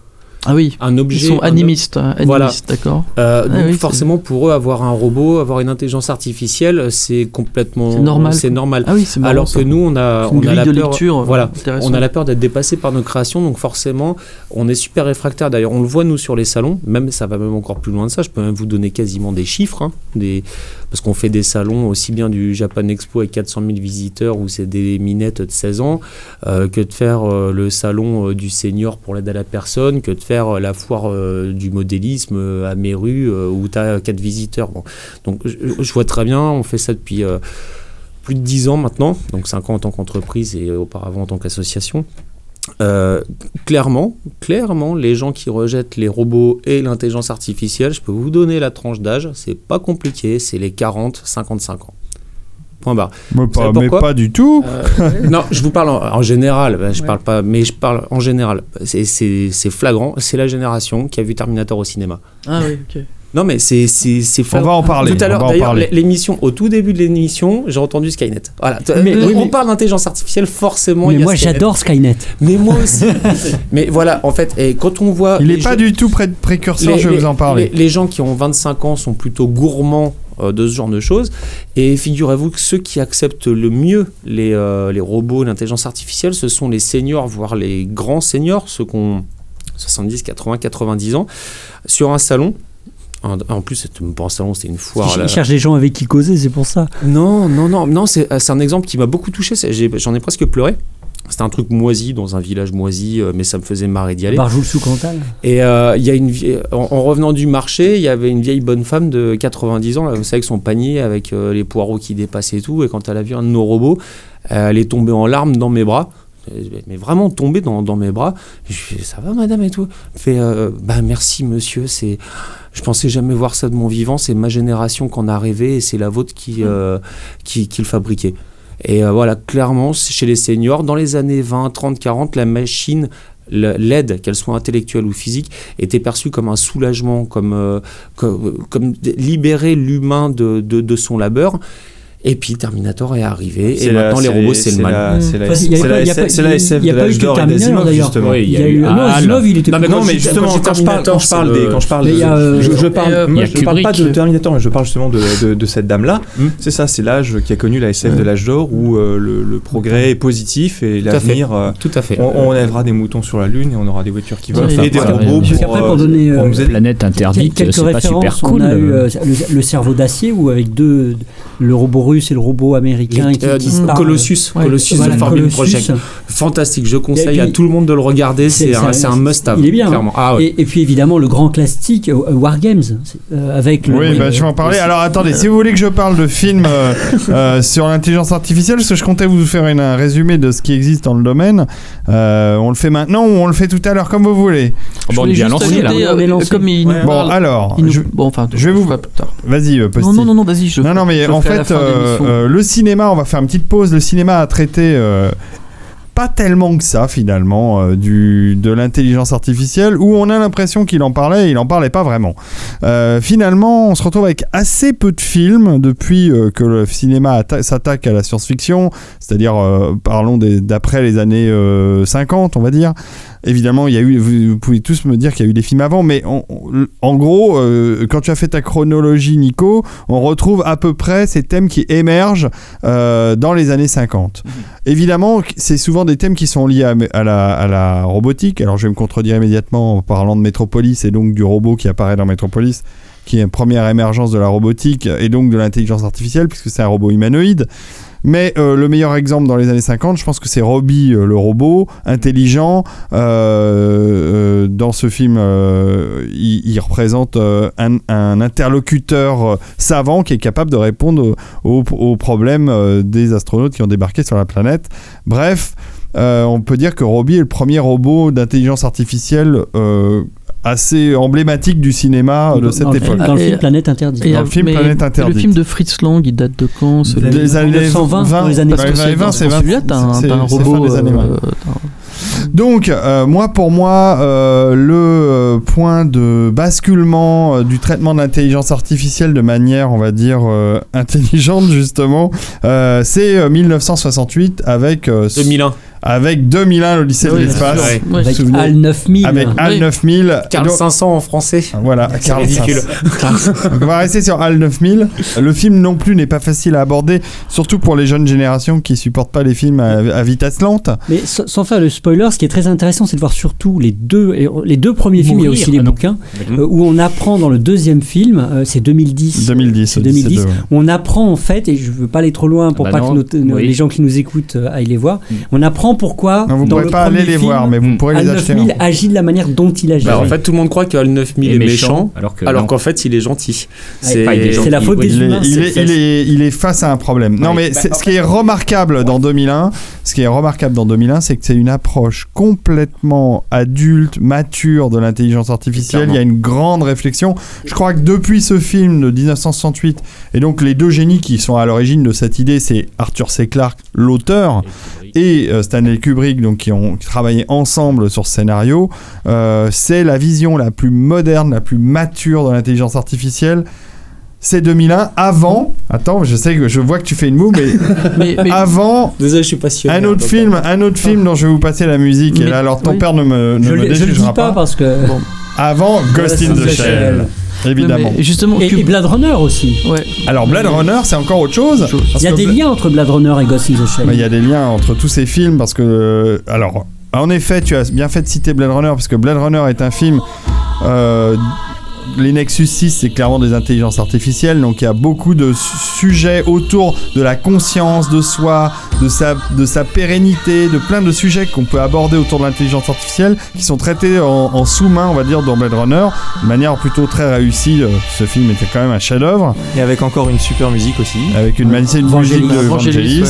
Ah oui. Un objet. Ils sont animistes, Voilà. animistes, d'accord. Euh, Ah oui, forcément, pour eux, avoir un robot, avoir une intelligence artificielle, c'est complètement... Normal, C'est normal. Ah oui, marrant, alors ça. que nous, on a, on a la de peur... lecture, Voilà. On a la peur d'être dépassé par nos créations, donc forcément, on est super réfractaire. D'ailleurs, on le voit nous sur les salons, même ça va même encore plus loin de ça. Je peux même vous donner quasiment des chiffres, hein, des... parce qu'on fait des salons aussi bien du Japan Expo avec 400 000 visiteurs où c'est des minettes de 16 ans, euh, que de faire euh, le salon euh, du senior pour l'aide à la personne, que de faire euh, la foire euh, du modélisme euh, à Méru où tu as 4 visiteurs. Bon. Donc je, vois très bien, on fait ça depuis plus de 10 ans maintenant, donc 5 ans en tant qu'entreprise et auparavant en tant qu'association. Clairement, clairement, les gens qui rejettent les robots et l'intelligence artificielle, je peux vous donner la tranche d'âge, c'est pas compliqué, c'est les 40-55 ans. Point barre. Mais pas, mais du tout. Euh, non, je vous parle en, en général, ben, je parle pas, mais je parle en général. C'est- C'est c'est flagrant, c'est la génération qui a vu Terminator au cinéma. Ah oui, ok. Non, mais c'est c'est- c'est On flagrant. va en parler. Tout à l'heure, d'ailleurs, l'émission, au tout début de l'émission, j'ai entendu Skynet. Voilà. Mais- Euh, oui, on mais- parle d'intelligence artificielle, forcément. Mais il y a moi j'adore Skynet. Mais moi aussi. mais voilà, en fait, et quand on voit. Il n'est pas gens- du tout pré- précurseur, les- je vais les- vous en parler. Les, les gens qui ont 25 ans sont plutôt gourmands de ce genre de choses. Et figurez-vous que ceux qui acceptent le mieux les, euh, les robots, l'intelligence artificielle, ce sont les seniors, voire les grands seniors, ceux qui ont 70, 80, 90 ans, sur un salon. En, plus, c'était même pas un salon, c'était une foire. Il là. cherche des gens avec qui causer, c'est pour ça. Non, non, non, non, c'est c'est un exemple qui m'a beaucoup touché. c'est- J'en ai, presque pleuré. C'était un truc moisi dans un village moisi, euh, mais ça me faisait marrer d'y aller. Barjoul sous Cantal. Et euh, y a une vie- en, en revenant du marché, il y avait une vieille bonne femme de 90 ans, là, vous savez, avec son panier, avec euh, les poireaux qui dépassaient et tout. Et quand elle a vu un de nos robots, elle est tombée en larmes dans mes bras. Mais vraiment tombée dans, dans mes bras. Je fais, ça va madame et tout. Elle fait, euh, bah merci monsieur, c'est... Je pensais jamais voir ça de mon vivant, c'est ma génération qu'on a rêvé et c'est la vôtre qui, euh, qui, qui le fabriquait. Et euh, voilà, clairement, chez les seniors, dans les années 20, 30, 40, la machine, l'aide, qu'elle soit intellectuelle ou physique, était perçue comme un soulagement, comme, euh, libérer l'humain de son labeur. Et puis Terminator est arrivé, et la- maintenant les robots c'est le mal. la- c'est la- SF il y a de pas eu l'âge que d'or et d'ailleurs. justement. Oui, Il y a eu. Ah, Non, Asimov, il était Non, mais justement, quand je parle, quand je parle des, je parle, pas de. Terminator, mais je parle justement de, cette dame-là. C'est ça, c'est l'âge qui a connu la SF de l'âge d'or où euh, le, progrès est positif et l'avenir. euh, Tout à fait. on, enlèvera des moutons sur la lune et on aura des voitures qui volent et des robots pour, euh, pour donner, pour nous aider. Planète interdite, c'est pas super cool. On a eu le, le cerveau d'acier ou avec deux, le robot russe et le robot américain qui, Euh, qui se. Colossus, Ouais. Colossus Voilà, de Forbidden Colossus. Project. Fantastique, je conseille puis- à tout le monde de le regarder, C'est- un, must-have. il est bien, hein. Clairement. Ah ouais. Et, et puis évidemment le grand classique euh, War Games euh, avec le. Oui, bah, je vais en parler. Alors attendez, si vous voulez que je parle de films euh, euh, sur l'intelligence artificielle, parce que je comptais vous faire une- un résumé de ce qui existe dans le domaine, euh, on le fait maintenant ou on le fait tout à l'heure, comme vous voulez. Bon, on est bien lancé là. comme il Bon, alors, nous- je- bon, enfin, je vais vous- vas-y. Non, non, non, non, vas-y, je. Non, non, mais je en fait, euh. Euh, le cinéma, on va faire une petite pause. Le cinéma a traité euh, pas tellement que ça, finalement, euh, du, de l'intelligence artificielle, où on a l'impression qu'il en parlait et il en parlait pas vraiment. Euh, finalement, on se retrouve avec assez peu de films depuis euh, que le cinéma atta- s'attaque à la science-fiction, c'est-à-dire, euh, parlons d'après les années euh, 50, on va dire. Évidemment, il y a eu, vous, vous pouvez tous me dire qu'il y a eu des films avant, mais on- on- en gros, euh, quand tu as fait ta chronologie, Nico, on retrouve à peu près ces thèmes qui émergent euh, dans les années 50. Évidemment, c'est souvent des thèmes qui sont liés à, à la, à la robotique. Alors, je vais me contredire immédiatement en parlant de Metropolis et donc du robot qui apparaît dans Metropolis, qui est une première émergence de la robotique et donc de l'intelligence artificielle, puisque c'est un robot humanoïde. Mais euh, le meilleur exemple dans les années 50, je pense que c'est Robbie, euh, le robot, intelligent. Euh, dans ce film, il, représente un, interlocuteur savant qui est capable de répondre aux, aux problèmes des astronautes qui ont débarqué sur la planète. Bref, on peut dire que Robbie est le premier robot d'intelligence artificielle assez emblématique du cinéma euh, de cette dans, le- époque. dans le film Planète Interdite. Et, dans le euh, film mais- Planète Interdite. Le film de Fritz Lang, il date de quand? Des années 1920, 20, dans les années Bah, Parce que les années c'est 20, dans c'est 20, celui-là, t'as un, c'est- t'as un c'est fin robot. des années 20. euh, Donc, euh, moi, pour moi, euh, le euh, point de basculement euh, du traitement de l'intelligence artificielle de manière, on va dire, euh, intelligente, justement, euh, c'est euh, 1968 avec, euh, 2001. Avec 2001, l'Odyssée de Oui, l'espace. sûr, Ouais. Avec HAL 9000. Avec Oui. 9000. Carl Donc- 500 en français. Voilà, C'est Carl ridicule. 500. Donc, on va rester sur HAL 9000. Le film non plus n'est pas facile à aborder, surtout pour les jeunes générations qui supportent pas les films à, à vitesse lente. Mais sans, faire le spoiler, ce qui est très intéressant, c'est de voir surtout les deux, les deux premiers films. Il y a aussi les ah bouquins euh, où on apprend dans le deuxième film, euh, c'est 2010. 2010, C'est Odyssée 2010. de- ouais. On apprend en fait, et je veux pas aller trop loin pour Ah bah pas non, que nos- nos- oui. les gens qui nous écoutent euh, aillent les voir. Mm. On apprend pourquoi Non, vous ne dans pourrez le pas aller premier les film, voir, mais vous pourrez les acheter. 9000 agit de la manière dont il agit. Bah, en fait, tout le monde croit que HAL 9000 Et est méchant, alors que alors non. qu'en fait, il est gentil. Est c'est la faute des est, humains. il, est, il, est, il est face à un problème. Non, mais ce qui est remarquable dans 2001, ce qui est remarquable dans 2001, c'est que c'est une approche complètement adulte, mature de l'intelligence artificielle. Il y a une grande réflexion. Je crois que depuis ce film de 1968, et donc les deux génies qui sont à l'origine de cette idée, c'est Arthur C. Clarke, l'auteur, et euh, Stanley Kubrick, donc qui ont travaillé ensemble sur ce scénario, euh, c'est la vision la plus moderne, la plus mature de l'intelligence artificielle. C'est 2001 avant. Attends, je sais que je vois que tu fais une moue, mais Mais, mais- avant Désolé, je suis passionné. un autre film, un autre film dont je vais vous passer la musique. et là, alors ton oui. père ne me, ne Je, me le- je le dis pas, pas. parce que. Bon. Avant Ghost in the Shell, évidemment. mais justement, Et, et Blade Runner aussi. ouais. Alors Blade Runner, c'est encore autre chose. Il y a des Bla- liens entre Blade Runner et Ghost in the Shell. Il y a des liens entre tous ces films parce que, euh, alors, en effet, tu as bien fait de citer Blade Runner parce que Blade Runner est un film. euh, les Nexus 6, c'est clairement des intelligences artificielles, donc il y a beaucoup de su- sujets autour de la conscience de soi, de sa, de sa pérennité, de plein de sujets qu'on peut aborder autour de l'intelligence artificielle qui sont traités en, en sous-main, on va dire, dans Blade Runner, de manière plutôt très réussie. Euh, Ce film était quand même un chef-d'œuvre Et avec encore une super musique aussi. avec une magnifique Vangelis. musique de Vangelis.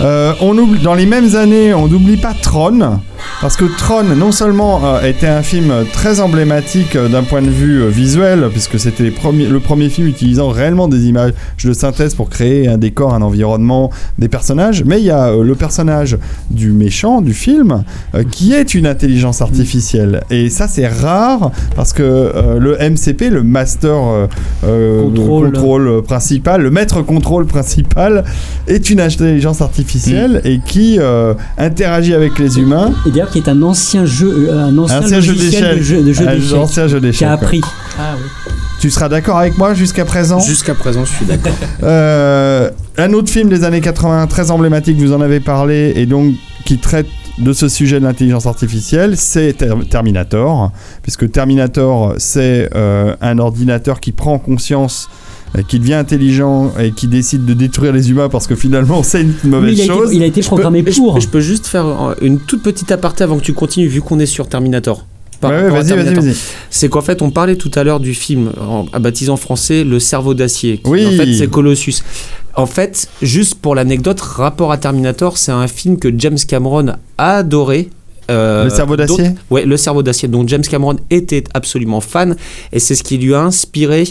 Euh, on oublie, dans les mêmes années, on n'oublie pas Tron, parce que Tron, non seulement euh, était un film très emblématique euh, d'un point de vue euh, visuel, puisque c'était le premier film utilisant réellement des images de synthèse pour créer un décor, un environnement, des personnages, personnage, mais il y a euh, le personnage du méchant du film euh, qui est une intelligence artificielle. Et ça, c'est rare parce que euh, le MCP, le Master Control. contrôle principal, le maître contrôle principal, est une intelligence artificielle et qui interagit avec les humains. Et d'ailleurs, qui est un ancien jeu, un ancien, Ancien jeu logiciel d'échecs. de jeu, de jeu Un ancien jeu d'échecs, Qui a ouais. appris. Tu seras d'accord avec moi jusqu'à présent Jusqu'à présent, je suis d'accord. Euh, un autre film des années 80 très emblématique, vous en avez parlé, et donc qui traite de ce sujet de l'intelligence artificielle, c'est Ter- Terminator, puisque Terminator, c'est euh, un ordinateur qui prend conscience euh, qui devient intelligent et qui décide de détruire les humains parce que finalement c'est une mauvaise Oui, il, a été, chose. il a été Je peux- programmé je- pour. Je, peux juste faire une toute petite aparté avant que tu continues, vu qu'on est sur Terminator. Par Ouais, rapport vas-y, vas-y, Terminator. vas-y. C'est qu'en fait, on parlait tout à l'heure du film en, baptisant français Le cerveau d'acier. qui, Oui. En fait, c'est Colossus. En fait, juste pour l'anecdote, rapport à Terminator, c'est un film que James Cameron a adoré. Euh, Le cerveau d'acier Ouais, Le cerveau d'acier, dont James Cameron était absolument fan, et c'est ce qui lui a inspiré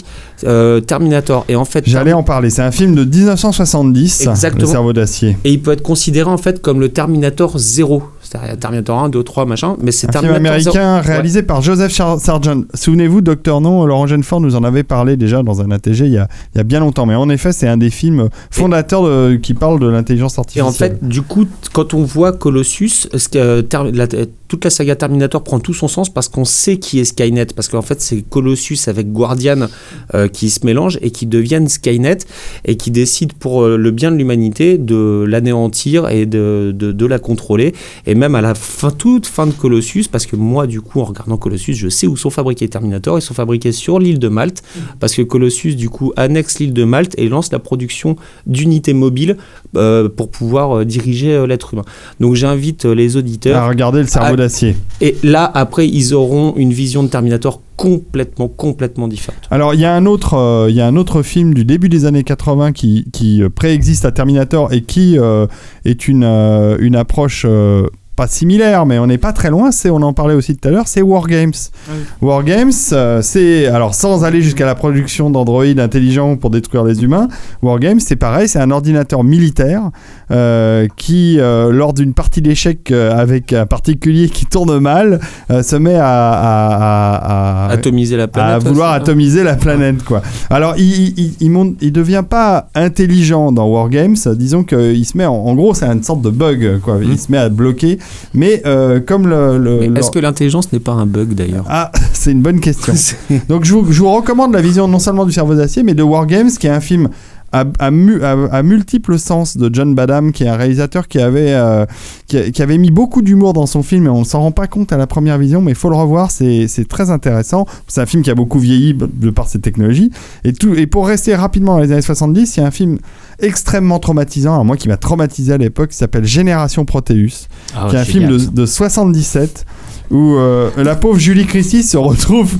euh, Terminator. Et en fait, J'allais en parler, c'est un film de 1970, Exactement. Le cerveau d'acier. et il peut être considéré en fait comme le Terminator 0. Terminator 1, 2, 3, machin, mais c'est Un film Terminator 0. américain réalisé par Joseph Char- Sargent. Souvenez-vous, Docteur No, Laurent Genefort nous en avait parlé déjà dans un ATG il y a, il y a bien longtemps. Mais en effet, c'est un des films fondateurs de- qui parle de l'intelligence Et artificielle. en fait, du coup, quand on voit Colossus, ce que, euh, Ter- la- euh, toute la saga Terminator prend tout son sens parce qu'on sait qui est Skynet. Parce qu'en fait, c'est Colossus avec Guardian euh, qui se mélangent et qui deviennent Skynet et qui décident pour euh, le bien de l'humanité de l'anéantir et de, de, de la contrôler. Et même à la fin, toute fin de Colossus, parce que moi, du coup, en regardant Colossus, je sais où sont fabriqués Terminator. Ils sont fabriqués sur l'île de Malte parce que Colossus, du coup, annexe l'île de Malte et lance la production d'unités mobiles euh, pour pouvoir euh, diriger euh, l'être humain. Donc j'invite les auditeurs. à regarder le cerveau d'acier. Et là, après, ils auront une vision de Terminator complètement, complètement différente. Alors, il y, a un autre, euh, il y a un autre film du début des années 80 qui, qui préexiste à Terminator et qui euh, est une, euh, une approche pas similaire, mais on n'est pas très loin. C'est, on en parlait aussi tout à l'heure, c'est War Games. War Games, euh, c'est alors sans aller jusqu'à la production d'androïdes intelligents pour détruire les humains. War Games, c'est pareil, c'est un ordinateur militaire euh, qui, euh, lors d'une partie d'échecs euh, avec un particulier qui tourne mal, euh, se met à, à- à- à- Atomiser la à planète. vouloir c'est ça atomiser la planète quoi. Alors il il, il, il monte- il devient pas intelligent dans Wargames, disons qu'il se met en, en gros c'est une sorte de bug quoi, il se met à bloquer mais euh, comme le, Est-ce que l'intelligence n'est pas un bug d'ailleurs? Ah, c'est une bonne question. Donc je vous, je vous recommande la vision non seulement du cerveau d'acier, mais de War Games, qui est un film à, à mu- à- à multiples sens de John Badham, qui est un réalisateur qui avait, euh, qui, avait mis beaucoup d'humour dans son film, et on ne s'en rend pas compte à la première vision, mais il faut le revoir, c'est très intéressant. C'est un film qui a beaucoup vieilli b- de par ses technologies. Et, tout, et pour rester rapidement dans les années 70, il y a un film extrêmement traumatisant, alors moi qui m'a traumatisé à l'époque, qui s'appelle Génération Proteus Ah, qui est un film de, de 77 où euh, la pauvre Julie Christie se retrouve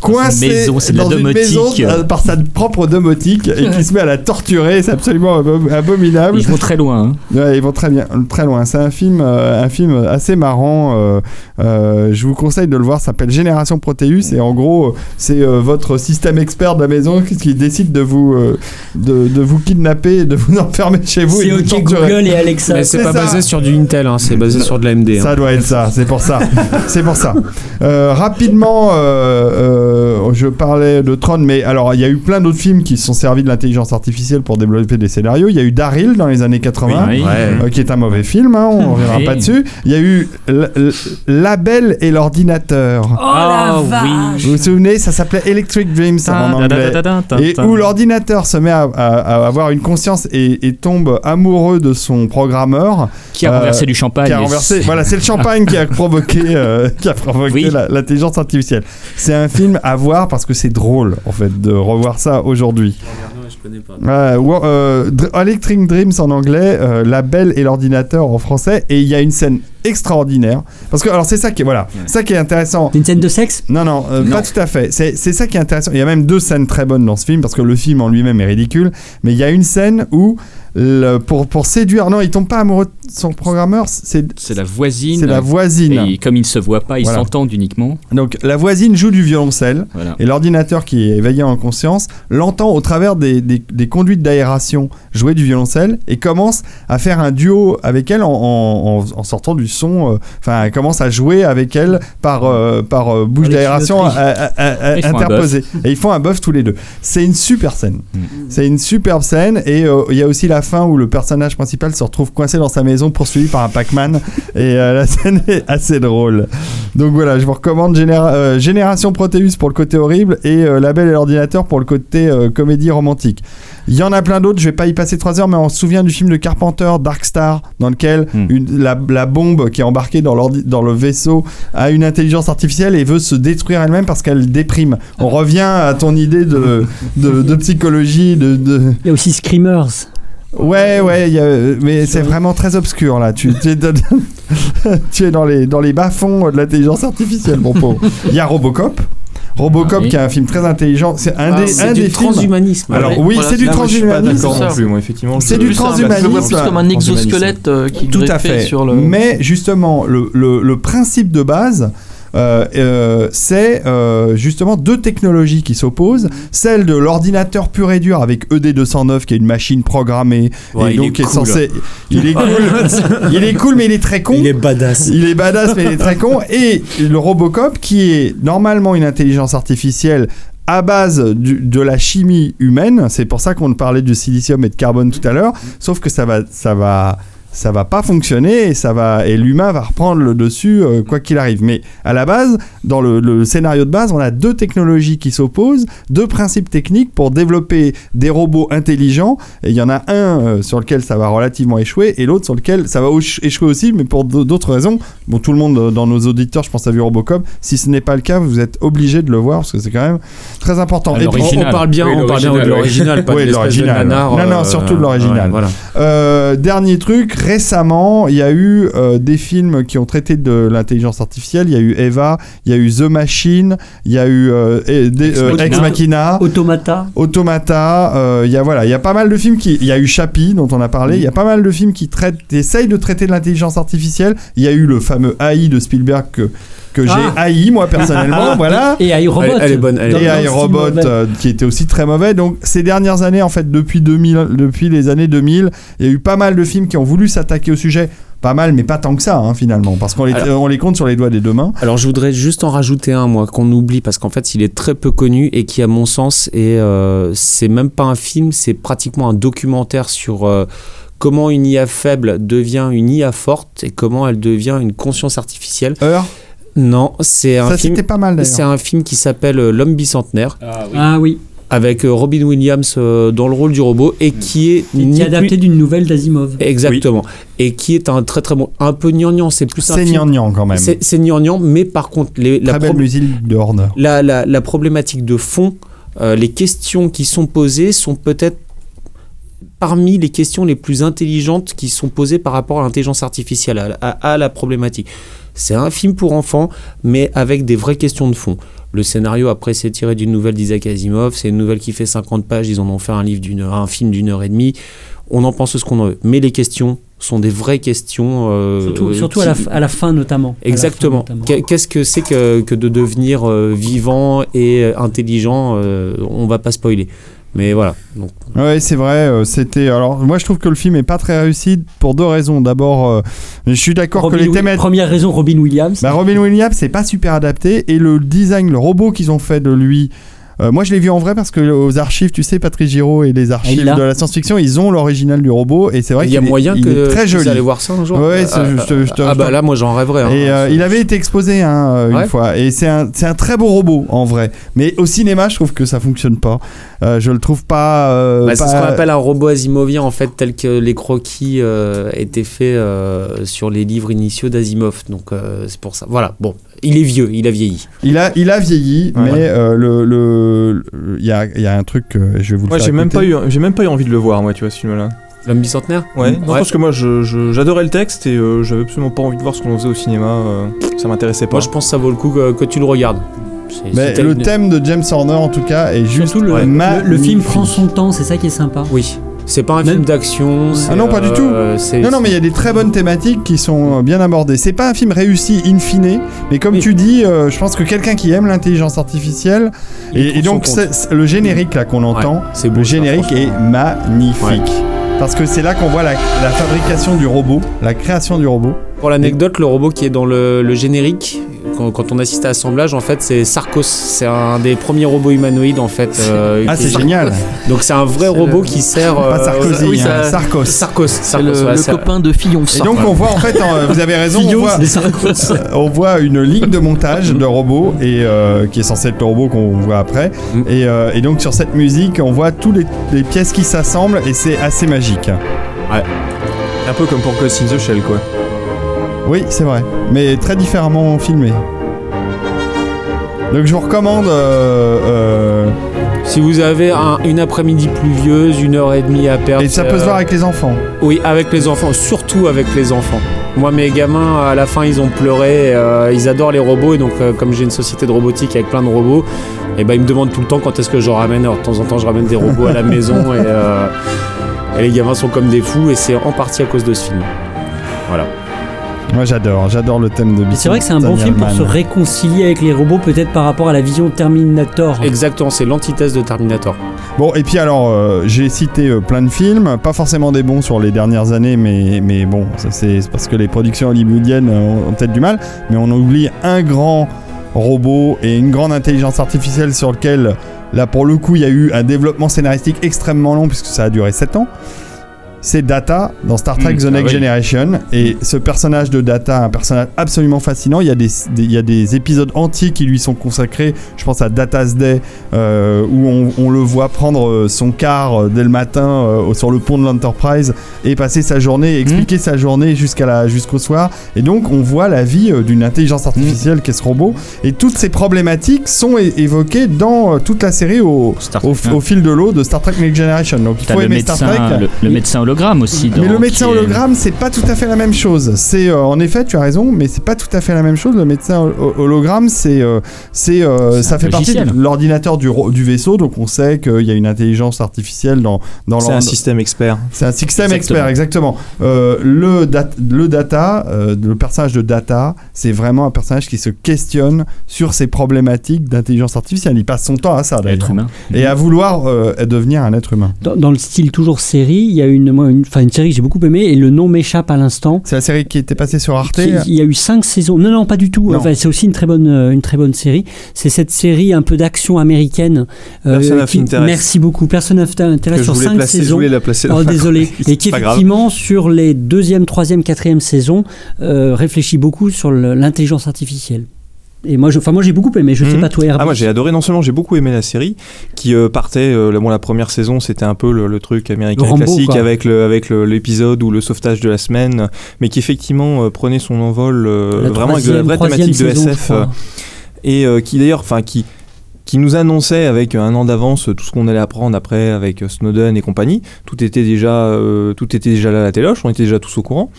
coincée maison, c'est de la dans une maison euh, par sa propre domotique et qui se met à la torturer. C'est absolument abo- abominable. Ils vont très loin. hein. Ouais, ils vont très bien, très loin. C'est un film, euh, un film assez marrant. euh, euh, je vous conseille de le voir. Ça s'appelle Génération Proteus et en gros, c'est euh, votre système expert de la maison qui, qui décide de vous, euh, de, de vous kidnapper, et de vous enfermer chez vous et C'est ok torturer. Google et Alexa. Mais c'est c'est pas ça. basé sur du Intel, hein, c'est basé sur de l'AMD. hein. Ça doit être ça, c'est pour ça. c'est pour ça. Euh, rapidement, euh, euh, je parlais de Tron, mais alors il y a eu plein d'autres films qui se sont servis de l'intelligence artificielle pour développer des scénarios. Il y a eu Daryl dans les années 80. Oui, oui. euh, qui est un mauvais film, hein, on ne reviendra Oui. pas dessus. Il y a eu La Belle et l'ordinateur. Oh la Ah, vache Vous vous souvenez, ça s'appelait Electric Dreams en anglais. Et où l'ordinateur se met à, à- à avoir une conscience et, et tombe amoureux de son programmeur. Qui a Euh, renversé du champagne. Qui a renversé. Voilà, c'est le champagne qui a provoqué, euh, qui a provoqué Oui. l'intelligence artificielle. C'est un film à voir parce que c'est drôle, en fait, de revoir ça aujourd'hui. Euh, Dr- Electric Dreams en anglais, euh, La Belle et l'ordinateur en français, et il y a une scène extraordinaire. Parce que, alors, c'est ça qui est, voilà, ça qui est intéressant. C'est une scène de sexe? Non, non, euh, Non. pas tout à fait. C'est c'est ça qui est intéressant. Il y a même deux scènes très bonnes dans ce film parce que le film en lui-même est ridicule. Mais il y a une scène où le- pour, pour séduire. Non, il tombe pas amoureux de son programmeur, c'est C'est la voisine. c'est la voisine. Et comme ils ne se voient pas, ils Voilà. s'entendent uniquement. Donc la voisine joue du violoncelle Voilà. et l'ordinateur qui est éveillé en conscience l'entend au travers des, des- des conduites d'aération jouer du violoncelle et commence à faire un duo avec elle en, en- en- en sortant du son. euh, Enfin, elle commence à jouer avec elle par, euh, par euh, bouche d'aération interposée. Et ils font un bœuf tous les deux. C'est une super scène. Mm. C'est une superbe scène et euh, il y a aussi la fin où le personnage principal se retrouve coincé dans sa maison poursuivi par un Pac-Man et euh, la scène est assez drôle. Donc voilà, je vous recommande Généra- euh, Génération Proteus pour le côté horrible et euh, La Belle et l'ordinateur pour le côté euh, comédie romantique. Il y en a plein d'autres, je vais pas y passer trois heures, mais on se souvient du film de Carpenter, Dark Star, dans lequel Hmm. une- la, la bombe qui est embarquée dans, le vaisseau a une intelligence artificielle et veut se détruire elle-même parce qu'elle déprime. On revient à ton idée de, de, de psychologie, de, de- Il y a aussi Screamers. Ouais, ouais, il y a- mais c'est vraiment très obscur là. Tu, tu es, dans, tu es dans les, dans les bas-fonds de l'intelligence artificielle, mon pauvre. Il y a Robocop. Robocop, Ah oui. qui est un film très intelligent. C'est un Ah, des, c'est un du des films. transhumanisme. Alors, oui, voilà, c'est du transhumanisme. d'accord non ça. plus, moi, effectivement. C'est du transhumanisme. Plus comme un exosquelette euh, qui Tout à fait. sur le. Mais justement, le, le- le principe de base, c'est euh, justement deux technologies qui s'opposent. Celle de l'ordinateur pur et dur avec E ED209, qui est une machine programmée Ouais, et il donc est qui est cool. Il est cool. il est cool, mais il est très con. Il est badass. Il est badass, mais il est très con. Et le Robocop, qui est normalement une intelligence artificielle à base du- de la chimie humaine, c'est pour ça qu'on parlait du silicium et de carbone tout à l'heure, sauf que ça va, ça va, ça va pas fonctionner et ça va et l'humain va reprendre le dessus euh, quoi qu'il arrive. Mais à la base, dans le, le scénario de base, on a deux technologies qui s'opposent, deux principes techniques pour développer des robots intelligents. Et il y en a un euh, sur lequel ça va relativement échouer et l'autre sur lequel ça va éch- échouer aussi, mais pour d'autres raisons. Bon, tout le monde euh, dans nos auditeurs, je pense, a vu Robocop. Si ce n'est pas le cas, vous êtes obligé de le voir parce que c'est quand même très important. À Et puis, On, parle bien, Oui, on parle bien de l'original, pas Oui, de l'original. Non, non, surtout de l'original. ouais, voilà. Euh, dernier truc, récemment, il y a eu euh, des films qui ont traité de l'intelligence artificielle. Il y a eu Eva, il y a eu The Machine, il y a eu euh, des- euh, Ex Ex Machina. Automata. Automata, euh, il y a voilà, il y a pas mal de films qui, il y a eu Chappie dont on a parlé, il y a pas mal de films qui traitent, qui essayent de traiter de l'intelligence artificielle. Il y a eu le fameux AI de Spielberg que que j'ai Ah. haï moi personnellement, voilà. Et iRobot. Elle- elle est bonne, elle est Dans- Et mauvais. euh, qui était aussi très mauvais. Donc ces dernières années, en fait, depuis 2000, depuis les années 2000, il y a eu pas mal de films qui ont voulu s'attaquer au sujet. Pas mal, mais pas tant que ça, hein, finalement, parce qu'on les, Alors- on les compte sur les doigts des deux mains. Alors je voudrais juste en rajouter un moi qu'on oublie parce qu'en fait il est très peu connu et qui à mon sens est euh, c'est même pas un film c'est pratiquement un documentaire sur euh, comment une IA faible devient une IA forte et comment elle devient une conscience artificielle. Heure, Non c'est un ça film c'était pas mal c'est un film qui s'appelle euh, L'homme bicentenaire Ah oui. avec euh, Robin Williams euh, dans le rôle du robot et qui est Qui ni est adapté plus- d'une nouvelle d'Asimov. exactement et qui est un très très bon un peu gnangnan c'est plus un C'est film gnangnan quand même. c'est c'est gnangnan mais par contre les, la Très belle musique de Horner. la, la, la problématique de fond, euh, les questions qui sont posées sont peut-être parmi les questions les plus intelligentes qui sont posées par rapport à l'intelligence artificielle, à, à- à la problématique. C'est un film pour enfants, mais avec des vraies questions de fond. Le scénario, après, c'est tiré d'une nouvelle d'Isaac Asimov. C'est une nouvelle qui fait 50 pages. Ils en ont fait un, livre d'une, un film d'une heure et demie. On en pense ce qu'on en veut. Mais les questions sont des vraies questions. euh, Surtout, euh, surtout à, la, qui- f- à la fin notamment. À la fin, Exactement. notamment. Qu'est-ce que c'est que, que de devenir euh, vivant et euh, intelligent On va pas spoiler. Mais voilà. Donc, Ouais, c'est vrai. euh, c'était. Alors, moi, je trouve que le film est pas très réussi pour deux raisons. D'abord, euh, je suis d'accord que Robin les thématiques. Première raison, Robin Williams. Bah, Robin Williams, c'est pas super adapté. Et le design, le robot qu'ils ont fait de lui. Euh, moi, je l'ai vu en vrai parce que aux archives, tu sais, Patrice Giraud et les archives de la science-fiction, ils ont l'original du robot. Et c'est vrai il y a qu'il est- moyen il que est très joli. vous allez voir ça un jour. Ouais, Ah, je te- je ah je bah te- là, moi j'en rêverais. hein. Et euh, il avait été exposé hein, euh, une Ouais. fois. Et c'est un, c'est un très beau robot en vrai. Mais au cinéma, je trouve que ça fonctionne pas. Euh, je le trouve pas. euh, Bah, c'est ce pas- qu'on appelle un robot asimovien en fait, tel que les croquis euh, étaient faits euh, sur les livres initiaux d'Asimov. Donc euh, c'est pour ça. Voilà. Bon, il est vieux, il a vieilli. Il a, il a vieilli, Ouais. mais euh, le, le, le- il y a, il y a un truc que je vais vous le Moi, faire j'ai même pas eu, j'ai même pas eu envie de le voir, moi, tu vois, ce film-là. L'homme bicentenaire? Ouais. Ouais. Non, parce que moi, je- je- j'adorais le texte et euh, j'avais absolument pas envie de voir ce qu'on faisait au cinéma. euh, ça m'intéressait pas. Moi, je pense que ça vaut le coup que, que tu le regardes. C'est- Mais le une- thème de James Horner, en tout cas, est juste Surtout le, ouais, le- le film prend son temps, c'est ça qui est sympa. Oui. C'est pas un film d'action. Ah non, pas du tout. c'est- Non, non, mais il y a des très bonnes thématiques qui sont euh, bien abordées. C'est pas un film réussi in fine, mais comme Oui. tu dis, euh, je pense que quelqu'un qui aime l'intelligence artificielle, et, donc le générique là qu'on entend, c'est le ça, générique est magnifique. Parce que c'est là qu'on voit la, la fabrication du robot, la création du robot. Pour l'anecdote, le robot qui est dans le, le générique, quand, quand on assiste à l'assemblage, en fait, c'est Sarkos. C'est un des premiers robots humanoïdes, en fait. euh, Ah, c'est génial. Donc c'est un vrai robot le- qui sert. Pas euh, Sarkozy, oui, hein, ça- Sarkos. Sarkos. C'est Sarkos, le, ouais, copain de Fillon. Et donc on voit en fait, vous avez raison, on Fillon, voit, c'est Sarkos. on voit une ligne de montage de robots et euh, qui est censé être le robot qu'on voit après. Mm. Et, euh, et donc sur cette musique, on voit toutes les, les pièces qui s'assemblent et c'est assez magique. Un peu comme pour Ghost in the Shell, quoi. Oui, c'est vrai, mais très différemment filmé. Donc je vous recommande. euh, euh, Si vous avez un- une après-midi pluvieuse, une heure et demie à perdre. et ça peut se euh, voir avec les enfants. Oui, avec les enfants, surtout avec les enfants. Moi, mes gamins, à la fin, ils ont pleuré. euh, ils adorent les robots. Et donc, euh, comme j'ai une société de robotique avec plein de robots, et ben, ils me demandent tout le temps quand est-ce que je ramène. Alors, de temps en temps, je ramène des robots à la maison. Et, euh, et les gamins sont comme des fous. Et c'est en partie à cause de ce film. Voilà. Moi j'adore, j'adore le thème de Et C'est vrai que c'est un bon film pour se réconcilier avec les robots, peut-être par rapport à la vision Terminator. Exactement, c'est l'antithèse de Terminator. Bon, et puis alors, euh, j'ai cité euh, plein de films, pas forcément des bons sur les dernières années, mais, mais bon, c'est parce que les productions hollywoodiennes euh, ont, ont peut-être du mal, mais on oublie un grand robot et une grande intelligence artificielle sur lequel, là pour le coup, il y a eu un développement scénaristique extrêmement long, puisque ça a duré 7 ans. C'est Data dans Star Trek Mmh, The ah Next oui. Generation. Et ce personnage de Data, un personnage absolument fascinant. Il y, a des, des- il y a des épisodes entiers qui lui sont consacrés. Je pense à Data's Day, euh, où on, on le voit prendre euh, son car euh, dès le matin euh, sur le pont de l'Enterprise et passer sa journée, et expliquer sa journée jusqu'à jusqu'au soir. Et donc, on voit la vie d'une intelligence artificielle qu'est ce robot. Et toutes ces problématiques sont évoquées dans toute la série au, Star au, hein. fil de l'eau de Star Trek Next Generation. Donc, il faut aimer Star Trek. le, le médecin hologramme aussi. Mais le médecin hologramme, c'est pas tout à fait la même chose. C'est euh, en effet, tu as raison, mais c'est pas tout à fait la même chose. Le médecin hol- hologramme, c'est euh, c'est euh, ça fait partie de l'ordinateur du, vaisseau, donc on sait qu'il y a une intelligence artificielle dans dans C'est un système expert. c'est un système Exactement. expert, exactement. Euh, le, dat- le data, euh, le personnage de data, c'est vraiment un personnage qui se questionne sur ces problématiques d'intelligence artificielle. Il passe son temps à ça, d'ailleurs. Être humain. Et à vouloir euh, devenir un être humain. Dans, dans le style toujours série, il y a une, moi, une, série que j'ai beaucoup aimée et le nom m'échappe à l'instant. C'est la série qui était passée sur Arte. Qui- Il y a eu cinq saisons. Non, non, pas du tout. Enfin, c'est aussi une très bonne, euh, une très bonne série. C'est cette série un peu d'action américaine. euh, Person of qui-. Merci beaucoup. Person of Que Interest je sur cinq placer, je saisons. voulais la placer. Oh, désolé. Et qui effectivement sur les deuxième, troisième, quatrième saisons euh, réfléchit beaucoup sur l'intelligence artificielle. Et moi, je, enfin moi j'ai beaucoup aimé. Je sais Mhm. pas toi, Herbie. Ah moi j'ai adoré non seulement j'ai beaucoup aimé la série qui euh, partait euh, bon, la première saison c'était un peu le, le truc américain Le Rambo, classique quoi. avec le avec l'épisode ou le sauvetage de la semaine mais qui effectivement euh, prenait son envol vraiment avec de la vraie thématique de saison, SF et qui d'ailleurs enfin qui qui nous annonçait avec un an d'avance tout ce qu'on allait apprendre après avec Snowden et compagnie. Tout était déjà, euh, tout était déjà là à la téloche, on était déjà tous au courant.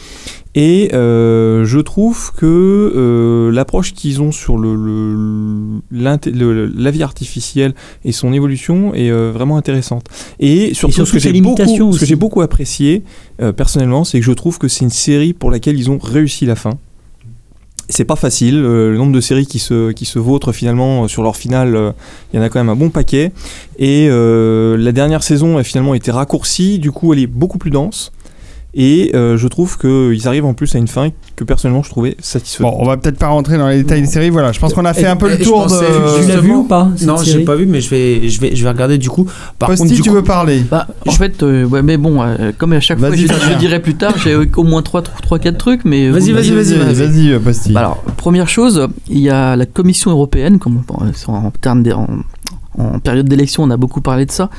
Et euh, je trouve que euh, l'approche qu'ils ont sur le, le- l'inté- le- la vie artificielle et son évolution est euh, vraiment intéressante. Et surtout, surtout ce que j'ai beaucoup, ce que beaucoup apprécié personnellement, c'est que je trouve que c'est une série pour laquelle ils ont réussi la fin. C'est pas facile, le nombre de séries qui se, qui se vautrent finalement sur leur finale, il y en a quand même un bon paquet. Et euh, la dernière saison a finalement été raccourcie, du coup elle est beaucoup plus dense. Et euh, je trouve qu'ils arrivent en plus à une fin que personnellement je trouvais satisfaisante. Bon, on va peut-être pas rentrer dans les détails des séries. Voilà, je pense qu'on a fait un peu le tour pensais de. Tu l'as vu ou pas Non, j'ai pas vu, mais je vais, je vais, je vais regarder du coup. Par Posti, contre, du tu coup, veux parler Bah, en fait, euh, ouais, mais bon, euh, comme à chaque fois, Vas-y, je, je dirai plus tard, j'ai au moins 3-4 trucs, mais. Vas-y, vas-y, vas-y, vas-y. vas-y, euh, Posti. Bah alors, première chose, il y a la Commission européenne, comme bon, en, en termes de- en, en période d'élection, on a beaucoup parlé de ça.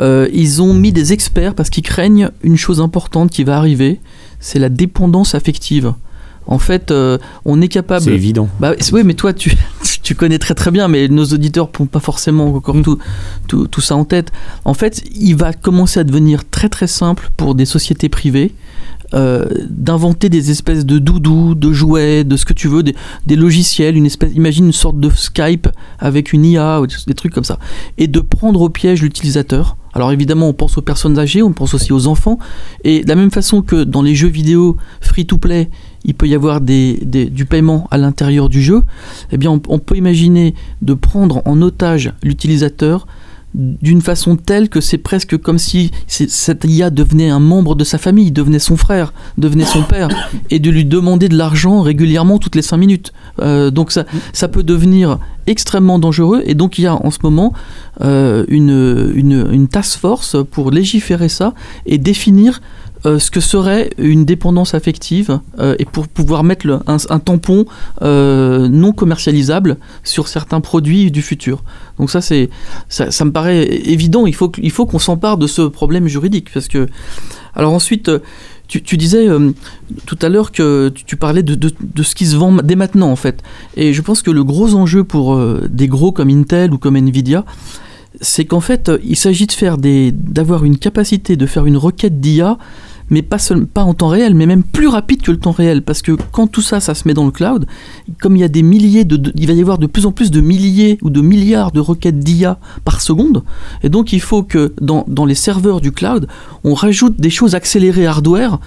Euh, ils ont mis des experts parce qu'ils craignent une chose importante qui va arriver, c'est la dépendance affective. En fait, euh, on est capable. c'est évident. Bah oui, mais toi, tu, tu connais très très bien, mais nos auditeurs n'ont pas forcément encore tout, tout, tout ça en tête. En fait, il va commencer à devenir très très simple pour des sociétés privées euh, d'inventer des espèces de doudous, de jouets, de ce que tu veux, des, logiciels, une espèce, imagine une sorte de Skype avec une IA ou des, trucs comme ça, et de prendre au piège l'utilisateur. Alors évidemment, on pense aux personnes âgées, on pense aussi aux enfants, et de la même façon que dans les jeux vidéo free-to-play, il peut y avoir du paiement à l'intérieur du jeu, eh bien on peut imaginer de prendre en otage l'utilisateur d'une façon telle que c'est presque comme si cette IA devenait un membre de sa famille, devenait son frère, devenait son père, et de lui demander de l'argent régulièrement toutes les 5 minutes. Euh, donc ça, peut devenir extrêmement dangereux, et donc il y a en ce moment euh, une, une, une task force pour légiférer ça et définir euh, ce que serait une dépendance affective euh, et pour pouvoir mettre un, tampon euh, non commercialisable sur certains produits du futur. Donc ça, c'est, ça, me paraît évident. Il faut, il faut qu'on s'empare de ce problème juridique parce que. Alors ensuite, tu, tu disais tout à l'heure que tu, parlais de, de- ce qui se vend dès maintenant en fait. Et je pense que le gros enjeu pour des gros comme Intel ou comme Nvidia, c'est qu'en fait, il s'agit de faire des, d'avoir une capacité de faire une requête d'IA, mais pas, seul, pas en temps réel, mais même plus rapide que le temps réel, parce que quand tout ça, ça se met dans le cloud, comme il y a des milliers il va y avoir de plus en plus de milliers ou de milliards de requêtes d'IA par seconde, et donc il faut que dans, dans les serveurs du cloud, on rajoute des choses accélérées hardware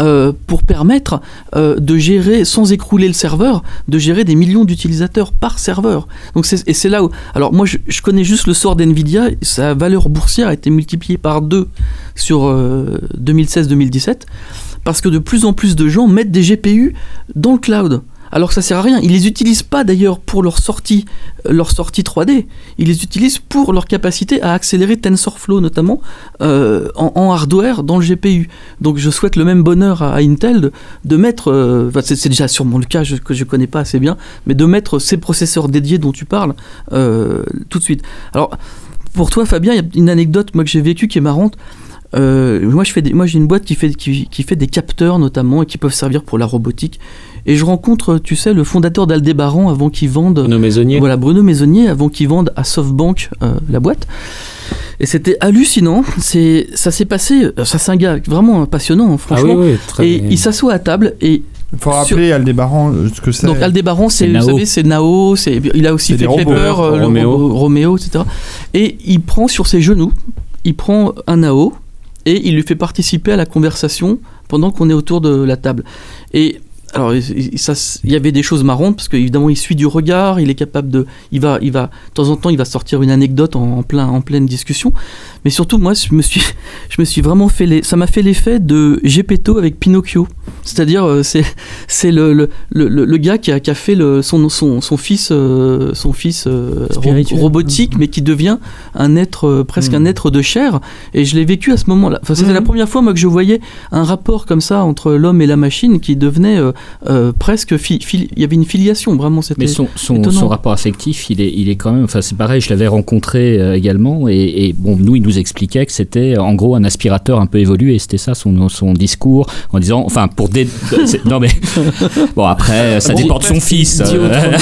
euh, pour permettre euh, de gérer, sans écrouler le serveur, de gérer des millions d'utilisateurs par serveur. Donc et c'est là où... Alors moi, je, connais juste le sort d'NVIDIA, sa valeur boursière a été multipliée par deux sur euh, 2016-2017, parce que de plus en plus de gens mettent des GPU dans le cloud. Alors que ça sert à rien. Ils les utilisent pas d'ailleurs pour leur sortie, euh, leur sortie 3D. Ils les utilisent pour leur capacité à accélérer TensorFlow notamment euh, en, hardware dans le GPU. Donc je souhaite le même bonheur à, Intel de, mettre, euh, c'est déjà sûrement le cas je- que je connais pas assez bien, mais de mettre ces processeurs dédiés dont tu parles tout de suite. Alors pour toi Fabien, il y a une anecdote moi que j'ai vécue qui est marrante. Moi, je fais des- moi, j'ai une boîte qui fait, qui fait des capteurs notamment et qui peuvent servir pour la robotique. Et je rencontre, tu sais, le fondateur d'Aldébaran avant qu'il vende. Bruno Maisonnier. Voilà, Bruno Maisonnier avant qu'il vende à SoftBank euh, la boîte. Et c'était hallucinant. C'est, ça s'est passé. Ça, c'est un gars vraiment passionnant, hein, Ah franchement. oui, oui, très Et il s'assoit à table et Il faut rappeler Aldébaran euh, ce que c'est. donc Aldébaran, c'est, C'est vous savez, c'est Nao, c'est, il a aussi C'est fait. Pepper, euh, Roméo. Roméo, etc. Et il prend sur ses genoux, il prend un Nao et il lui fait participer à la conversation pendant qu'on est autour de la table. Et alors, il- y avait des choses marrantes parce qu'évidemment, il suit du regard, il est capable de, il va, il va, de temps en temps, il va sortir une anecdote plein, en pleine discussion. Mais surtout, moi, je me suis, je me suis vraiment fait les, ça m'a fait l'effet de Gepetto avec Pinocchio. C'est-à-dire, euh, c'est, c'est le, le, le, le- gars qui a, qui a fait le, son, son, son fils, euh, son fils euh, ro- robotique, mais qui devient un être, euh, presque un être de chair. Et je l'ai vécu à ce moment-là. Enfin, c'était la première fois, moi, que je voyais un rapport comme ça entre l'homme et la machine qui devenait presque, il y avait une filiation, vraiment. C'était Mais son, son, son rapport affectif, il est, il est quand même. Enfin, c'est pareil, je l'avais rencontré également. Et, et bon, nous, il nous expliquait que c'était en gros un aspirateur un peu évolué. C'était ça son, son discours en disant. Enfin, pour des. c'est- non, mais. Bon, après, ça Dit- dépend de son fils. euh,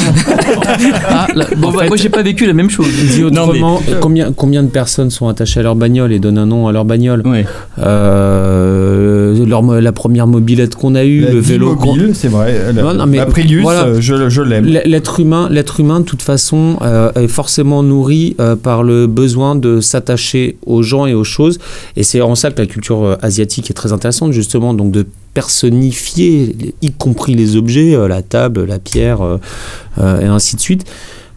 Ah, là, bon, bah, moi, j'ai pas vécu la même chose. Dit Non, mais- autrement, combien, combien de personnes sont attachées à leur bagnole et donnent un nom à leur bagnole Ouais. Euh, leur La première mobilette qu'on a eue, La le vélo mobile, c'est vrai. La, Non, non, mais la Prius, voilà. euh, je, je l'aime. L'être humain, l'être humain, de toute façon, euh, est forcément nourri euh, par le besoin de s'attacher aux gens et aux choses. Et c'est en ça que la culture euh, asiatique est très intéressante, justement, donc de personnifier, y compris les objets, euh, la table, la pierre, euh, et ainsi de suite.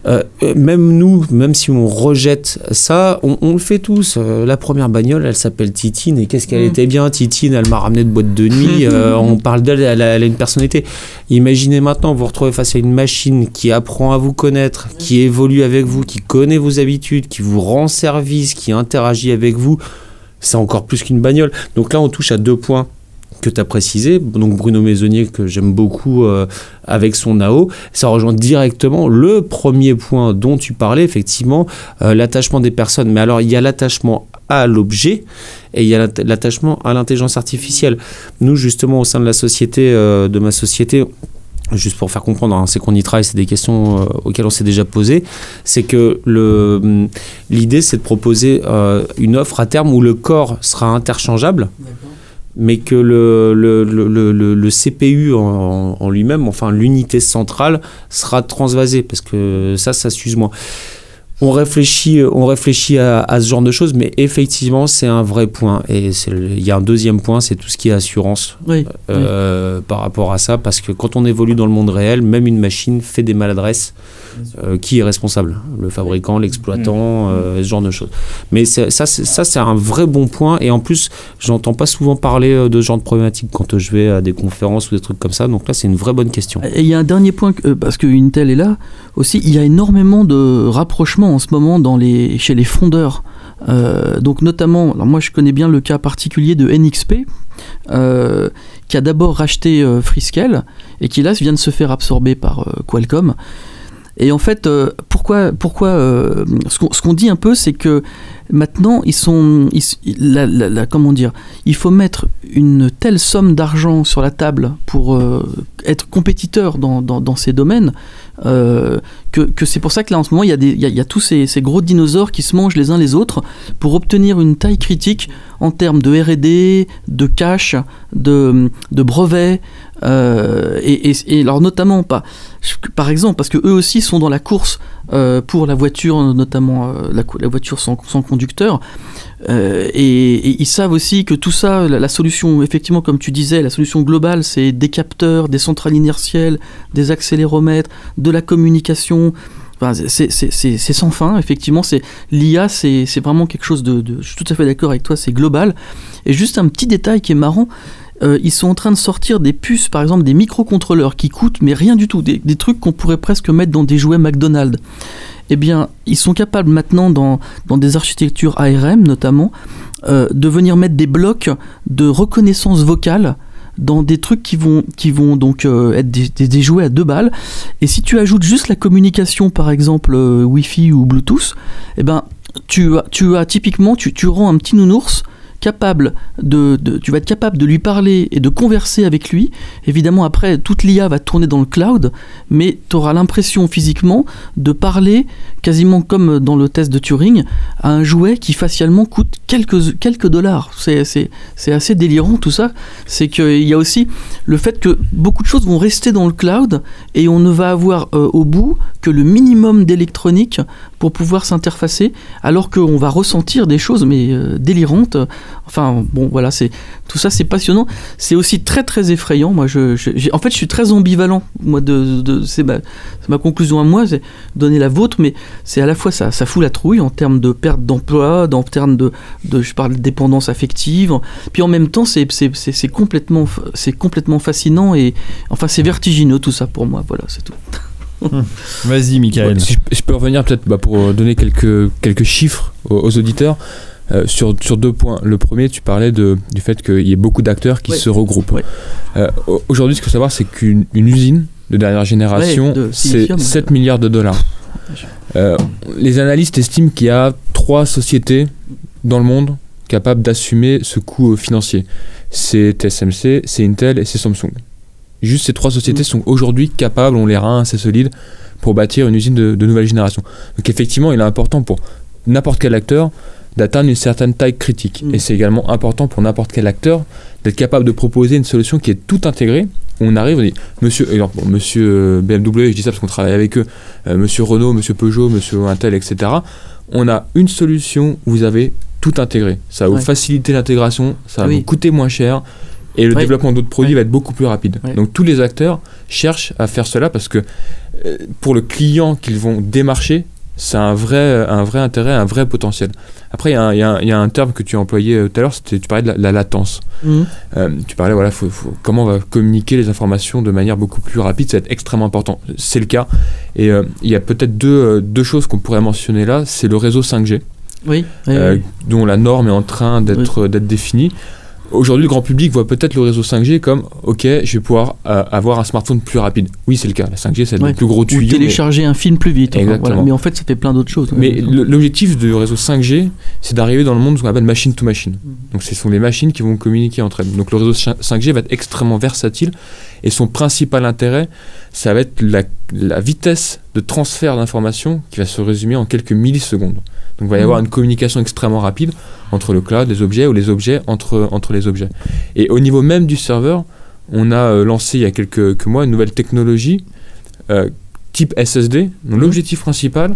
Euh, euh, même nous, même si on rejette ça, on, on le fait tous. Euh, la première bagnole, elle s'appelle Titine. Et qu'est-ce qu'elle Mm. était bien, Titine? Elle m'a ramené de boîte de nuit. euh, on parle d'elle, elle, a- elle a une personnalité. Imaginez maintenant, vous retrouvez face à une machine qui apprend à vous connaître, qui évolue avec vous, qui connaît vos habitudes, qui vous rend service, qui interagit avec vous. C'est encore plus qu'une bagnole. Donc là, on touche à deux points que tu as précisé. Donc Bruno Maisonnier, que j'aime beaucoup euh, avec son NAO, ça rejoint directement le premier point dont tu parlais, effectivement, euh, l'attachement des personnes. Mais alors, il y a l'attachement à l'objet et il y a l'atta- l'attachement à l'intelligence artificielle. Nous, justement, au sein de la société, euh, de ma société, juste pour faire comprendre, hein, c'est qu'on y travaille, c'est des questions auxquelles on s'est déjà posé, c'est que l'idée, c'est de proposer une offre à terme où le corps sera interchangeable, mais que le, le, le, le- CPU en, en lui-même, enfin l'unité centrale, sera transvasé, parce que ça, ça s'use moins. On réfléchit, on réfléchit à, à ce genre de choses, mais effectivement, c'est un vrai point. Et il y a un deuxième point, c'est tout ce qui est assurance Oui. euh, par rapport à ça, parce que quand on évolue dans le monde réel, même une machine fait des maladresses. Euh, qui est responsable? Le fabricant, l'exploitant, euh, ce genre de choses. Mais ça, c'est- un vrai bon point. Et en plus, j'entends pas souvent parler euh, de ce genre de problématique quand je vais à des conférences ou des trucs comme ça. Donc là, c'est une vraie bonne question. Et il y a un dernier point, parce que Intel est là aussi, il y a énormément de rapprochements en ce moment dans les, chez les fondeurs. Euh, donc notamment, alors moi je connais bien le cas particulier de NXP, euh, qui a d'abord racheté euh, Freescale, et qui là vient de se faire absorber par Qualcomm. Et en fait, euh, pourquoi, pourquoi euh, ce qu'on dit un peu, c'est que maintenant, ils sont, comment dire, il faut mettre une telle somme d'argent sur la table pour euh, être compétiteur dans ces domaines, euh, que, que c'est pour ça que là en ce moment il y a, des, il y a, tous ces, ces gros dinosaures qui se mangent les uns les autres pour obtenir une taille critique en termes de R&D, de cash, de, de brevets, euh, et, et, alors notamment pas, par exemple parce que eux aussi sont dans la course euh, pour la voiture, notamment la, la voiture sans, sans conducteur. Euh, et, ils savent aussi que tout ça, la, la solution, effectivement, comme tu disais, la solution globale, c'est des capteurs, des centrales inertielles, des accéléromètres, de la communication. Enfin, c'est- sans fin, effectivement. L'IA, c'est c'est vraiment quelque chose de, de- Je suis tout à fait d'accord avec toi, c'est global. Et juste un petit détail qui est marrant. Euh, ils sont en train de sortir des puces, par exemple des microcontrôleurs qui coûtent, mais rien du tout, des, trucs qu'on pourrait presque mettre dans des jouets McDonald's. Eh bien, ils sont capables maintenant, dans, dans des architectures ARM notamment, euh, de venir mettre des blocs de reconnaissance vocale dans des trucs qui vont, qui vont donc euh, être des, des- jouets à deux balles. Et si tu ajoutes juste la communication, par exemple Wi-Fi ou Bluetooth, eh ben, tu as, tu as typiquement, tu, tu rends un petit nounours capable de, tu vas être capable de lui parler et de converser avec lui. Évidemment, après, toute l'IA va tourner dans le cloud, mais tu auras l'impression physiquement de parler quasiment comme dans le test de Turing à un jouet qui facialement coûte quelques, quelques dollars. C'est assez délirant tout ça. C'est qu'il y a aussi le fait que beaucoup de choses vont rester dans le cloud et on ne va avoir euh, au bout que le minimum d'électronique pour pouvoir s'interfacer, alors qu'on va ressentir des choses mais euh, délirantes. Enfin bon voilà, c'est tout ça c'est passionnant. C'est aussi très très effrayant. Moi je, en fait je suis très ambivalent. Moi de, c'est ma, conclusion à moi, c'est donner la vôtre, mais c'est à la fois ça, ça fout la trouille en termes de perte d'emploi, en termes de, je parle de dépendance affective. Puis en même temps c'est complètement c'est complètement fascinant et enfin c'est vertigineux tout ça pour moi. Voilà c'est tout. Vas-y, Michael. Si je, je peux revenir peut-être bah, pour donner quelques, quelques chiffres aux, aux auditeurs euh, sur, sur deux points. Le premier, tu parlais de, du fait qu'il y ait beaucoup d'acteurs qui se regroupent. Euh, au- Aujourd'hui, ce qu'il faut savoir, c'est qu'une une usine de dernière génération, c'est silicium, 7 ouais. milliards de dollars. Euh, les analystes estiment qu'il y a trois sociétés dans le monde capables d'assumer ce coût euh, financier. C'est TSMC, c'est Intel et c'est Samsung. Juste ces trois sociétés Mm. sont aujourd'hui capables, on les reins assez solides, pour bâtir une usine de, de nouvelle génération. Donc effectivement, il est important pour n'importe quel acteur d'atteindre une certaine taille critique. Mm. Et c'est également important pour n'importe quel acteur d'être capable de proposer une solution qui est tout intégrée. On arrive, on dit, monsieur, bon, monsieur euh, BMW, je dis ça parce qu'on travaille avec eux, euh, monsieur Renault, monsieur Peugeot, monsieur Intel, etc. On a une solution où vous avez tout intégré. Ça va vous faciliter l'intégration, ça va Oui. vous coûter moins cher. Et le développement d'autres produits va être beaucoup plus rapide. Donc tous les acteurs cherchent à faire cela parce que euh, pour le client qu'ils vont démarcher, c'est un vrai, un vrai intérêt, un vrai potentiel. Après, il y, a un- y y a terme que tu as employé euh, tout à l'heure, tu parlais de la, la latence. Euh, tu parlais, voilà, faut- faut- comment on va communiquer les informations de manière beaucoup plus rapide, ça va être extrêmement important. C'est le cas. Et euh, il y a peut-être deux, euh, deux choses qu'on pourrait mentionner là. C'est le réseau 5G, Oui. oui, euh, oui. dont la norme est en train d'être définie. Aujourd'hui, le grand public voit peut-être le réseau 5G comme, ok, je vais pouvoir euh, avoir un smartphone plus rapide. Oui, c'est le cas. La 5G, c'est Ouais. le plus gros Ou tuyau. mais- télécharger un film plus vite. enfin, Exactement. voilà. Mais en fait, ça fait plein d'autres choses. Mais l'objectif du réseau 5G, c'est d'arriver dans le monde ce qu'on appelle machine to machine. Mhm. Donc ce sont les machines qui vont communiquer entre elles. Donc le réseau 5G va être extrêmement versatile et son principal intérêt, ça va être la, la vitesse de transfert d'informations qui va se résumer en quelques millisecondes. Donc il va y avoir une communication extrêmement rapide entre le cloud, les objets, ou les objets entre, entre les objets. Et au niveau même du serveur, on a euh, lancé il y a quelques, quelques mois une nouvelle technologie euh, type SSD. Donc l'objectif principal,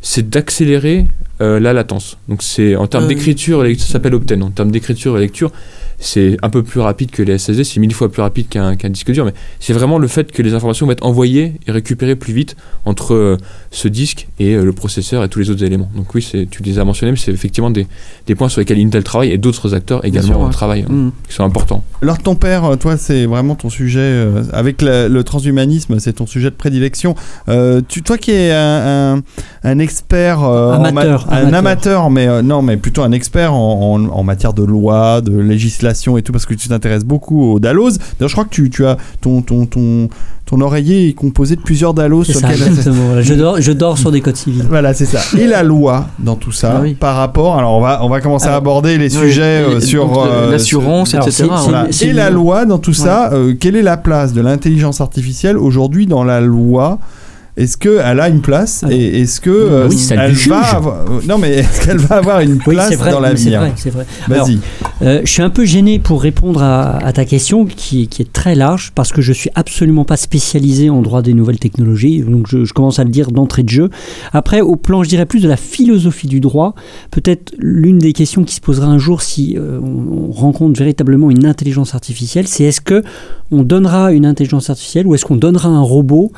c'est d'accélérer euh, la latence. Donc c'est en termes oui. d'écriture, ça s'appelle Optane. En termes d'écriture et lecture, c'est un peu plus rapide que les SSD, c'est mille fois plus rapide qu'un qu'un disque dur, mais c'est vraiment le fait que les informations vont être envoyées et récupérées plus vite entre euh, ce disque et euh, le processeur et tous les autres éléments. Donc oui, c'est- tu les as mentionnés, mais c'est effectivement des, des points sur lesquels Intel travaille et d'autres acteurs également sûr, ouais. travaillent, hein, Mm. qui sont importants. Alors ton père, euh, toi, c'est vraiment ton sujet euh, avec la- le transhumanisme, c'est ton sujet de prédilection. Euh, tu, toi qui es un, un- un expert, euh, Amateur, ma- un amateur. amateur, mais euh, non, mais plutôt un expert en, en- en matière de loi, de législation et tout, parce que tu t'intéresses beaucoup aux Dallos. D'ailleurs, je crois que tu, tu as ton ton ton ton oreiller est composé de plusieurs Dallos sur ça. Voilà, Je dors, je dors sur des codes civils. Voilà, c'est ça. Et la loi dans tout ça, Ah oui. par rapport. Alors, on va, on va commencer à aborder les Oui, sujets et euh, sur. de euh, l'assurance, etc. voilà. Et la loi dans tout ça, euh, quelle est la place de l'intelligence artificielle aujourd'hui dans la loi Est-ce qu'elle a une place Alors, et est-ce que euh, oui, elle va avoir... euh, non mais est-ce qu'elle va avoir une Oui, place c'est vrai. dans mais C'est l'avenir vrai, c'est vrai. Alors, Vas-y. Euh, je suis un peu gêné pour répondre à, à ta question qui, qui est très large parce que je suis absolument pas spécialisé en droit des nouvelles technologies. Donc je, je commence à le dire d'entrée de jeu. Après, au plan, je dirais plus de la philosophie du droit, peut-être l'une des questions qui se posera un jour si euh, on, on rencontre véritablement une intelligence artificielle, c'est est-ce que on donnera une intelligence artificielle ou est-ce qu'on donnera un robot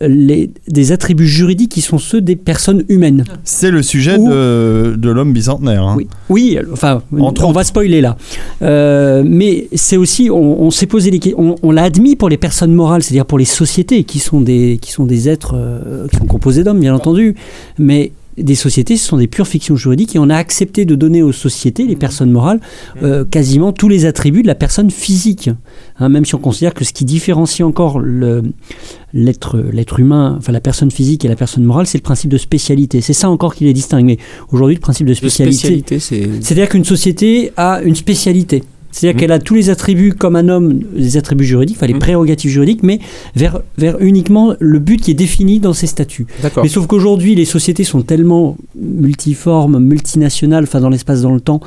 les, des attributs juridiques qui sont ceux des personnes humaines C'est le sujet Ou- de, de l'homme bicentenaire. hein. oui, oui, enfin, Entre on va spoiler là. Euh, mais c'est aussi, on, on s'est posé les on, on l'a admis pour les personnes morales, c'est-à-dire pour les sociétés qui sont des, qui sont des êtres euh, qui sont composés d'hommes, bien entendu. Mais des sociétés, ce sont des pures fictions juridiques et on a accepté de donner aux sociétés, les personnes morales, euh, quasiment tous les attributs de la personne physique. Hein, même si on considère que ce qui différencie encore l'être, humain, enfin la personne physique et la personne morale, c'est le principe de spécialité. C'est ça encore qui les distingue. Mais aujourd'hui, le principe de spécialité, spécialité, c'est. c'est-à-dire qu'une société a une spécialité. C'est-à-dire Mhm. qu'elle a tous les attributs comme un homme, les attributs juridiques, enfin les Mhm. prérogatives juridiques, mais vers, vers uniquement le but qui est défini dans ses statuts. Mais sauf qu'aujourd'hui, les sociétés sont tellement multiformes, multinationales, enfin dans l'espace, dans le temps,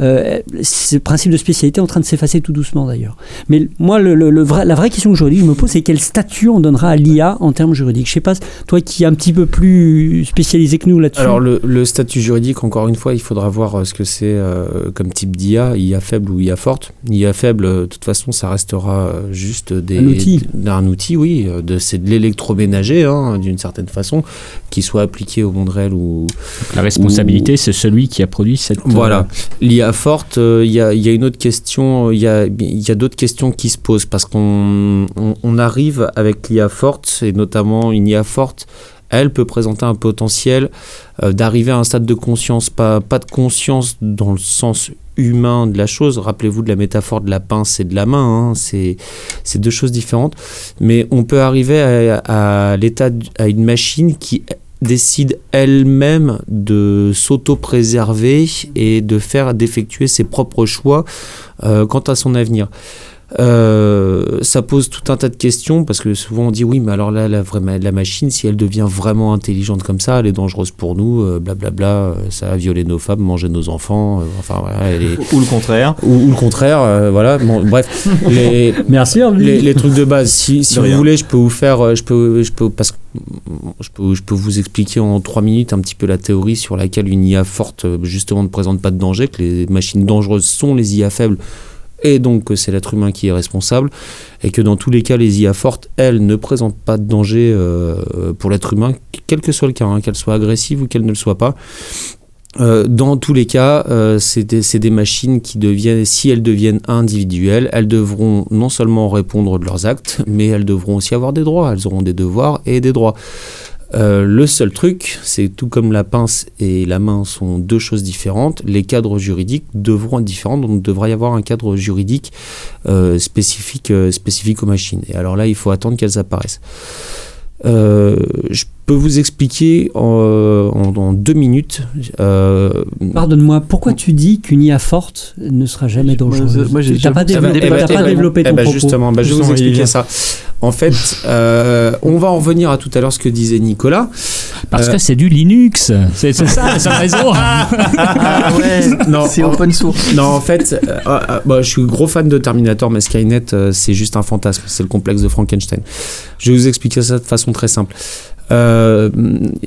euh, ce principe de spécialité est en train de s'effacer tout doucement d'ailleurs. Mais moi, le, le- le vrai- la vraie question que je me pose, c'est quel statut on donnera à l'IA en termes juridiques? Je sais pas, toi qui es un petit peu plus spécialisé que nous là-dessus. Alors le, le statut juridique, encore une fois, il faudra voir euh, ce que c'est euh, comme type d'IA, IA faible ou IA forte. IA faible, euh, de toute façon, ça restera euh, juste des, Un outil. d'un outil, oui. euh, De, c'est de l'électroménager, hein, d'une certaine façon, qui soit appliqué au monde réel ou, La responsabilité, c'est celui qui a produit cette. euh, Voilà. L'IA forte, euh, il y, a, il y a une autre question, il y a, il y a d'autres questions qui se posent parce qu'on on, on arrive avec l'IA forte, et notamment une IA forte, elle peut présenter un potentiel euh, d'arriver à un stade de conscience, pas, pas de conscience dans le sens humain de la chose. Rappelez-vous de la métaphore de la pince et de la main, hein, c'est deux choses différentes. Mais on peut arriver à, l'état, à une machine qui décide elle-même de s'auto-préserver et de faire d'effectuer ses propres choix euh, quant à son avenir. Euh, ça pose tout un tas de questions parce que souvent on dit oui mais alors là la, vraie ma- la machine si elle devient vraiment intelligente comme ça elle est dangereuse pour nous euh, blablabla euh, ça va violer nos femmes manger nos enfants euh, enfin voilà elle est- Ou le contraire. ou, ou le contraire euh, voilà Bon, bref les, Merci les, les trucs de base. Si, si De vous rien. voulez, je peux vous faire, je peux, je peux, parce que je peux, je peux vous expliquer en trois minutes un petit peu la théorie sur laquelle une IA forte justement ne présente pas de danger, que les machines dangereuses sont les IA faibles. Et donc que c'est l'être humain qui est responsable, et que dans tous les cas, les IA fortes, elles, ne présentent pas de danger euh, pour l'être humain, quel que soit le cas, hein, qu'elles soient agressives ou qu'elles ne le soient pas. Euh, dans tous les cas, euh, c'est des, c'est des machines qui deviennent, si elles deviennent individuelles, elles devront non seulement répondre de leurs actes, mais elles devront aussi avoir des droits. Elles auront des devoirs et des droits. Euh, le seul truc, c'est tout comme la pince et la main sont deux choses différentes, les cadres juridiques devront être différents, donc il devra y avoir un cadre juridique euh, spécifique, euh, spécifique aux machines. Et alors là, il faut attendre qu'elles apparaissent. Peux vous expliquer en, en- en deux minutes. euh, Pardonne-moi, pourquoi tu dis qu'une IA forte ne sera jamais dangereuse moi, j'ai- pas, développé, débattu, pas ouais. développé Eh ton ben, propos. justement, bah, je vais vous expliquer ça. En fait, euh, on va en revenir à tout à l'heure ce que disait Nicolas. Parce Euh, que c'est du Linux. C'est c'est ça, c'est raison. Ah ouais, Non, c'est en- open source. Non, en fait, euh, euh, bah, je suis gros fan de Terminator, mais Skynet, euh, c'est juste un fantasme. C'est le complexe de Frankenstein. Je vais vous expliquer ça de façon très simple. Euh,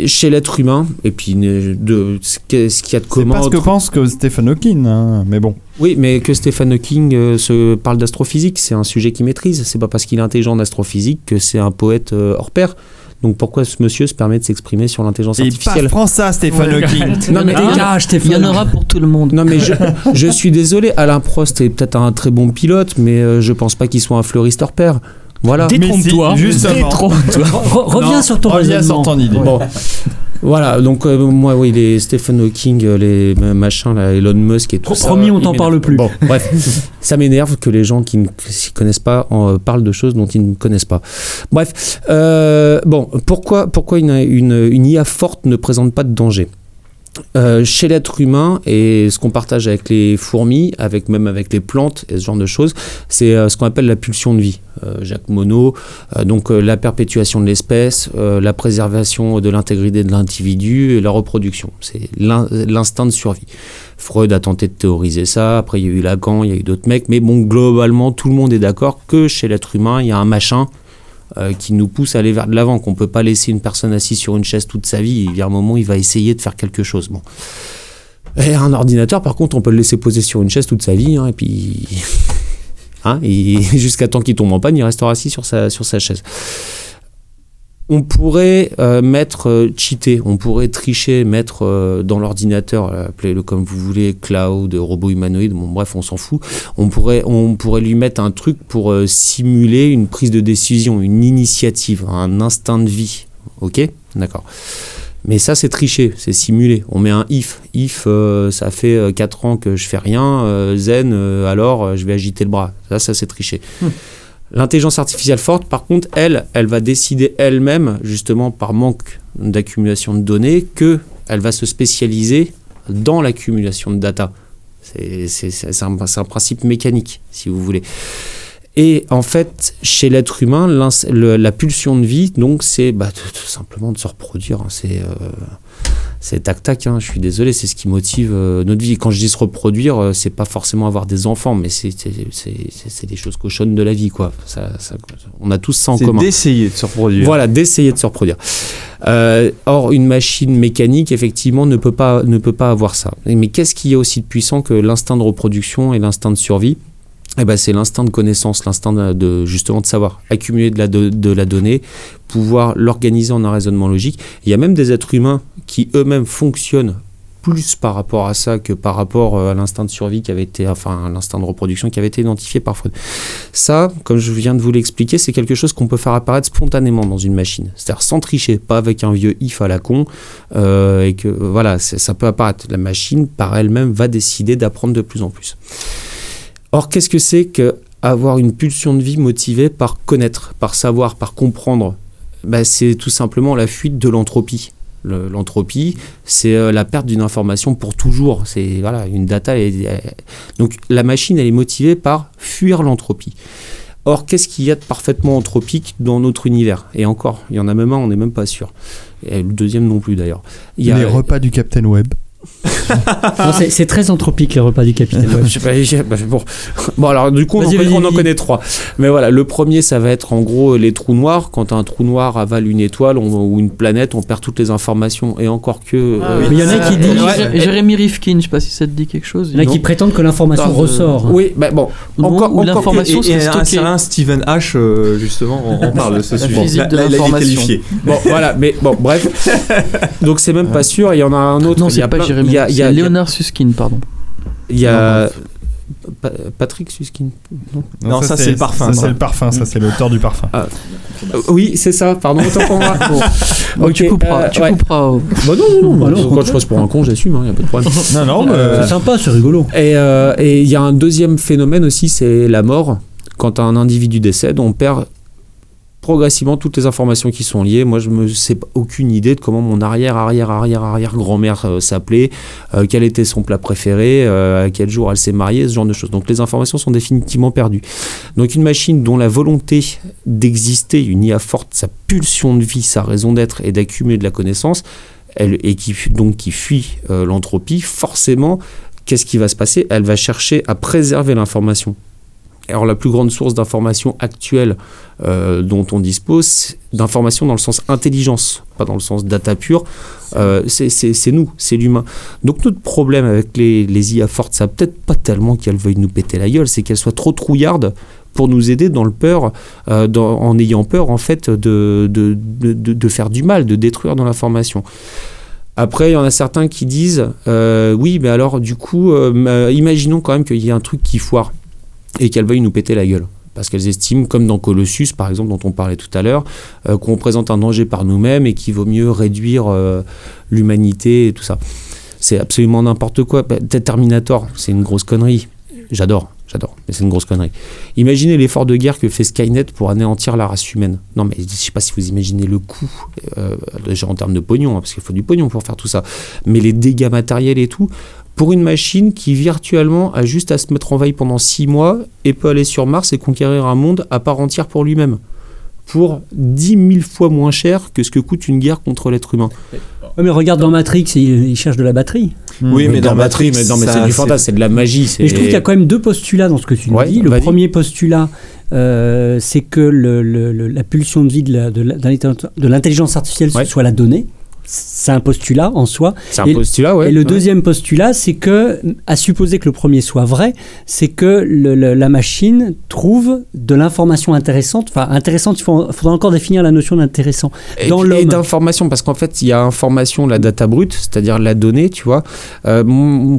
chez l'être humain, et puis euh, de ce qu'il y a de C'est commun. pas ce que pense que Stephen Hawking, hein, mais bon. Oui, mais que Stephen Hawking euh, se parle d'astrophysique, c'est un sujet qu'il maîtrise. C'est pas parce qu'il est intelligent en astrophysique que c'est un poète euh, hors pair. Donc pourquoi ce monsieur se permet de s'exprimer sur l'intelligence Il artificielle? prend ça, Stephen Ouais. Hawking. Non mais, Dégage, Il y en Stéphane. aura pour tout le monde. non, mais je, je suis désolé, Alain Prost est peut-être un très bon pilote, mais je pense pas qu'il soit un fleuriste hors pair. Voilà. Détrompe-toi. Si, reviens Non, sur ton Reviens raisonnement. sur ton idée. Bon. Voilà, donc euh, moi, oui, les Stephen Hawking, euh, les euh, machins, là, Elon Musk et tout Pro- ça. promis, on ils t'en parle plus. Bon, bref, ça m'énerve que les gens qui ne s'y connaissent pas en, euh, parlent de choses dont ils ne connaissent pas. Bref, euh, bon, pourquoi, pourquoi une, une, une IA forte ne présente pas de danger? Euh, chez l'être humain et ce qu'on partage avec les fourmis, avec même avec les plantes et ce genre de choses, c'est euh, ce qu'on appelle la pulsion de vie. Euh, Jacques Monod, donc la perpétuation de l'espèce, la préservation de l'intégrité de l'individu et la reproduction. C'est l'in- l'instinct de survie. Freud a tenté de théoriser ça, après il y a eu Lacan, il y a eu d'autres mecs, mais bon, globalement, tout le monde est d'accord que chez l'être humain, il y a un machin euh, qui nous pousse à aller vers de l'avant, qu'on peut pas laisser une personne assise sur une chaise toute sa vie, il y a un moment, il va essayer de faire quelque chose. Bon. Et un ordinateur, par contre, on peut le laisser poser sur une chaise toute sa vie, hein, et puis... Hein, jusqu'à temps qu'il tombe en panne, il restera assis sur sa, sur sa chaise. On pourrait euh, mettre euh, cheater, on pourrait tricher, mettre euh, dans l'ordinateur, euh, appelez-le comme vous voulez, cloud, robot humanoïde, bon bref, on s'en fout. On pourrait, on pourrait lui mettre un truc pour simuler une prise de décision, une initiative, un instinct de vie. Ok? D'accord. Mais ça, c'est tricher, c'est simuler. On met un if. If, ça fait 4 ans que je fais rien. zen, alors je vais agiter le bras. Ça, ça c'est tricher. L'intelligence artificielle forte, par contre, elle, elle va décider elle-même, justement par manque d'accumulation de données, que elle va se spécialiser dans l'accumulation de data. C'est un, principe mécanique, si vous voulez. Et en fait, chez l'être humain, la pulsion de vie, donc, c'est bah, tout simplement de se reproduire. hein. C'est euh, c'est tac tac. hein. Je suis désolé, c'est ce qui motive euh, notre vie. Quand je dis se reproduire, euh, c'est pas forcément avoir des enfants, mais c'est des choses cochonnes de la vie, quoi. Ça, ça- on a tous ça en C'est commun. d'essayer de se reproduire. Voilà, d'essayer de se reproduire. Euh, or, une machine mécanique, effectivement, ne peut pas, ne peut pas avoir ça. Mais qu'est-ce qui est aussi de puissant que l'instinct de reproduction et l'instinct de survie? Eh ben, c'est l'instinct de connaissance, l'instinct de, justement de savoir accumuler de la, donnée, pouvoir l'organiser en un raisonnement logique. Il y a même des êtres humains qui eux-mêmes fonctionnent plus par rapport à ça que par rapport euh, à l'instinct de survie qui avait été, enfin, l'instinct de reproduction qui avait été identifié par Freud. Ça, comme je viens de vous l'expliquer, c'est quelque chose qu'on peut faire apparaître spontanément dans une machine. C'est-à-dire sans tricher, pas avec un vieux if à la con, euh, et que voilà, ça peut apparaître. La machine, par elle-même, va décider d'apprendre de plus en plus. Or, qu'est-ce que c'est que avoir une pulsion de vie motivée par connaître, par savoir, par comprendre? Ben, C'est tout simplement la fuite de l'entropie. Le- L'entropie, c'est euh, la perte d'une information pour toujours. C'est voilà, une data. est- donc la machine, elle est motivée par fuir l'entropie. Or, qu'est-ce qu'il y a de parfaitement anthropique dans notre univers? Et encore, il y en a même un, on n'est même pas sûr. Et le deuxième non plus d'ailleurs. Les repas du Captain Web. C'est- C'est très anthropique les repas du capitaine Web. Je sais pas, j'ai- bah, bon. bon, alors du coup, on, en connaît, on en vas-y. connaît trois. Mais voilà, le premier, ça va être en gros les trous noirs. Quand un trou noir avale une étoile on- ou une planète, on perd toutes les informations. Et encore que. Ah, euh, Mais il y en a qui disent- Jé- Jérémy Rifkin, je sais pas si ça te dit quelque chose. Il y en a qui prétendent que l'information de- ressort. Oui, bah, bon. Non, encore, ou l'information un stockée. certain Stephen H, euh, justement, on, on parle de ce sujet. physique de l'information. qualifié. Bon, voilà, mais bon, bref. Donc c'est même pas sûr. Il y en a un autre. Non, il y c'est a pas Jérémy. Il y a, y a- y Léonard Susskind, pardon. il y a- Pa- Patrick Suskin. Non, ça, c'est le parfum, Ça, c'est le parfum, ça, c'est l'auteur du parfum. Euh, oui, c'est ça. Pardon, autant pour moi. Bon. Tu couperas. euh, tu ouais. couperas. oh. Bah non, non, non. Bah non, quand contraire. je passe pour un con, j'assume. Il n'y a pas de problème. Non, non, mais. Euh, C'est sympa, c'est rigolo. Et euh, et il y a un deuxième phénomène aussi, c'est la mort. Quand un individu décède, on perd progressivement toutes les informations qui sont liées. Moi, je me sais aucune idée de comment mon arrière, arrière, arrière, arrière grand-mère euh, s'appelait, euh, quel était son plat préféré, euh, à quel jour elle s'est mariée, ce genre de choses. Donc les informations sont définitivement perdues. Donc une machine dont la volonté d'exister, une IA forte, sa pulsion de vie, sa raison d'être et d'accumuler de la connaissance, elle, et qui, donc qui fuit l'entropie, forcément, qu'est-ce qui va se passer? Elle va chercher à préserver l'information. Alors la plus grande source d'information actuelle euh, dont on dispose, d'information dans le sens intelligence, pas dans le sens data pure, euh, c'est- nous, c'est l'humain. Donc notre problème avec les, IA fortes, ça peut-être pas tellement qu'elles veuillent nous péter la gueule, c'est qu'elles soient trop trouillardes pour nous aider dans le peur, euh, en ayant peur en fait de, de, de, faire du mal, de détruire dans l'information. Après, il y en a certains qui disent, oui, mais alors du coup, ma- imaginons quand même qu'il y ait un truc qui foire et qu'elles veuillent nous péter la gueule. Parce qu'elles estiment, comme dans Colossus par exemple, dont on parlait tout à l'heure, euh, qu'on présente un danger par nous-mêmes et qu'il vaut mieux réduire euh, l'humanité et tout ça. C'est absolument n'importe quoi. Bah, Terminator, c'est une grosse connerie. J'adore, j'adore, mais c'est une grosse connerie. Imaginez l'effort de guerre que fait Skynet pour anéantir la race humaine. Non, mais je sais pas si vous imaginez le coût, euh, déjà en termes de pognon, hein, parce qu'il faut du pognon pour faire tout ça, mais les dégâts matériels et tout, pour une machine qui virtuellement a juste à se mettre en veille pendant six mois et peut aller sur Mars et conquérir un monde à part entière pour lui-même. Pour 10 000 fois moins cher que ce que coûte une guerre contre l'être humain. Ouais, mais regarde dans Matrix, il, il cherche de la batterie. Oui, mais dans Matrix, mais, non, mais ça, c'est du c'est- fantasme, c'est de la magie. Et je trouve qu'il y a quand même deux postulats dans ce que tu nous Ouais, dis. Le premier postulat, euh, c'est que le- le- le- la pulsion de vie de l'intelligence artificielle Ouais. soit la donnée. C'est un postulat en soi. C'est un Et- postulat, ouais. et le Ouais. deuxième postulat, c'est que, à supposer que le premier soit vrai, c'est que le- le- la machine trouve de l'information intéressante. Enfin, intéressante, il faut- faudra encore définir la notion d'intéressant. Et, Dans et l'homme. d'information, parce qu'en fait, il y a information, la data brute, c'est-à-dire la donnée, tu vois. Euh,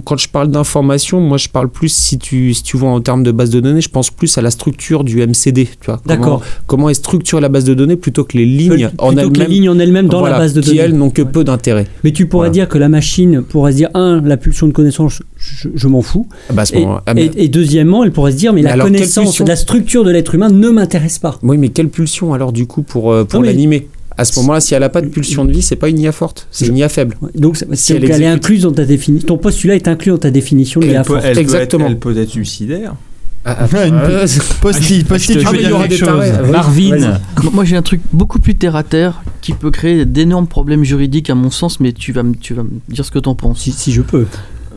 quand je parle d'information, moi, je parle plus, si tu, si tu vois en termes de base de données, je pense plus à la structure du MCD, tu vois. D'accord. Comment est structurée la base de données plutôt que les lignes Plutôt en que les elles-mêmes. lignes en elles-mêmes dans Voilà, la base de qui, données. elles, que peu d'intérêt. Mais tu pourrais Voilà. dire que la machine pourrait se dire, un, la pulsion de connaissance, je, je m'en fous. Ah bah, Et, ah, mais- et- et deuxièmement, elle pourrait se dire, mais, Mais la alors, connaissance, pulsion la structure de l'être humain ne m'intéresse pas. Oui, mais quelle pulsion alors, du coup, pour, euh, pour l'animer? À ce moment-là, si elle n'a pas de pulsion de vie, c'est pas une IA forte, c'est une IA faible. Donc, Si donc elle elle, est incluse dans ta définition. Ton postulat est inclus dans ta définition de Elle l'IA peut, forte. elle peut être- Exactement. elle peut être suicidaire. Ah, Une euh, Posti, Posti, te tu jure, veux il y dire aura des chose. Marvin, Moi, j'ai un truc beaucoup plus terre à terre qui peut créer d'énormes problèmes juridiques à mon sens, mais tu vas me, tu vas me dire ce que t'en penses. Si, si je peux.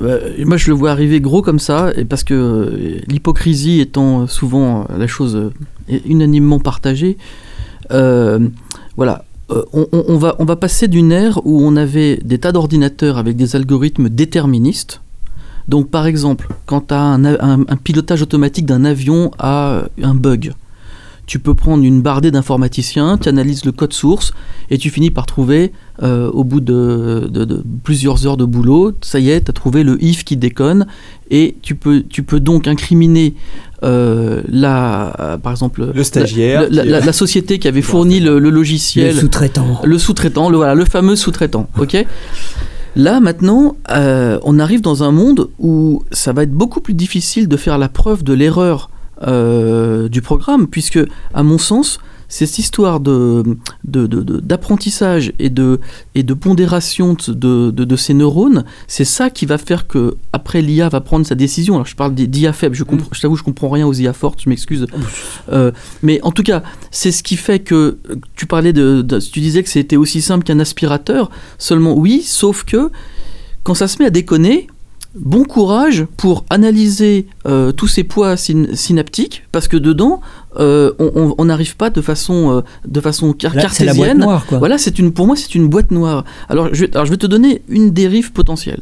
Euh, moi, je le vois arriver gros comme ça, et parce que euh, l'hypocrisie étant souvent la chose euh, unanimement partagée, euh, voilà. Euh, on va, on va passer d'une ère où on avait des tas d'ordinateurs avec des algorithmes déterministes. Donc, par exemple, quand tu as un, a- un- un pilotage automatique d'un avion a un bug, tu peux prendre une bardée d'informaticiens, tu analyses le code source et tu finis par trouver, euh, au bout de, de- de plusieurs heures de boulot, ça y est, tu as trouvé le if qui déconne et tu peux, tu peux donc incriminer euh, la, euh, par exemple, Le stagiaire la, la- qui- la- la société qui avait fourni le, le Le logiciel, sous-traitant. le sous-traitant, le, voilà, le fameux sous-traitant, ok? Là, maintenant, euh, on arrive dans un monde où ça va être beaucoup plus difficile de faire la preuve de l'erreur euh, du programme, puisque, à mon sens, cette histoire de, d'apprentissage et de, et de pondération de, de- de ces neurones, c'est ça qui va faire que après l'IA va prendre sa décision. Alors je parle d'IA faibles, je, comprends, je t'avoue je comprends rien aux IA fortes, je m'excuse. Euh, mais en tout cas, c'est ce qui fait que tu parlais de, de- tu disais que c'était aussi simple qu'un aspirateur. Seulement oui, sauf que quand ça se met à déconner, bon courage pour analyser euh, tous ces poids syn- synaptiques, parce que dedans, euh, on- n'arrive pas de façon, euh, de façon car- Là, c'est la boîte cartésienne. noire, quoi. Voilà, c'est une, pour moi, c'est une boîte noire. Alors je, vais, alors, je vais te donner une dérive potentielle.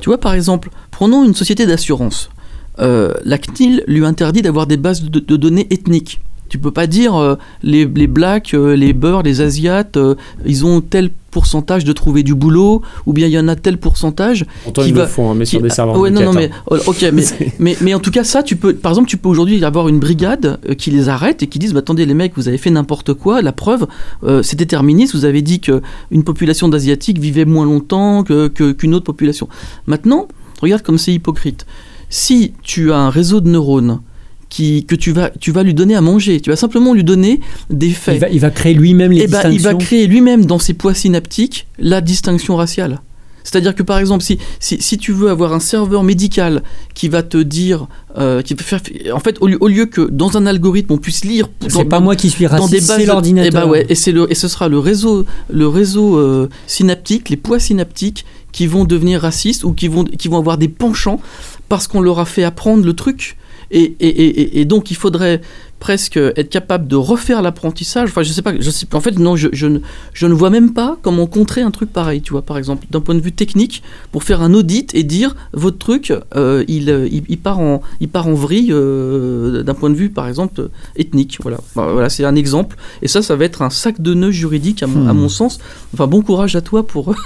Tu vois, par exemple, prenons une société d'assurance. Euh, la CNIL lui interdit d'avoir des bases de, de données ethniques. Tu peux pas dire euh, les, les blacks, euh, les beurs, les asiates, euh, ils ont tel pourcentage de trouver du boulot, ou bien il y en a tel pourcentage. Pourtant, Qui ils va- le font, hein, mais sur des serveurs Ah ouais, de non, non, mais hein. oh, ok, mais, mais, mais en tout cas, ça, tu peux, par exemple, tu peux aujourd'hui avoir une brigade euh, qui les arrête et qui disent, bah, attendez, les mecs, vous avez fait n'importe quoi. La preuve, euh, c'est déterministe. Vous avez dit que une population d'asiatiques vivait moins longtemps que- qu'une autre population. Maintenant, regarde comme c'est hypocrite. Si tu as un réseau de neurones qui, que tu vas, tu vas lui donner à manger. Tu vas simplement lui donner des faits. Il va, il va créer lui-même les Eh ben, distinctions. il va créer lui-même dans ses poids synaptiques la distinction raciale. C'est-à-dire que par exemple, si, si, si tu veux avoir un serveur médical qui va te dire, euh, qui va faire, en fait, au lieu, au lieu que dans un algorithme on puisse lire, C'est pas moi qui suis raciste, c'est l'ordinateur. Eh ben ouais, et c'est le et ce sera le réseau le réseau euh, synaptique, les poids synaptiques qui vont devenir racistes ou qui vont qui vont avoir des penchants parce qu'on leur a fait apprendre le truc. Et, donc il faudrait presque être capable de refaire l'apprentissage. Enfin, je sais pas, je sais, en fait, non, je, je, ne, je ne vois même pas comment contrer un truc pareil, tu vois, par exemple, d'un point de vue technique, pour faire un audit et dire votre truc, euh, il, euh, il, il part en, il part en vrille euh, d'un point de vue, par exemple, euh, ethnique. Voilà, Bah, voilà c'est un exemple. Et ça, ça va être un sac de nœuds juridique, à mon, à Hmm. mon sens. Enfin, bon courage à toi pour.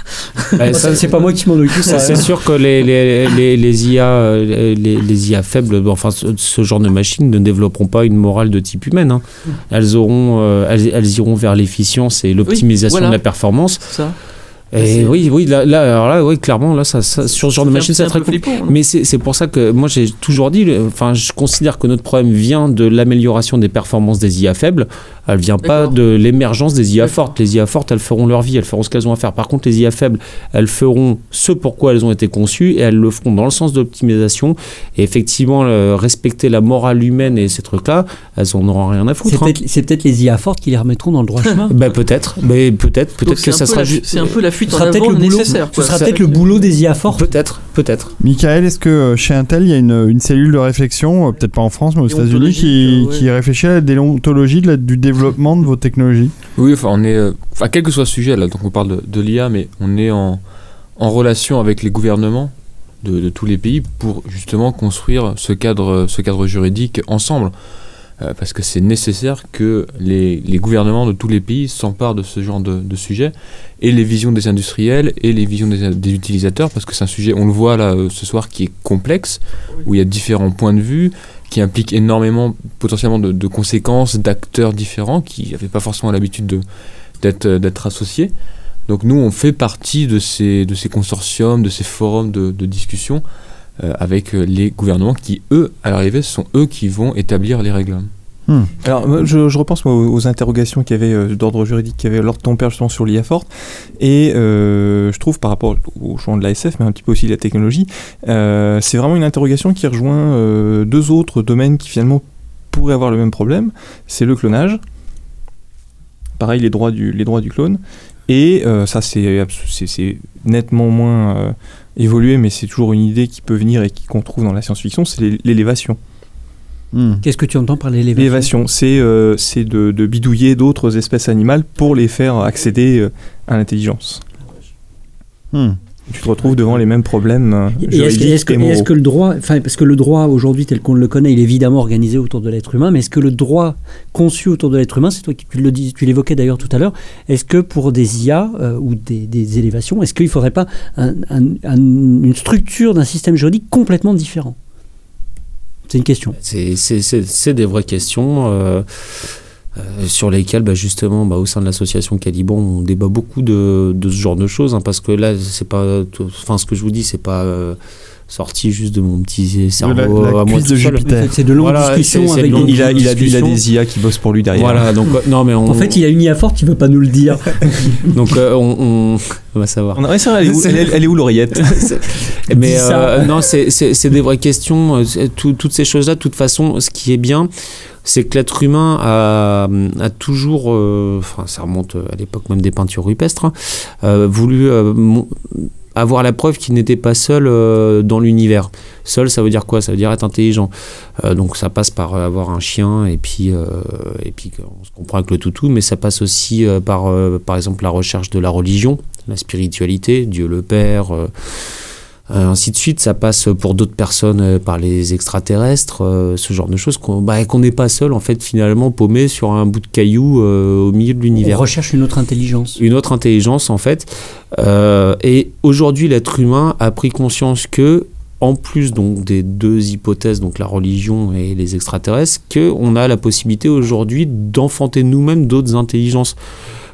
Bah, ça, c'est pas moi qui m'en occupe. C'est c'est sûr que les, les, les, les IA, euh, les, les IA faibles, enfin ce, ce genre de machines ne développeront pas une morale de type humaine. hein. Elles, auront, euh, elles, elles iront vers l'efficience et l'optimisation voilà. de la performance. ça. Et C'est- oui, oui, là, là, alors là, oui, clairement, là, ça, ça- sur ce genre de machine, c'est très compliqué. Mais c'est pour ça que moi, j'ai toujours dit, enfin, je considère que notre problème vient de l'amélioration des performances des IA faibles. Elle vient pas de l'émergence des IA fortes. Les IA fortes, elles feront leur vie, elles feront ce qu'elles ont à faire. Par contre, les IA faibles, elles feront ce pourquoi elles ont été conçues et elles le feront dans le sens de l'optimisation. Et effectivement, respecter la morale humaine et ces trucs-là, elles en auront rien à C'est foutre. hein. peut-être c'est peut-être les IA fortes qui les remettront dans le droit chemin. Ben, peut-être, mais peut-être, peut-être c'est que un ça peu sera. C'est un peu la fuite Ce en sera peut-être avant le boulot. nécessaire. Ce sera peut-être le boulot des IA fortes. Peut-être, peut-être. Michael, est-ce que euh, chez Intel, il y a une, une cellule de réflexion, euh, peut-être pas en France, mais aux États-Unis, qui, euh, ouais. qui réfléchit à la déontologie de la- du développement de vos technologies Oui, enfin, on est. euh, Enfin, quel que soit le sujet, là, donc on parle de, l'IA, mais on est en, en relation avec les gouvernements de, tous les pays pour justement construire ce cadre, ce cadre juridique ensemble. Euh, parce que c'est nécessaire que les, les gouvernements de tous les pays s'emparent de ce genre de, de sujet, et les visions des industriels, et les visions des, des utilisateurs, parce que c'est un sujet, on le voit là euh, ce soir, qui est complexe, où il y a différents points de vue, qui implique énormément potentiellement de, conséquences, d'acteurs différents qui n'avaient pas forcément l'habitude euh, d'être associés. Donc nous, on fait partie de ces, consortiums, de ces forums de, discussion euh, avec euh, les gouvernements qui, eux, à l'arrivée, sont eux qui vont établir les règles. Alors, moi, je, repense aux, interrogations qu'il y avait euh, d'ordre juridique qu'il y avait lors de ton père justement sur l'IA forte. Et euh, je trouve par rapport au champ de l'ASF, mais un petit peu aussi de la technologie, euh, c'est vraiment une interrogation qui rejoint deux autres domaines qui finalement pourraient avoir le même problème. C'est le clonage. Pareil, les droits du, les droits du clone. Et ça, c'est nettement moins évolué, mais c'est toujours une idée qui peut venir et qu'on trouve dans la science-fiction, c'est l'é- l'élévation. Hmm. Qu'est-ce que tu entends par l'élévation L'élévation, c'est euh, de, de bidouiller d'autres espèces animales pour les faire accéder euh, à l'intelligence. Hmm. Tu te retrouves devant les mêmes problèmes euh, est-ce que, que le droit, parce que le droit aujourd'hui tel qu'on le connaît, il est évidemment organisé autour de l'être humain, mais est-ce que le droit conçu autour de l'être humain, c'est toi qui tu le dis, tu l'évoquais d'ailleurs tout à l'heure, est-ce que pour des IA euh, ou des, des élévations, est-ce qu'il ne faudrait pas un- un- un- une structure d'un système juridique complètement différent? C'est une question. C'est- des vraies questions euh, euh, sur lesquelles, bah, justement, bah, au sein de l'association Caliban, on débat beaucoup de, ce genre de choses, hein, parce que là, c'est pas, enfin, ce que je vous dis, c'est pas euh, sorti juste de mon petit cerveau la- la à moi de. Jupiter. C'est de longues Voilà, discussions avec longues il a, il, a, il a discussions. des IA qui bossent pour lui derrière. Voilà, donc euh, non, mais on, En fait, il a une IA forte, il ne veut pas nous le dire. donc euh, on, on- on va savoir. On a- ouais, c'est vrai, elle est où, elle est- elle est où l'oreillette Mais euh, non, c'est- des vraies questions. tout- toutes ces choses-là, de toute façon, ce qui est bien, c'est que l'être humain a, a toujours, euh, enfin, ça remonte à l'époque même des peintures rupestres, hein, euh, voulu euh, avoir la preuve qu'il n'était pas seul euh, dans l'univers. Seul, ça veut dire quoi? Ça veut dire être intelligent. Euh, donc ça passe par euh, avoir un chien et puis et puis on se comprend avec le toutou, mais ça passe aussi par par exemple la recherche de la religion, la spiritualité, Dieu le Père. Euh, ainsi de suite, ça passe pour d'autres personnes euh, par les extraterrestres, euh, ce genre de choses, qu'on bah, qu'on n'est pas seul en fait finalement paumé sur un bout de caillou au milieu de On l'univers recherche une autre intelligence. une autre intelligence en fait. Et aujourd'hui, l'être humain a pris conscience que, en plus donc des deux hypothèses, donc la religion et les extraterrestres, que on a la possibilité aujourd'hui d'enfanter nous-mêmes d'autres intelligences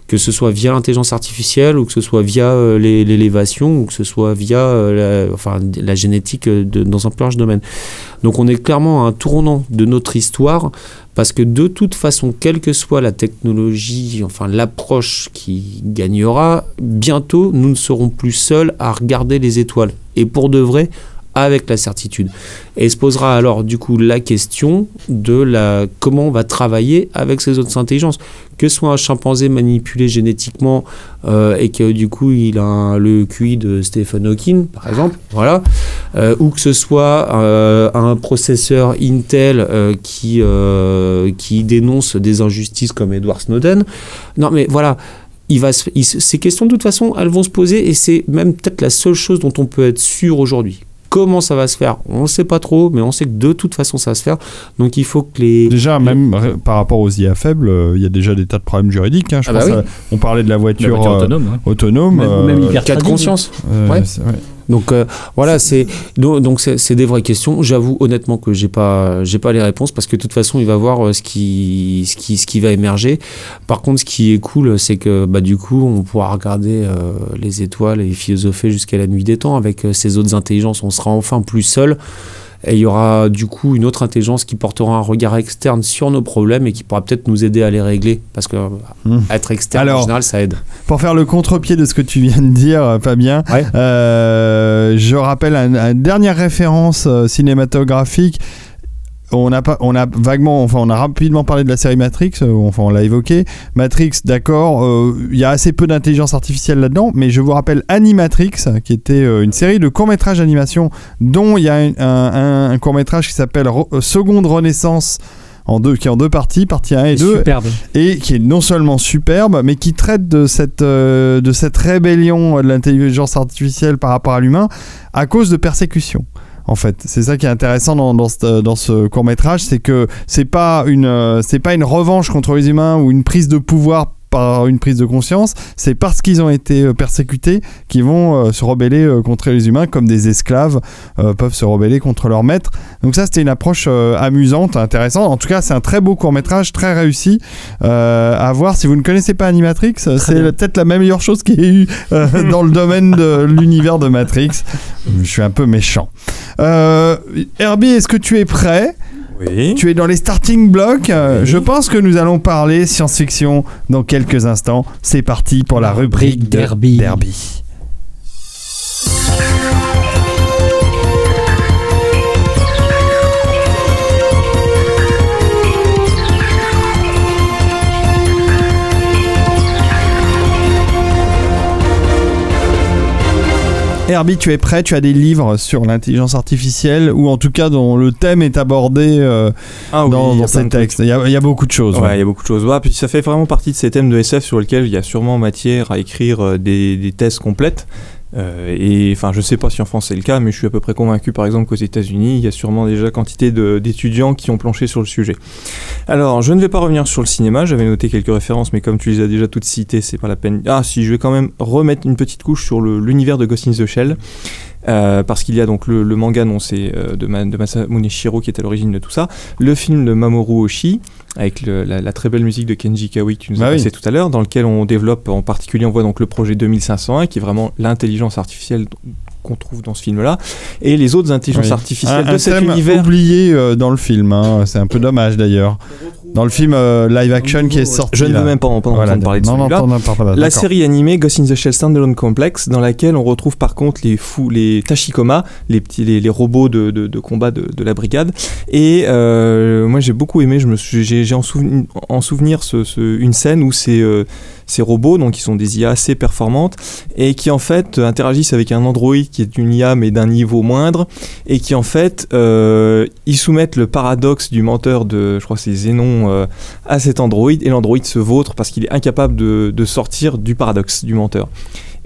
que ce soit via l'intelligence artificielle ou que ce soit via euh, l'élévation ou que ce soit via euh, la, enfin, la génétique euh, dans un plus large domaine. Donc on est clairement à un tournant de notre histoire parce que de toute façon, quelle que soit la technologie, enfin l'approche qui gagnera, bientôt nous ne serons plus seuls à regarder les étoiles. Et pour de vrai, avec la certitude. Et se posera alors du coup la question de la comment on va travailler avec ces autres intelligences. Que soit un chimpanzé manipulé génétiquement euh, et que du coup il a le QI de Stephen Hawking par exemple, voilà, Euh, ou que ce soit euh, un processeur Intel qui qui dénonce des injustices comme Edward Snowden. Non mais voilà. Il va ces questions, de toute façon, elles vont se poser et c'est même peut-être la seule chose dont on peut être sûr aujourd'hui. Comment ça va se faire On ne sait pas trop, mais on sait que de toute façon ça va se faire. Donc il faut que les. Déjà, même par rapport aux IA faibles, euh, il y a déjà des tas de problèmes juridiques. hein. Je Ah bah pense oui. à- on parlait de la La voiture, euh, autonome. ouais. autonome. Même- euh, même hyper Cas de conscience. euh, ouais. Donc euh, voilà, c'est donc c'est des vraies questions. J'avoue honnêtement que j'ai pas j'ai pas les réponses parce que de toute façon il va voir euh, ce qui ce qui ce qui va émerger. Par contre, ce qui est cool, c'est que bah du coup on pourra regarder euh, les étoiles et philosopher jusqu'à la nuit des temps avec ces autres intelligences. On sera enfin plus seul. Et il y aura du coup une autre intelligence qui portera un regard externe sur nos problèmes et qui pourra peut-être nous aider à les régler. Parce que Hmm. être externe Alors- en général, ça aide. Pour faire le contre-pied de ce que tu viens de dire, euh, Fabien, Ouais. euh, je rappelle un- une dernière référence euh, cinématographique. On a, pas, on a vaguement, enfin, on a rapidement parlé de la série Matrix, euh, enfin, on l'a évoqué. Matrix, d'accord, euh, il y a assez peu d'intelligence artificielle là-dedans, mais je vous rappelle Animatrix, qui était euh, une série de courts-métrages d'animation, dont il y a un, un- un court-métrage qui s'appelle Seconde Renaissance, en deux, qui est en deux parties, partie 1 et 2 Superbe. et qui est non seulement superbe, mais qui traite de cette, euh, de cette rébellion de l'intelligence artificielle par rapport à l'humain à cause de persécutions. En fait, c'est ça qui est intéressant dans, dans ce, court métrage, c'est que c'est pas une euh, c'est pas une revanche contre les humains ou une prise de pouvoir par une prise de conscience, c'est parce qu'ils ont été euh, persécutés qu'ils vont euh, se rebeller euh, contre les humains comme des esclaves peuvent se rebeller contre leur maître. Donc ça c'était une approche amusante, intéressante. En tout cas c'est un très beau court métrage, très réussi à voir. Si vous ne connaissez pas Animatrix, c'est peut-être la meilleure chose qu'il y ait eu dans le domaine de l'univers de Matrix. Je suis un peu méchant. Euh, Herbie, est-ce que tu es prêt? Oui. Tu es dans les starting blocks. Euh, Je pense que nous allons parler science-fiction dans quelques instants. C'est parti pour la rubrique de Derby. Herbie, tu es prêt? Tu as des livres sur l'intelligence artificielle ou en tout cas dont le thème est abordé euh, Ah oui, dans, ces textes. Il y, a, il y a beaucoup de choses. Ouais, ouais. il y a beaucoup de choses. Ouais, puis ça fait vraiment partie de ces thèmes de SF sur lesquels il y a sûrement matière à écrire euh, des, des thèses complètes. Euh, et enfin, je sais pas si en France c'est le cas, mais je suis à peu près convaincu, par exemple, qu'aux États-Unis, il y a sûrement déjà quantité d'étudiants qui ont planché sur le sujet. Alors, je ne vais pas revenir sur le cinéma. J'avais noté quelques références, mais comme tu les as déjà toutes citées, c'est pas la peine. Ah, si, je vais quand même remettre une petite couche sur l'univers de Ghost in the Shell. Euh, parce qu'il y a donc le, le manga non c'est euh, de, Ma- de Masamune Shiro qui est à l'origine de tout ça, le film de Mamoru Oshii avec le- la, la très belle musique de Kenji Kawi que tu nous as oui. passé tout à l'heure, dans lequel on développe en particulier, on voit donc le projet 2501 qui est vraiment l'intelligence artificielle qu'on trouve dans ce film-là, et les autres intelligences Oui. artificielles un, de un cet thème univers. oublié euh, dans le film. hein. C'est un peu dommage d'ailleurs. Dans le film euh, live action qui est sorti. Je ne veux même pas en, pas en Voilà, entendre parler de non, non, as pas La série animée Ghost in the Shell Standalone Complex, dans laquelle on retrouve par contre les fous, les Tachikoma, les petits, les, les robots de, de, de combat de, de la brigade. Et euh, moi j'ai beaucoup aimé, je me j'ai, en, souven- en souvenir ce, ce- une scène où ces, euh, ces robots, donc qui sont des IA assez performantes, et qui en fait interagissent avec un android qui est une IA mais d'un niveau moindre, et qui en fait euh, ils soumettent le paradoxe du menteur de, je crois que c'est Zénon, euh, à cet android et l'android se vautre parce qu'il est incapable de, de sortir du paradoxe du menteur.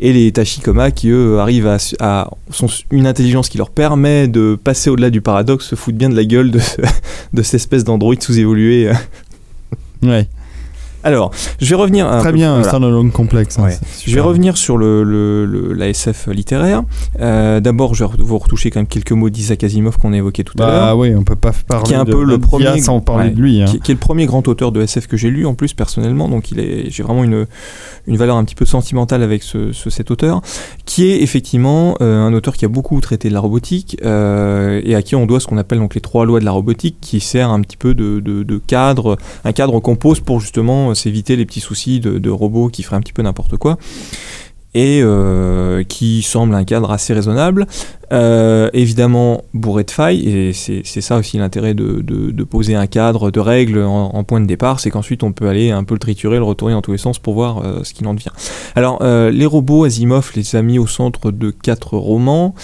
Et les Tachikoma qui eux arrivent à, à sont une intelligence qui leur permet de passer au-delà du paradoxe se foutent bien de la gueule de, de cette espèce d'android sous-évolué. Ouais. Alors, je vais revenir. un Très peu- bien, voilà. standalone complexe. hein, Ouais. Je vais revenir sur le, le- le- la SF littéraire. Euh, D'abord, je vais vous retoucher quand même quelques mots d'Isaac Asimov qu'on a évoqué tout à l'heure. Bah oui, on peut pas parler Qui est un de peu le premier- sans parler ouais, de lui. hein. qui, qui est le premier grand auteur de SF que j'ai lu en plus personnellement, donc j'ai vraiment une, une valeur un petit peu sentimentale avec ce, ce- cet auteur, qui est effectivement euh, un auteur qui a beaucoup traité de la robotique euh, et à qui on doit ce qu'on appelle donc les trois lois de la robotique, qui sert un petit peu de, de- de cadre, un cadre qu'on pose pour justement euh, s'éviter les petits soucis de, robots qui feraient un petit peu n'importe quoi. Et euh, qui semble un cadre assez raisonnable, euh, évidemment bourré de failles, et c'est ça aussi l'intérêt de, de- poser un cadre de règles en, point de départ, c'est qu'ensuite on peut aller un peu le triturer, le retourner dans tous les sens pour voir ce qu'il en devient. Alors, les robots, Asimov les a mis au centre de quatre romans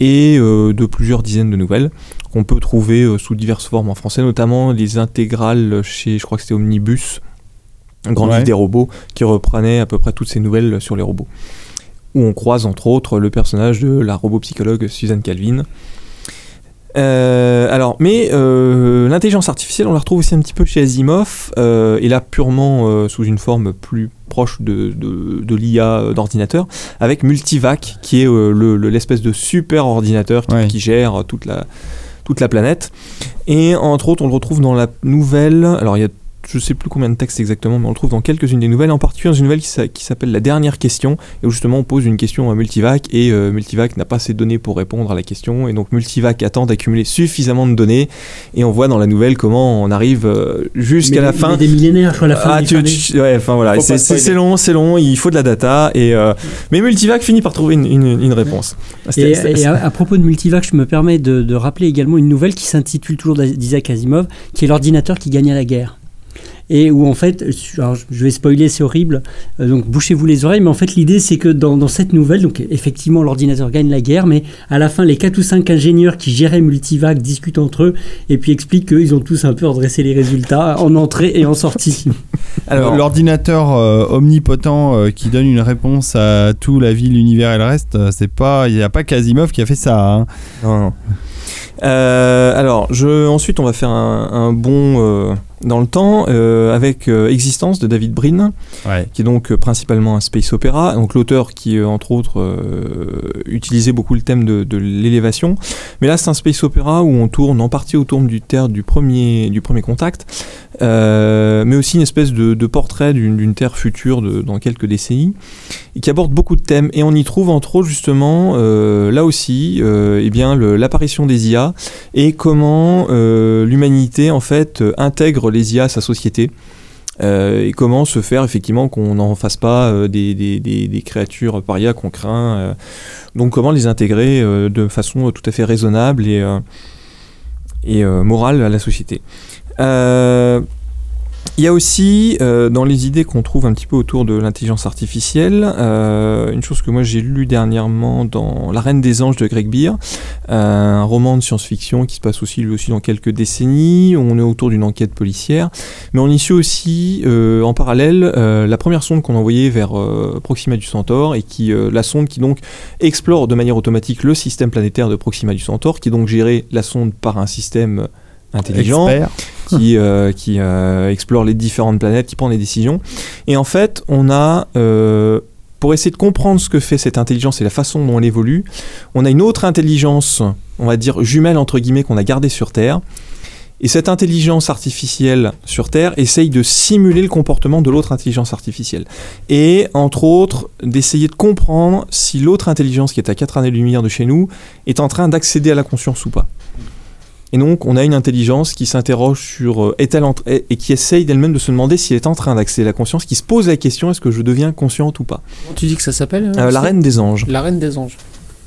et de plusieurs dizaines de nouvelles qu'on peut trouver sous diverses formes en français, notamment les intégrales chez, je crois que c'était Omnibus, un grand Ouais. livre des robots, qui reprenait à peu près toutes ces nouvelles sur les robots où on croise entre autres le personnage de la robot-psychologue Suzanne Calvin. Euh, alors, mais euh, l'intelligence artificielle, on la retrouve aussi un petit peu chez Asimov, euh, et là purement sous une forme plus proche de, de, de l'IA d'ordinateur, avec Multivac, qui est le- le- l'espèce de super ordinateur qui, Ouais. qui gère toute la, toute la planète. Et entre autres, on le retrouve dans la nouvelle. Alors, il y a je sais plus combien de textes exactement, mais on le trouve dans quelques-unes des nouvelles, en particulier dans une nouvelle qui s'a- qui s'appelle La dernière question, et où justement on pose une question à Multivac, et euh, Multivac n'a pas assez de données pour répondre à la question, et donc Multivac attend d'accumuler suffisamment de données, et on voit dans la nouvelle comment on arrive euh, jusqu'à la fin. Des millénaires, je crois, à la fin. Ah, il tu, fallait- tu- ouais, enfin voilà, c'est long, c'est long, il faut de la data, et euh, mais Multivac finit par trouver une, une- une réponse. Et, à, à propos de Multivac, je me permets de, de rappeler également une nouvelle qui s'intitule toujours d'Isaac Asimov, qui est l'ordinateur qui gagne à la guerre. Et où en fait, alors je vais spoiler, c'est horrible, euh, donc bouchez-vous les oreilles, mais en fait l'idée c'est que dans, dans cette nouvelle, donc effectivement l'ordinateur gagne la guerre, mais à la fin les 4 ou 5 ingénieurs qui géraient Multivac discutent entre eux et puis expliquent qu'ils ont tous un peu redressé les résultats en entrée et en sortie. Alors, l'ordinateur euh, omnipotent euh, qui donne une réponse à tout, la vie, l'univers et le reste, c'est pas, il n'y a pas qu'Asimov qui a fait ça. hein. Non, non. Euh, alors, je, ensuite, on va faire un, euh, dans le temps euh, avec euh, Existence de David Brin, qui est donc euh, principalement un space opéra. Donc, l'auteur qui, entre autres, utilisait beaucoup le thème de, de l'élévation. Mais là, c'est un space opéra où on tourne en partie autour du terre du premier, du premier contact, mais aussi une espèce de, de portrait d'une terre future de, dans quelques décennies et qui aborde beaucoup de thèmes. Et on y trouve entre autres justement, là aussi, eh bien l'apparition des IA et comment l'humanité en fait euh, les IA sa société. Euh, et comment se faire effectivement qu'on n'en fasse pas euh, des, des- créatures parias qu'on craint. euh. donc comment les intégrer de façon tout à fait raisonnable et, et morale à la société. Il y a aussi, euh, dans les idées qu'on trouve un petit peu autour de l'intelligence artificielle, euh, une chose que moi j'ai lu dernièrement dans La Reine des Anges de Greg Beer, euh, un roman de science-fiction qui se passe aussi lui aussi dans quelques décennies. On est autour d'une enquête policière, mais on suit aussi en parallèle la première sonde qu'on a envoyée vers Proxima du Centaure et qui la sonde qui donc explore de manière automatique le système planétaire de Proxima du Centaure, qui donc géré la sonde par un système intelligent Expert. qui, euh, qui euh, explore les différentes planètes, qui prend des décisions. Et en fait, on a, euh, pour essayer de comprendre ce que fait cette intelligence et la façon dont elle évolue, on a une autre intelligence, on va dire jumelle entre guillemets, qu'on a gardée sur Terre. Et cette intelligence artificielle sur Terre essaye de simuler le comportement de l'autre intelligence artificielle. Et entre autres, d'essayer de comprendre si l'autre intelligence qui est à 4 années-lumière de chez nous est en train d'accéder à la conscience ou pas. Et donc, on a une intelligence qui s'interroge sur euh, est-elle en- et et qui essaye d'elle-même de se demander si elle est en train d'accéder à la conscience, qui se pose la question est-ce que je deviens consciente ou pas? Comment tu dis que ça s'appelle Euh, La Reine des Anges. La Reine des Anges.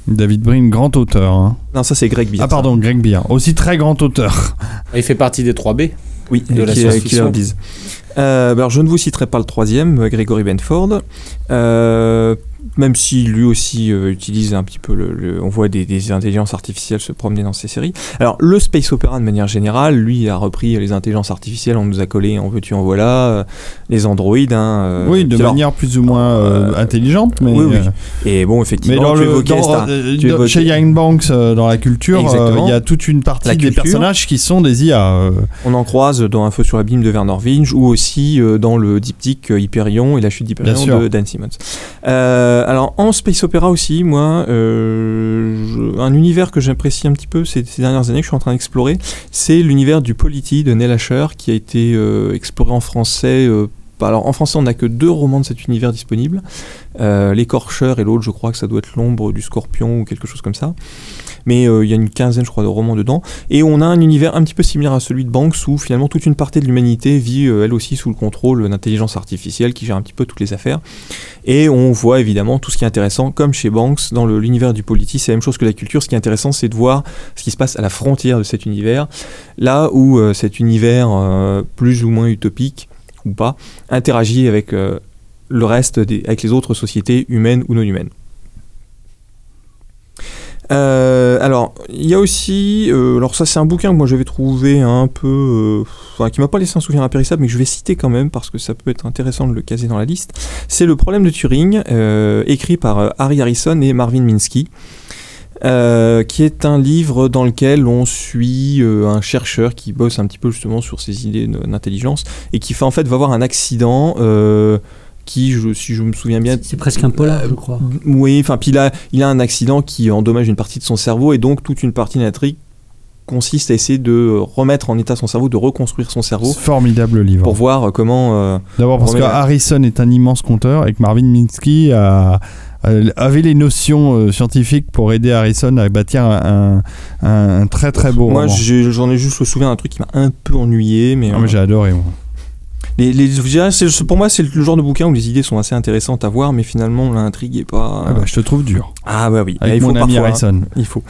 David Brin, grand auteur. hein. Non, ça c'est Greg Beer. Ah pardon, Greg Beer, aussi très grand auteur. Il fait partie des 3B. Oui, de la qui- science-fiction. Euh, bah alors je ne vous citerai pas le troisième, euh, Gregory Benford. Euh, même si lui aussi euh, utilise un petit peu le, le- on voit des, des intelligences artificielles se promener dans ses séries. Alors le space opera de manière générale, lui a repris les intelligences artificielles, on nous a collé en veux-tu en voilà, euh, les androïdes. Hein, euh, oui, de alors, manière plus ou moins intelligente, mais. oui, oui. Et bon, Mais effectivement, dans tu le, évoquais dans- Star- tu dans- évoquais- chez Young Banks, dans la culture, il y a toute une partie La des culture. personnages qui sont des IA. On en croise dans Un feu sur l'abîme de Werner Vinge ou aussi dans le diptyque Hyperion et la chute d'Hyperion de Dan Simmons. Euh, alors en space opéra aussi, moi, euh, un univers que j'apprécie un petit peu ces, ces dernières années que je suis en train d'explorer, c'est l'univers du Polity de Neil Asher qui a été euh, exploré en français. Alors en français, on n'a que deux romans de cet univers disponibles. Euh, L'écorcheur et l'autre, je crois que ça doit être l'ombre du scorpion ou quelque chose comme ça. Mais euh, il y a une quinzaine, je crois, de romans dedans. Et on a un univers un petit peu similaire à celui de Banks où finalement toute une partie de l'humanité vit euh, elle aussi sous le contrôle d'intelligence artificielle qui gère un petit peu toutes les affaires. Et on voit évidemment tout ce qui est intéressant, comme chez Banks, dans l'univers du politique, c'est la même chose que la culture. Ce qui est intéressant, c'est de voir ce qui se passe à la frontière de cet univers, là où cet univers plus ou moins utopique ou pas interagit avec euh, le reste, des, avec les autres sociétés humaines ou non humaines. Euh, alors, il y a aussi, euh, alors ça c'est un bouquin que moi j'avais trouvé un peu, enfin, qui m'a pas laissé un souvenir impérissable, mais que je vais citer quand même parce que ça peut être intéressant de le caser dans la liste. C'est le problème de Turing, écrit par Harry Harrison et Marvin Minsky. Euh, qui est un livre dans lequel on suit euh, un chercheur qui bosse un petit peu justement sur ses idées d'intelligence et qui fait en fait va avoir un accident euh, qui, je, si je me souviens bien, C'est presque un polar, je crois. oui, enfin, puis il a, il a un accident qui endommage une partie de son cerveau et donc toute une partie de l'intrigue consiste à essayer de remettre en état son cerveau, de reconstruire son cerveau Formidable livre. pour voir comment. euh, D'abord parce que la- Harrison est un immense conteur et que Marvin Minsky a- a- avait les notions euh, scientifiques pour aider Harrison à bâtir un, un- un très très beau moi, j'en ai juste le souvenir d'un truc qui m'a un peu ennuyé, mais. Ah, euh, mais j'ai adoré. moi. Les, les- je pour moi, c'est le genre de bouquin où les idées sont assez intéressantes à voir, mais finalement, l'intrigue est pas. Ah bah, je te trouve dur. Ah bah oui, Avec il faut mon ami parfois, hein. Harrison. Il faut.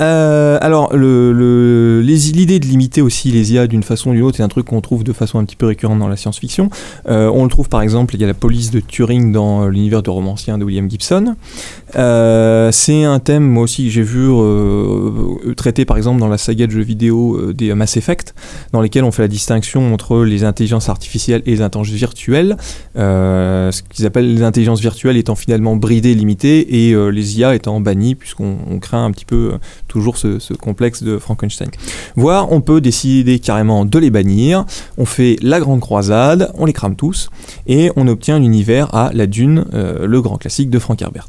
Euh, alors, le- le- les- l'idée de limiter aussi les IA d'une façon ou d'une autre, c'est un truc qu'on trouve de façon un petit peu récurrente dans la science-fiction. Euh, on le trouve par exemple, il y a la police de Turing dans euh, l'univers de romancien de William Gibson. Euh, c'est un thème, moi aussi, que j'ai vu euh, traité par exemple dans la saga de jeux vidéo euh, des Mass Effect, dans lesquels on fait la distinction entre les intelligences artificielles et les intelligences virtuelles. Euh, ce qu'ils appellent les intelligences virtuelles étant finalement bridées, limitées, et euh, les IA étant bannies, puisqu'on on craint un petit peu euh, toujours ce, ce complexe de Frankenstein. Voire, on peut décider carrément de les bannir, on fait la grande croisade, on les crame tous, et on obtient l'univers à la Dune, euh, le grand classique de Frank Herbert.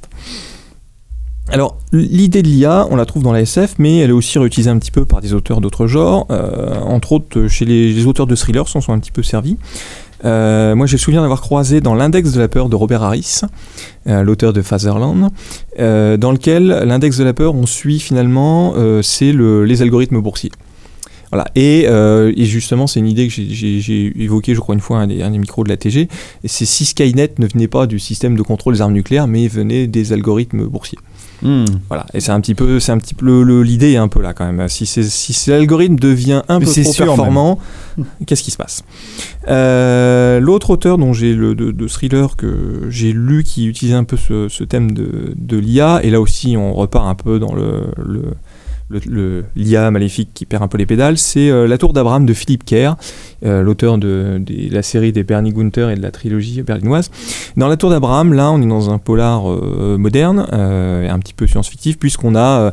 Alors, l'idée de l'IA, on la trouve dans la SF, mais elle est aussi réutilisée un petit peu par des auteurs d'autres genres. Euh, entre autres, chez les, auteurs de thrillers s'en sont un petit peu servis. Euh, moi, j'ai le souvenir d'avoir croisé dans l'Index de la peur de Robert Harris, euh, l'auteur de Fatherland, euh, dans lequel l'Index de la peur, on suit finalement, euh, c'est le- les algorithmes boursiers. Et, euh, justement, c'est une idée que j'ai- évoquée, je crois, une fois, un des, un des micros de la TG. C'est si Skynet ne venait pas du système de contrôle des armes nucléaires, mais venait des algorithmes boursiers. Hmm. Voilà. Et c'est un petit peu, c'est un petit peu l'idée un peu là quand même. Si, c'est- si c'est l'algorithme devient un Mais peu trop performant, qu'est-ce qui se passe? Euh, L'autre auteur dont j'ai le de, de thriller que j'ai lu qui utilisait un peu ce, ce thème de, de l'IA, et là aussi on repart un peu dans le- l'IA maléfique qui perd un peu les pédales, c'est euh, La Tour d'Abraham de Philippe Kerr, euh, l'auteur de, la série des Bernie Gunther et de la trilogie berlinoise. Dans La Tour d'Abraham, là, on est dans un polar euh, moderne, euh, un petit peu science-fictif, puisqu'on a.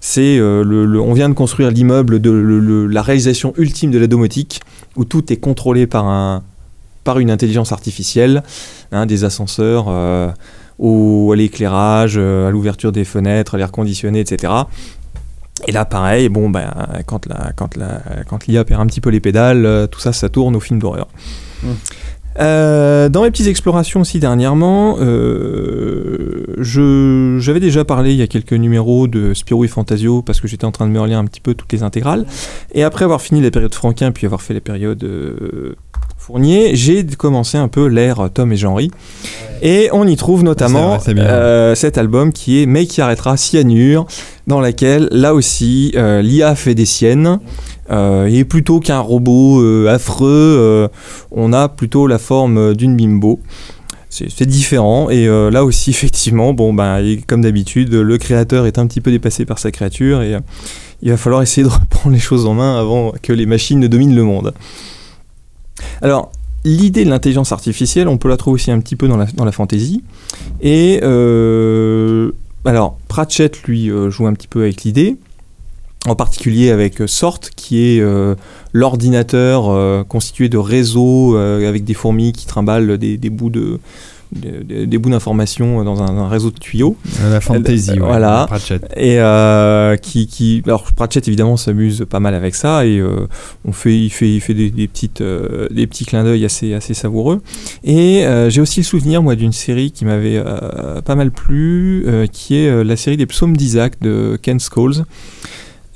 c'est le, on vient de construire l'immeuble de la réalisation ultime de la domotique, où tout est contrôlé par, un, par une intelligence artificielle, hein, des ascenseurs, au, à l'éclairage, à l'ouverture des fenêtres, à l'air conditionné, etc. Et là, pareil, bon, ben, quand la, quand la, quand l'IA perd un petit peu les pédales, euh, tout ça, ça tourne au film d'horreur. Euh, dans mes petites explorations aussi dernièrement, euh, j'avais déjà parlé il y a quelques numéros de Spirou et Fantasio parce que j'étais en train de me relire un petit peu toutes les intégrales. Et après avoir fini la période Franquin puis avoir fait la période euh, Fournier, j'ai commencé un peu l'ère Tom et Jean-Ry. Et on y trouve notamment vrai, euh, cet album qui est Mais qui arrêtera Cyanure, dans laquelle là aussi l'IA fait des siennes. Euh, et plutôt qu'un robot euh, affreux, euh, on a plutôt la forme d'une bimbo. c'est différent et euh, là aussi effectivement bon ben comme d'habitude le créateur est un petit peu dépassé par sa créature et euh, il va falloir essayer de reprendre les choses en main avant que les machines ne dominent le monde. Alors l'idée de l'intelligence artificielle on peut la trouver aussi un petit peu dans la, dans fantasy et euh, alors Pratchett lui euh, joue un petit peu avec l'idée en particulier avec euh, Sort qui est l'ordinateur constitué de réseaux avec des fourmis qui trimballent des bouts de des, bouts d'informations dans un, un réseau de tuyaux. La fantasy, ouais, voilà. Pratchett. Et euh, qui, qui, alors Pratchett évidemment s'amuse pas mal avec ça et euh, on fait, il fait, il fait des, des petites, euh, des petits clins d'œil assez, assez savoureux. Et j'ai aussi le souvenir moi d'une série qui m'avait pas mal plu, qui est la série des psaumes d'Isaac de Ken Scholes.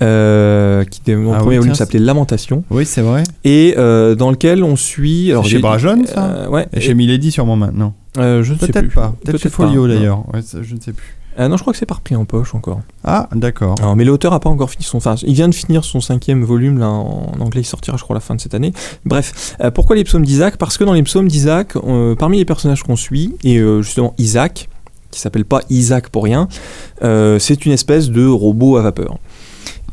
Euh, qui le Ah oui, premier volume s'appelait Lamentation Oui, c'est vrai. et euh, dans lequel on suit alors chez Bragelonne, ça? euh, ouais Et chez Milady, sûrement maintenant. Euh, je ne sais plus pas. Peut-être chez Folio, d'ailleurs. Ouais, je ne sais plus. Euh, non je crois que c'est par pris en poche encore Ah, d'accord. Mais l'auteur a pas encore fini son. Enfin, il vient de finir son cinquième volume là en, anglais. Il sortira, je crois, à la fin de cette année. Bref, euh, pourquoi les psaumes d'Isaac? Parce que dans les psaumes d'Isaac, parmi les personnages qu'on suit, et justement Isaac, qui s'appelle pas Isaac pour rien, c'est une espèce de robot à vapeur.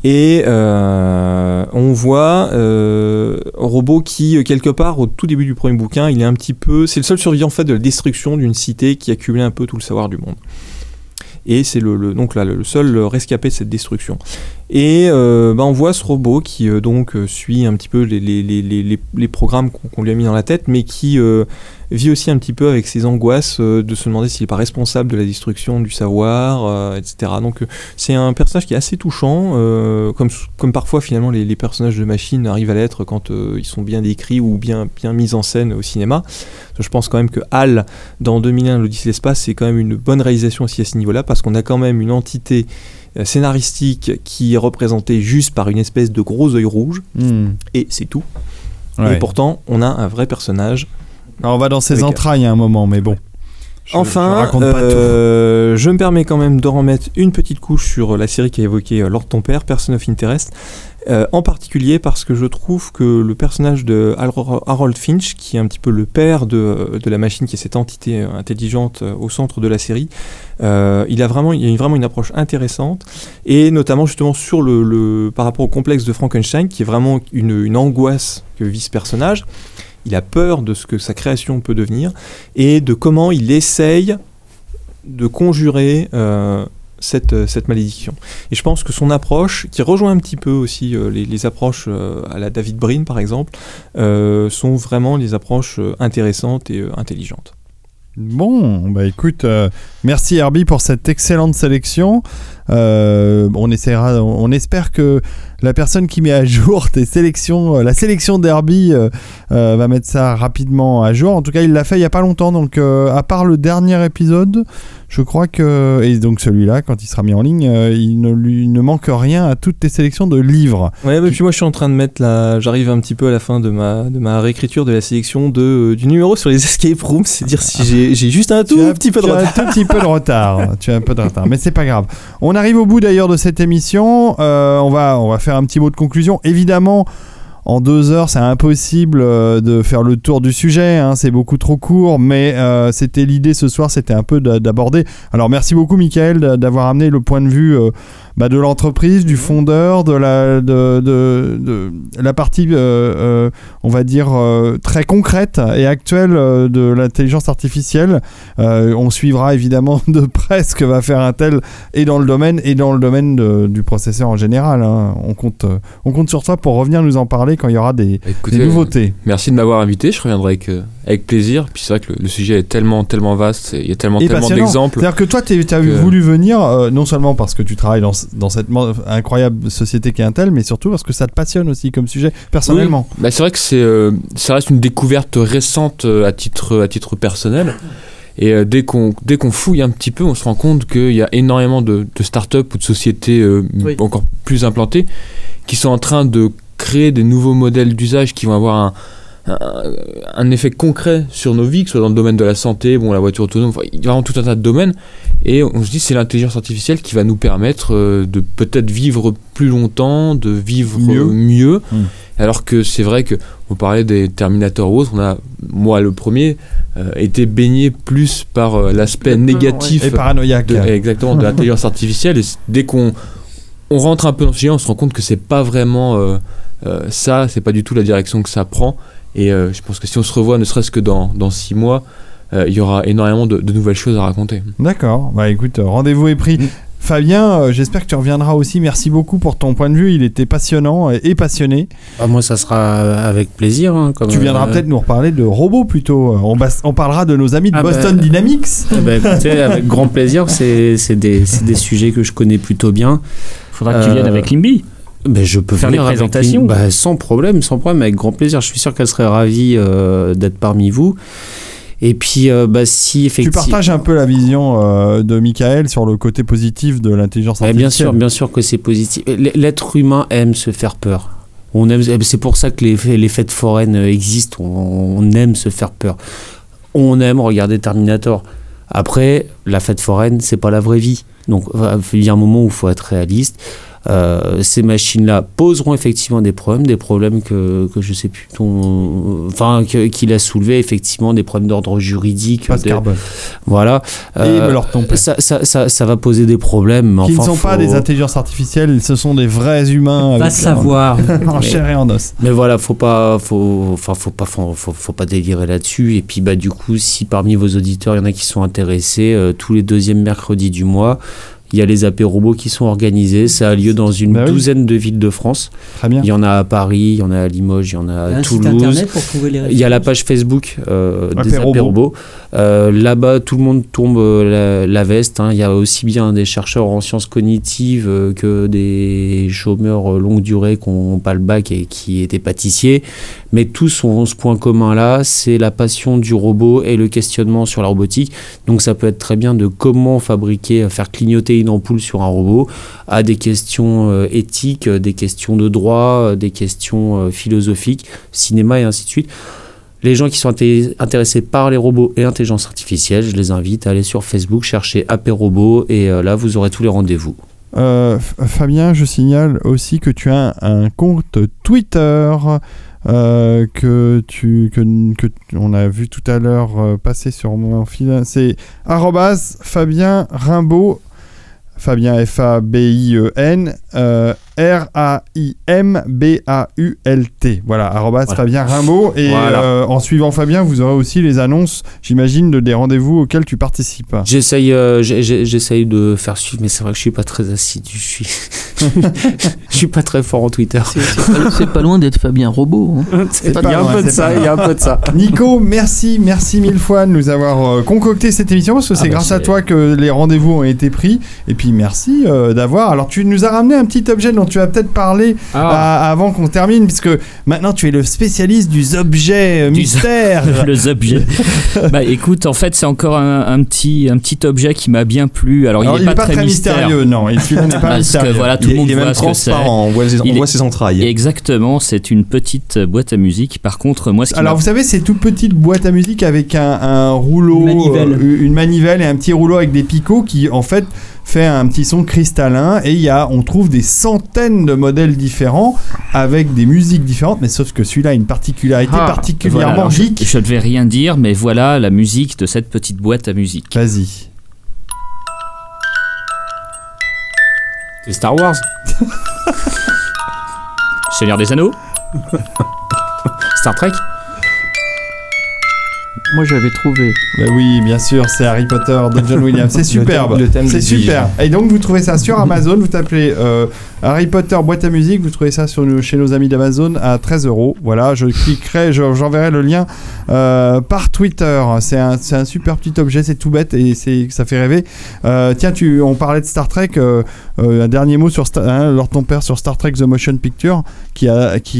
Et euh, on voit euh, robot qui, euh, quelque part, au tout début du premier bouquin, il est un petit peu. C'est le seul survivant fait de la destruction d'une cité qui accumulait un peu tout le savoir du monde. Et c'est le seul rescapé de cette destruction. Et euh, bah, on voit ce robot qui euh, donc euh, suit un petit peu les, les, les, les, programmes qu'on lui a mis dans la tête, mais qui euh, vit aussi un petit peu avec ses angoisses de se demander s'il n'est pas responsable de la destruction du savoir, etc. Donc c'est un personnage qui est assez touchant, comme, comme parfois finalement les, personnages de machine arrivent à l'être quand ils sont bien décrits ou bien, bien mis en scène au cinéma. Je pense quand même que Hal, dans 2001, l'Odyssée de l'espace, c'est quand même une bonne réalisation aussi à ce niveau-là, parce qu'on a quand même une entité scénaristique qui est représentée juste par une espèce de gros œil rouge, Hmm. et c'est tout. Ouais. Et pourtant, on a un vrai personnage. Alors, on va dans ses Avec- entrailles à un moment, mais bon. Je- enfin, euh, je me permets quand même de remettre une petite couche sur la série qui a évoqué euh, Lord ton père, Person of Interest. Euh, en particulier parce que je trouve que le personnage de Har- Harold Finch, qui est un petit peu le père de, la machine, qui est cette entité euh, intelligente euh, au centre de la série, il a vraiment, il a vraiment une approche intéressante, et notamment justement sur le, par rapport au complexe de Frankenstein, qui est vraiment une, angoisse que vit ce personnage. Il a peur de ce que sa création peut devenir et de comment il essaye de conjurer cette, euh, cette malédiction. Et je pense que son approche, qui rejoint un petit peu aussi euh, les, approches euh, à la David Brin par exemple, sont vraiment des approches intéressantes et intelligentes. Bon, bah écoute, merci Herbie pour cette excellente sélection. Euh, on essaiera, on, espère que la personne qui met à jour tes sélections, euh, la sélection d'Herbie, euh, va mettre ça rapidement à jour. En tout cas, il l'a fait il y a pas longtemps, donc à part le dernier épisode, je crois que et donc celui-là, quand il sera mis en ligne, il ne lui ne manque rien à toutes tes sélections de livres. Ouais, et puis moi je suis en train de mettre la. J'arrive un petit peu à la fin de ma, de ma réécriture de la sélection de, du numéro sur les escape rooms, c'est dire si j'ai juste un tout petit peu de retard. un tout petit peu de retard. tu as un peu de retard, mais c'est pas grave. On arrive au bout d'ailleurs de cette émission. Euh, on va on va faire un petit mot de conclusion. Évidemment. En deux heures, c'est impossible euh, de faire le tour du sujet, hein, c'est beaucoup trop court, mais euh, c'était l'idée ce soir, c'était un peu d'a- d'aborder. Alors merci beaucoup Michael d'a- d'avoir amené le point de vue bah, de l'entreprise, du fondeur, de la, de, de- de la partie, euh, euh, on va dire, euh, très concrète et actuelle de l'intelligence artificielle. On suivra évidemment de près ce que va faire Intel et dans le domaine et dans le domaine de- du processeur en général. hein. On, compte, on compte sur toi pour revenir nous en parler quand il y aura des, Écoutez, des nouveautés. Merci de m'avoir invité, je reviendrai avec, avec plaisir. Puis c'est vrai que le, le sujet est tellement, tellement vaste, et il y a tellement, Et tellement d'exemples. C'est-à-dire que toi, tu as que- voulu venir euh, non seulement parce que tu travailles dans, ce- dans cette incroyable société qu'est Intel, mais surtout parce que ça te passionne aussi comme sujet personnellement. Oui. Bah, c'est vrai que c'est, euh, ça reste une découverte récente euh, à titre, à titre personnel. Et euh, dès qu'on dès qu'on fouille un petit peu, on se rend compte qu'il y a énormément de, de startups ou de sociétés euh, Oui. encore plus implantées qui sont en train de créer des nouveaux modèles d'usage qui vont avoir un, un, un effet concret sur nos vies, que ce soit dans le domaine de la santé, bon, la voiture autonome, enfin, il y a vraiment tout un tas de domaines. Et on se dit c'est l'intelligence artificielle qui va nous permettre euh, de peut-être vivre plus longtemps, de vivre Mieux. euh, mieux. Mm. Alors que c'est vrai que on parlait des Terminator ou autres, on a, moi le premier, euh, été baigné plus par euh, l'aspect négatif Et paranoïaque. de, exactement de l'intelligence artificielle. Et dès qu'on on rentre un peu dans ce sujet, on se rend compte que c'est pas vraiment euh, euh, ça, c'est pas du tout la direction que ça prend. Et euh, je pense que si on se revoit, ne serait-ce que dans, dans six mois, euh, il y aura énormément de, de nouvelles choses à raconter. D'accord. Bah écoute, euh, rendez-vous est pris. Mm. Fabien, euh, j'espère que tu reviendras aussi. Merci beaucoup pour ton point de vue. Il était passionnant et, et passionné. Ah, moi, ça sera avec plaisir. hein, comme, Tu viendras euh, peut-être nous reparler de robots plutôt. On, on parlera de nos amis de Ah bah, Boston Dynamics. eh ben, écoutez, avec grand plaisir. C'est c'est des, c'est des sujets que je connais plutôt bien. Faudra que tu viennes avec Limby. Ben, je peux Faire venir les avec présentations. une- bah, sans problème, sans problème, avec grand plaisir. Je suis sûr qu'elle serait ravie euh, d'être parmi vous. Et puis, euh, bah, si Tu effectivement. partages un peu la vision euh, de Michael sur le côté positif de l'intelligence Ouais, artificielle. bien sûr, bien sûr que c'est positif. L'être humain aime se faire peur. On aime, c'est pour ça que les, les fêtes foraines existent. On, on aime se faire peur. On aime regarder Terminator. Après, la fête foraine, c'est pas la vraie vie. Donc, il y a un moment où il faut être réaliste. Euh, ces machines-là poseront effectivement des problèmes, des problèmes que, que je sais plus, ton- enfin, qu'il a soulevé effectivement des problèmes d'ordre juridique. Pas de de- carbone. voilà. Et Euh, me leur tomber. ça, ça, ça, ça va poser des problèmes. mais Qui enfin, ne sont pas des intelligences artificielles, ce sont des vrais humains. Va savoir. en chair et en os. Mais voilà, faut pas, faut, enfin, faut pas, faut, faut- faut pas délirer là-dessus. Et puis, bah, du coup, si parmi vos auditeurs, il y en a qui sont intéressés, euh, tous les deuxièmes mercredis du mois, il y a les apérobos qui sont organisés. Ça a lieu dans une Bah oui. douzaine de villes de France. Très bien. Il y en a à Paris, il y en a à Limoges, il y en a à un site Toulouse. internet pour trouver les Il y a la page Facebook euh, des Apérobo. apérobos. Euh, Là-bas, tout le monde tombe euh, la, la veste. hein. Il y a aussi bien des chercheurs en sciences cognitives euh, que des chômeurs longue durée qui n'ont pas le bac et qui étaient pâtissiers. Mais tous ont ce point commun-là, c'est la passion du robot et le questionnement sur la robotique. Donc ça peut être très bien de comment fabriquer, faire clignoter une ampoule sur un robot, à des questions euh, éthiques, euh, des questions de droit, euh, des questions philosophiques, cinéma et ainsi de suite. Les gens qui sont inté- intéressés par les robots et l'intelligence artificielle, je les invite à aller sur Facebook, chercher AP Robot et là vous aurez tous les rendez-vous. Fabien, je signale aussi que tu as un compte Twitter euh, que tu que, que on a vu tout à l'heure euh, passer sur mon fil. C'est Fabien Rimbaud. Fabien F A B I E N euh, R A I M B A U L T. Voilà, arrobase Voilà. Fabien Rimbaud. Et Voilà. euh, en suivant Fabien, vous aurez aussi les annonces, j'imagine, de des rendez-vous auxquels tu participes. J'essaye euh, j'essaye de faire suivre, mais c'est vrai que je suis pas très assidu. Je suis, je suis pas très fort en Twitter. C'est- pas, loin d'être Fabien Robot. hein. Il y a loin, un peu de ça, pas il y a un peu de ça. Nico, merci, merci mille fois de nous avoir euh, concocté cette émission parce que c'est bah, grâce à toi que les rendez-vous ont été pris. Et puis merci euh, d'avoir. Alors tu nous as ramené un petit objet dont tu vas peut-être parler Ah. euh, avant qu'on termine, puisque maintenant tu es le spécialiste du objet euh, mystère. le objet. bah écoute, en fait, c'est encore un, un petit, un petit objet qui m'a bien plu. Alors, Alors, il n'est pas, très mystère. mystérieux, non. Celui-là n'est pas Parce que mystérieux. voilà, tout Il le monde il est voit même ce que c'est. transparent, on voit, les- on Il est- voit ses entrailles. Exactement, c'est une petite boîte à musique. Par contre, moi, ce qui Alors vous savez, c'est toute petite boîte à musique avec un, un rouleau, Une manivelle. euh, une manivelle et un petit rouleau avec des picots qui en fait fait un petit son cristallin et il y a, on trouve des centaines de modèles différents avec des musiques différentes, mais sauf que celui-là a une particularité Ah, particulièrement Voilà, geek. je ne vais rien dire, mais voilà la musique de cette petite boîte à musique. Vas-y. C'est Star Wars. Seigneur des Anneaux Star Trek. Moi j'avais trouvé. Bah oui, bien sûr, c'est Harry Potter de John Williams. C'est superbe. thème- le thème C'est super. Et donc vous trouvez ça sur Amazon. Vous tapez euh, Harry Potter boîte à musique. Vous trouvez ça chez nos amis d'Amazon à 13 euros. Voilà, je cliquerai, je- j'enverrai le lien euh, par Twitter. C'est un, super petit objet. C'est tout bête et ça fait rêver. Euh, tiens, tu, on parlait de Star Trek. euh, un dernier mot sur Star, hein, ton père sur Star Trek The Motion Picture qui,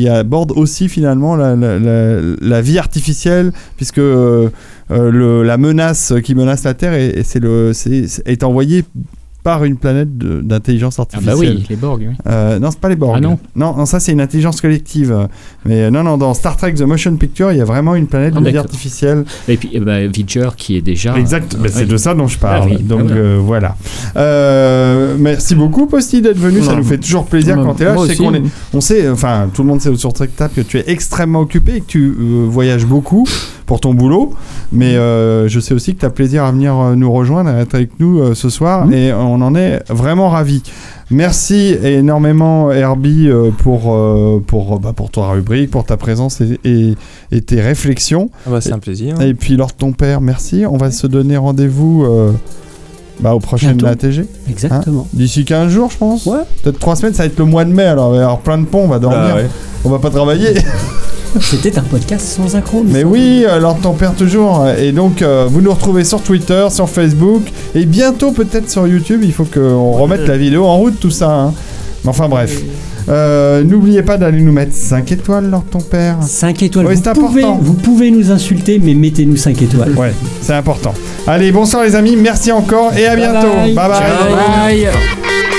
aborde aussi finalement la, vie artificielle puisque la menace qui menace la Terre est envoyée par une planète d'intelligence Ah artificielle. bah oui, les Borg. oui. Euh, non, c'est pas les Borg. Ah non non, non, ça c'est une intelligence collective. Mais euh, non, non, dans Star Trek The Motion Picture, il y a vraiment une planète Ah, de vie artificielle. Et puis eh ben, Vidger qui est déjà. Exact, bah, c'est oui. de ça dont je parle. Ah oui, Donc ah euh, voilà. Euh, merci beaucoup, Posty, d'être venu. Ça nous fait toujours plaisir Non, quand tu es là. moi Je sais aussi. qu'on est, on sait, enfin, tout le monde sait sur Tap que tu es extrêmement occupé et que tu euh, voyages beaucoup pour ton boulot. Mais euh, je sais aussi que tu as plaisir à venir euh, nous rejoindre, à être avec nous euh, ce soir. Mhm. Et on en est vraiment ravis. Merci énormément, Herbie, euh, pour, euh, pour, euh, bah, pour ta rubrique, pour ta présence et, et- et tes réflexions. Ah bah, c'est un plaisir. Et puis, Lord ton père, merci. On va se donner rendez-vous bah, aux prochaines Bientôt. ATG. Exactement. D'ici 15 jours, je pense. Ouais. Peut-être 3 semaines, ça va être le mois de mai, alors il va y avoir plein de ponts, on va dormir. Ah ouais. On va pas travailler. C'était un podcast sans accro. Mais oui, euh, Lord ton père toujours. Et donc, euh, vous nous retrouvez sur Twitter, sur Facebook, et bientôt peut-être sur YouTube. Il faut qu'on remette la vidéo en route, tout ça. hein. Mais enfin, bref. Euh, N'oubliez pas d'aller nous mettre 5 étoiles, Lord ton père. 5 étoiles. Oui, vous, c'est pouvez, important. vous pouvez nous insulter, mais mettez-nous 5 étoiles. Ouais, c'est important. Allez, bonsoir les amis, merci encore et à Bye bientôt. bye. bye. bye. Bye.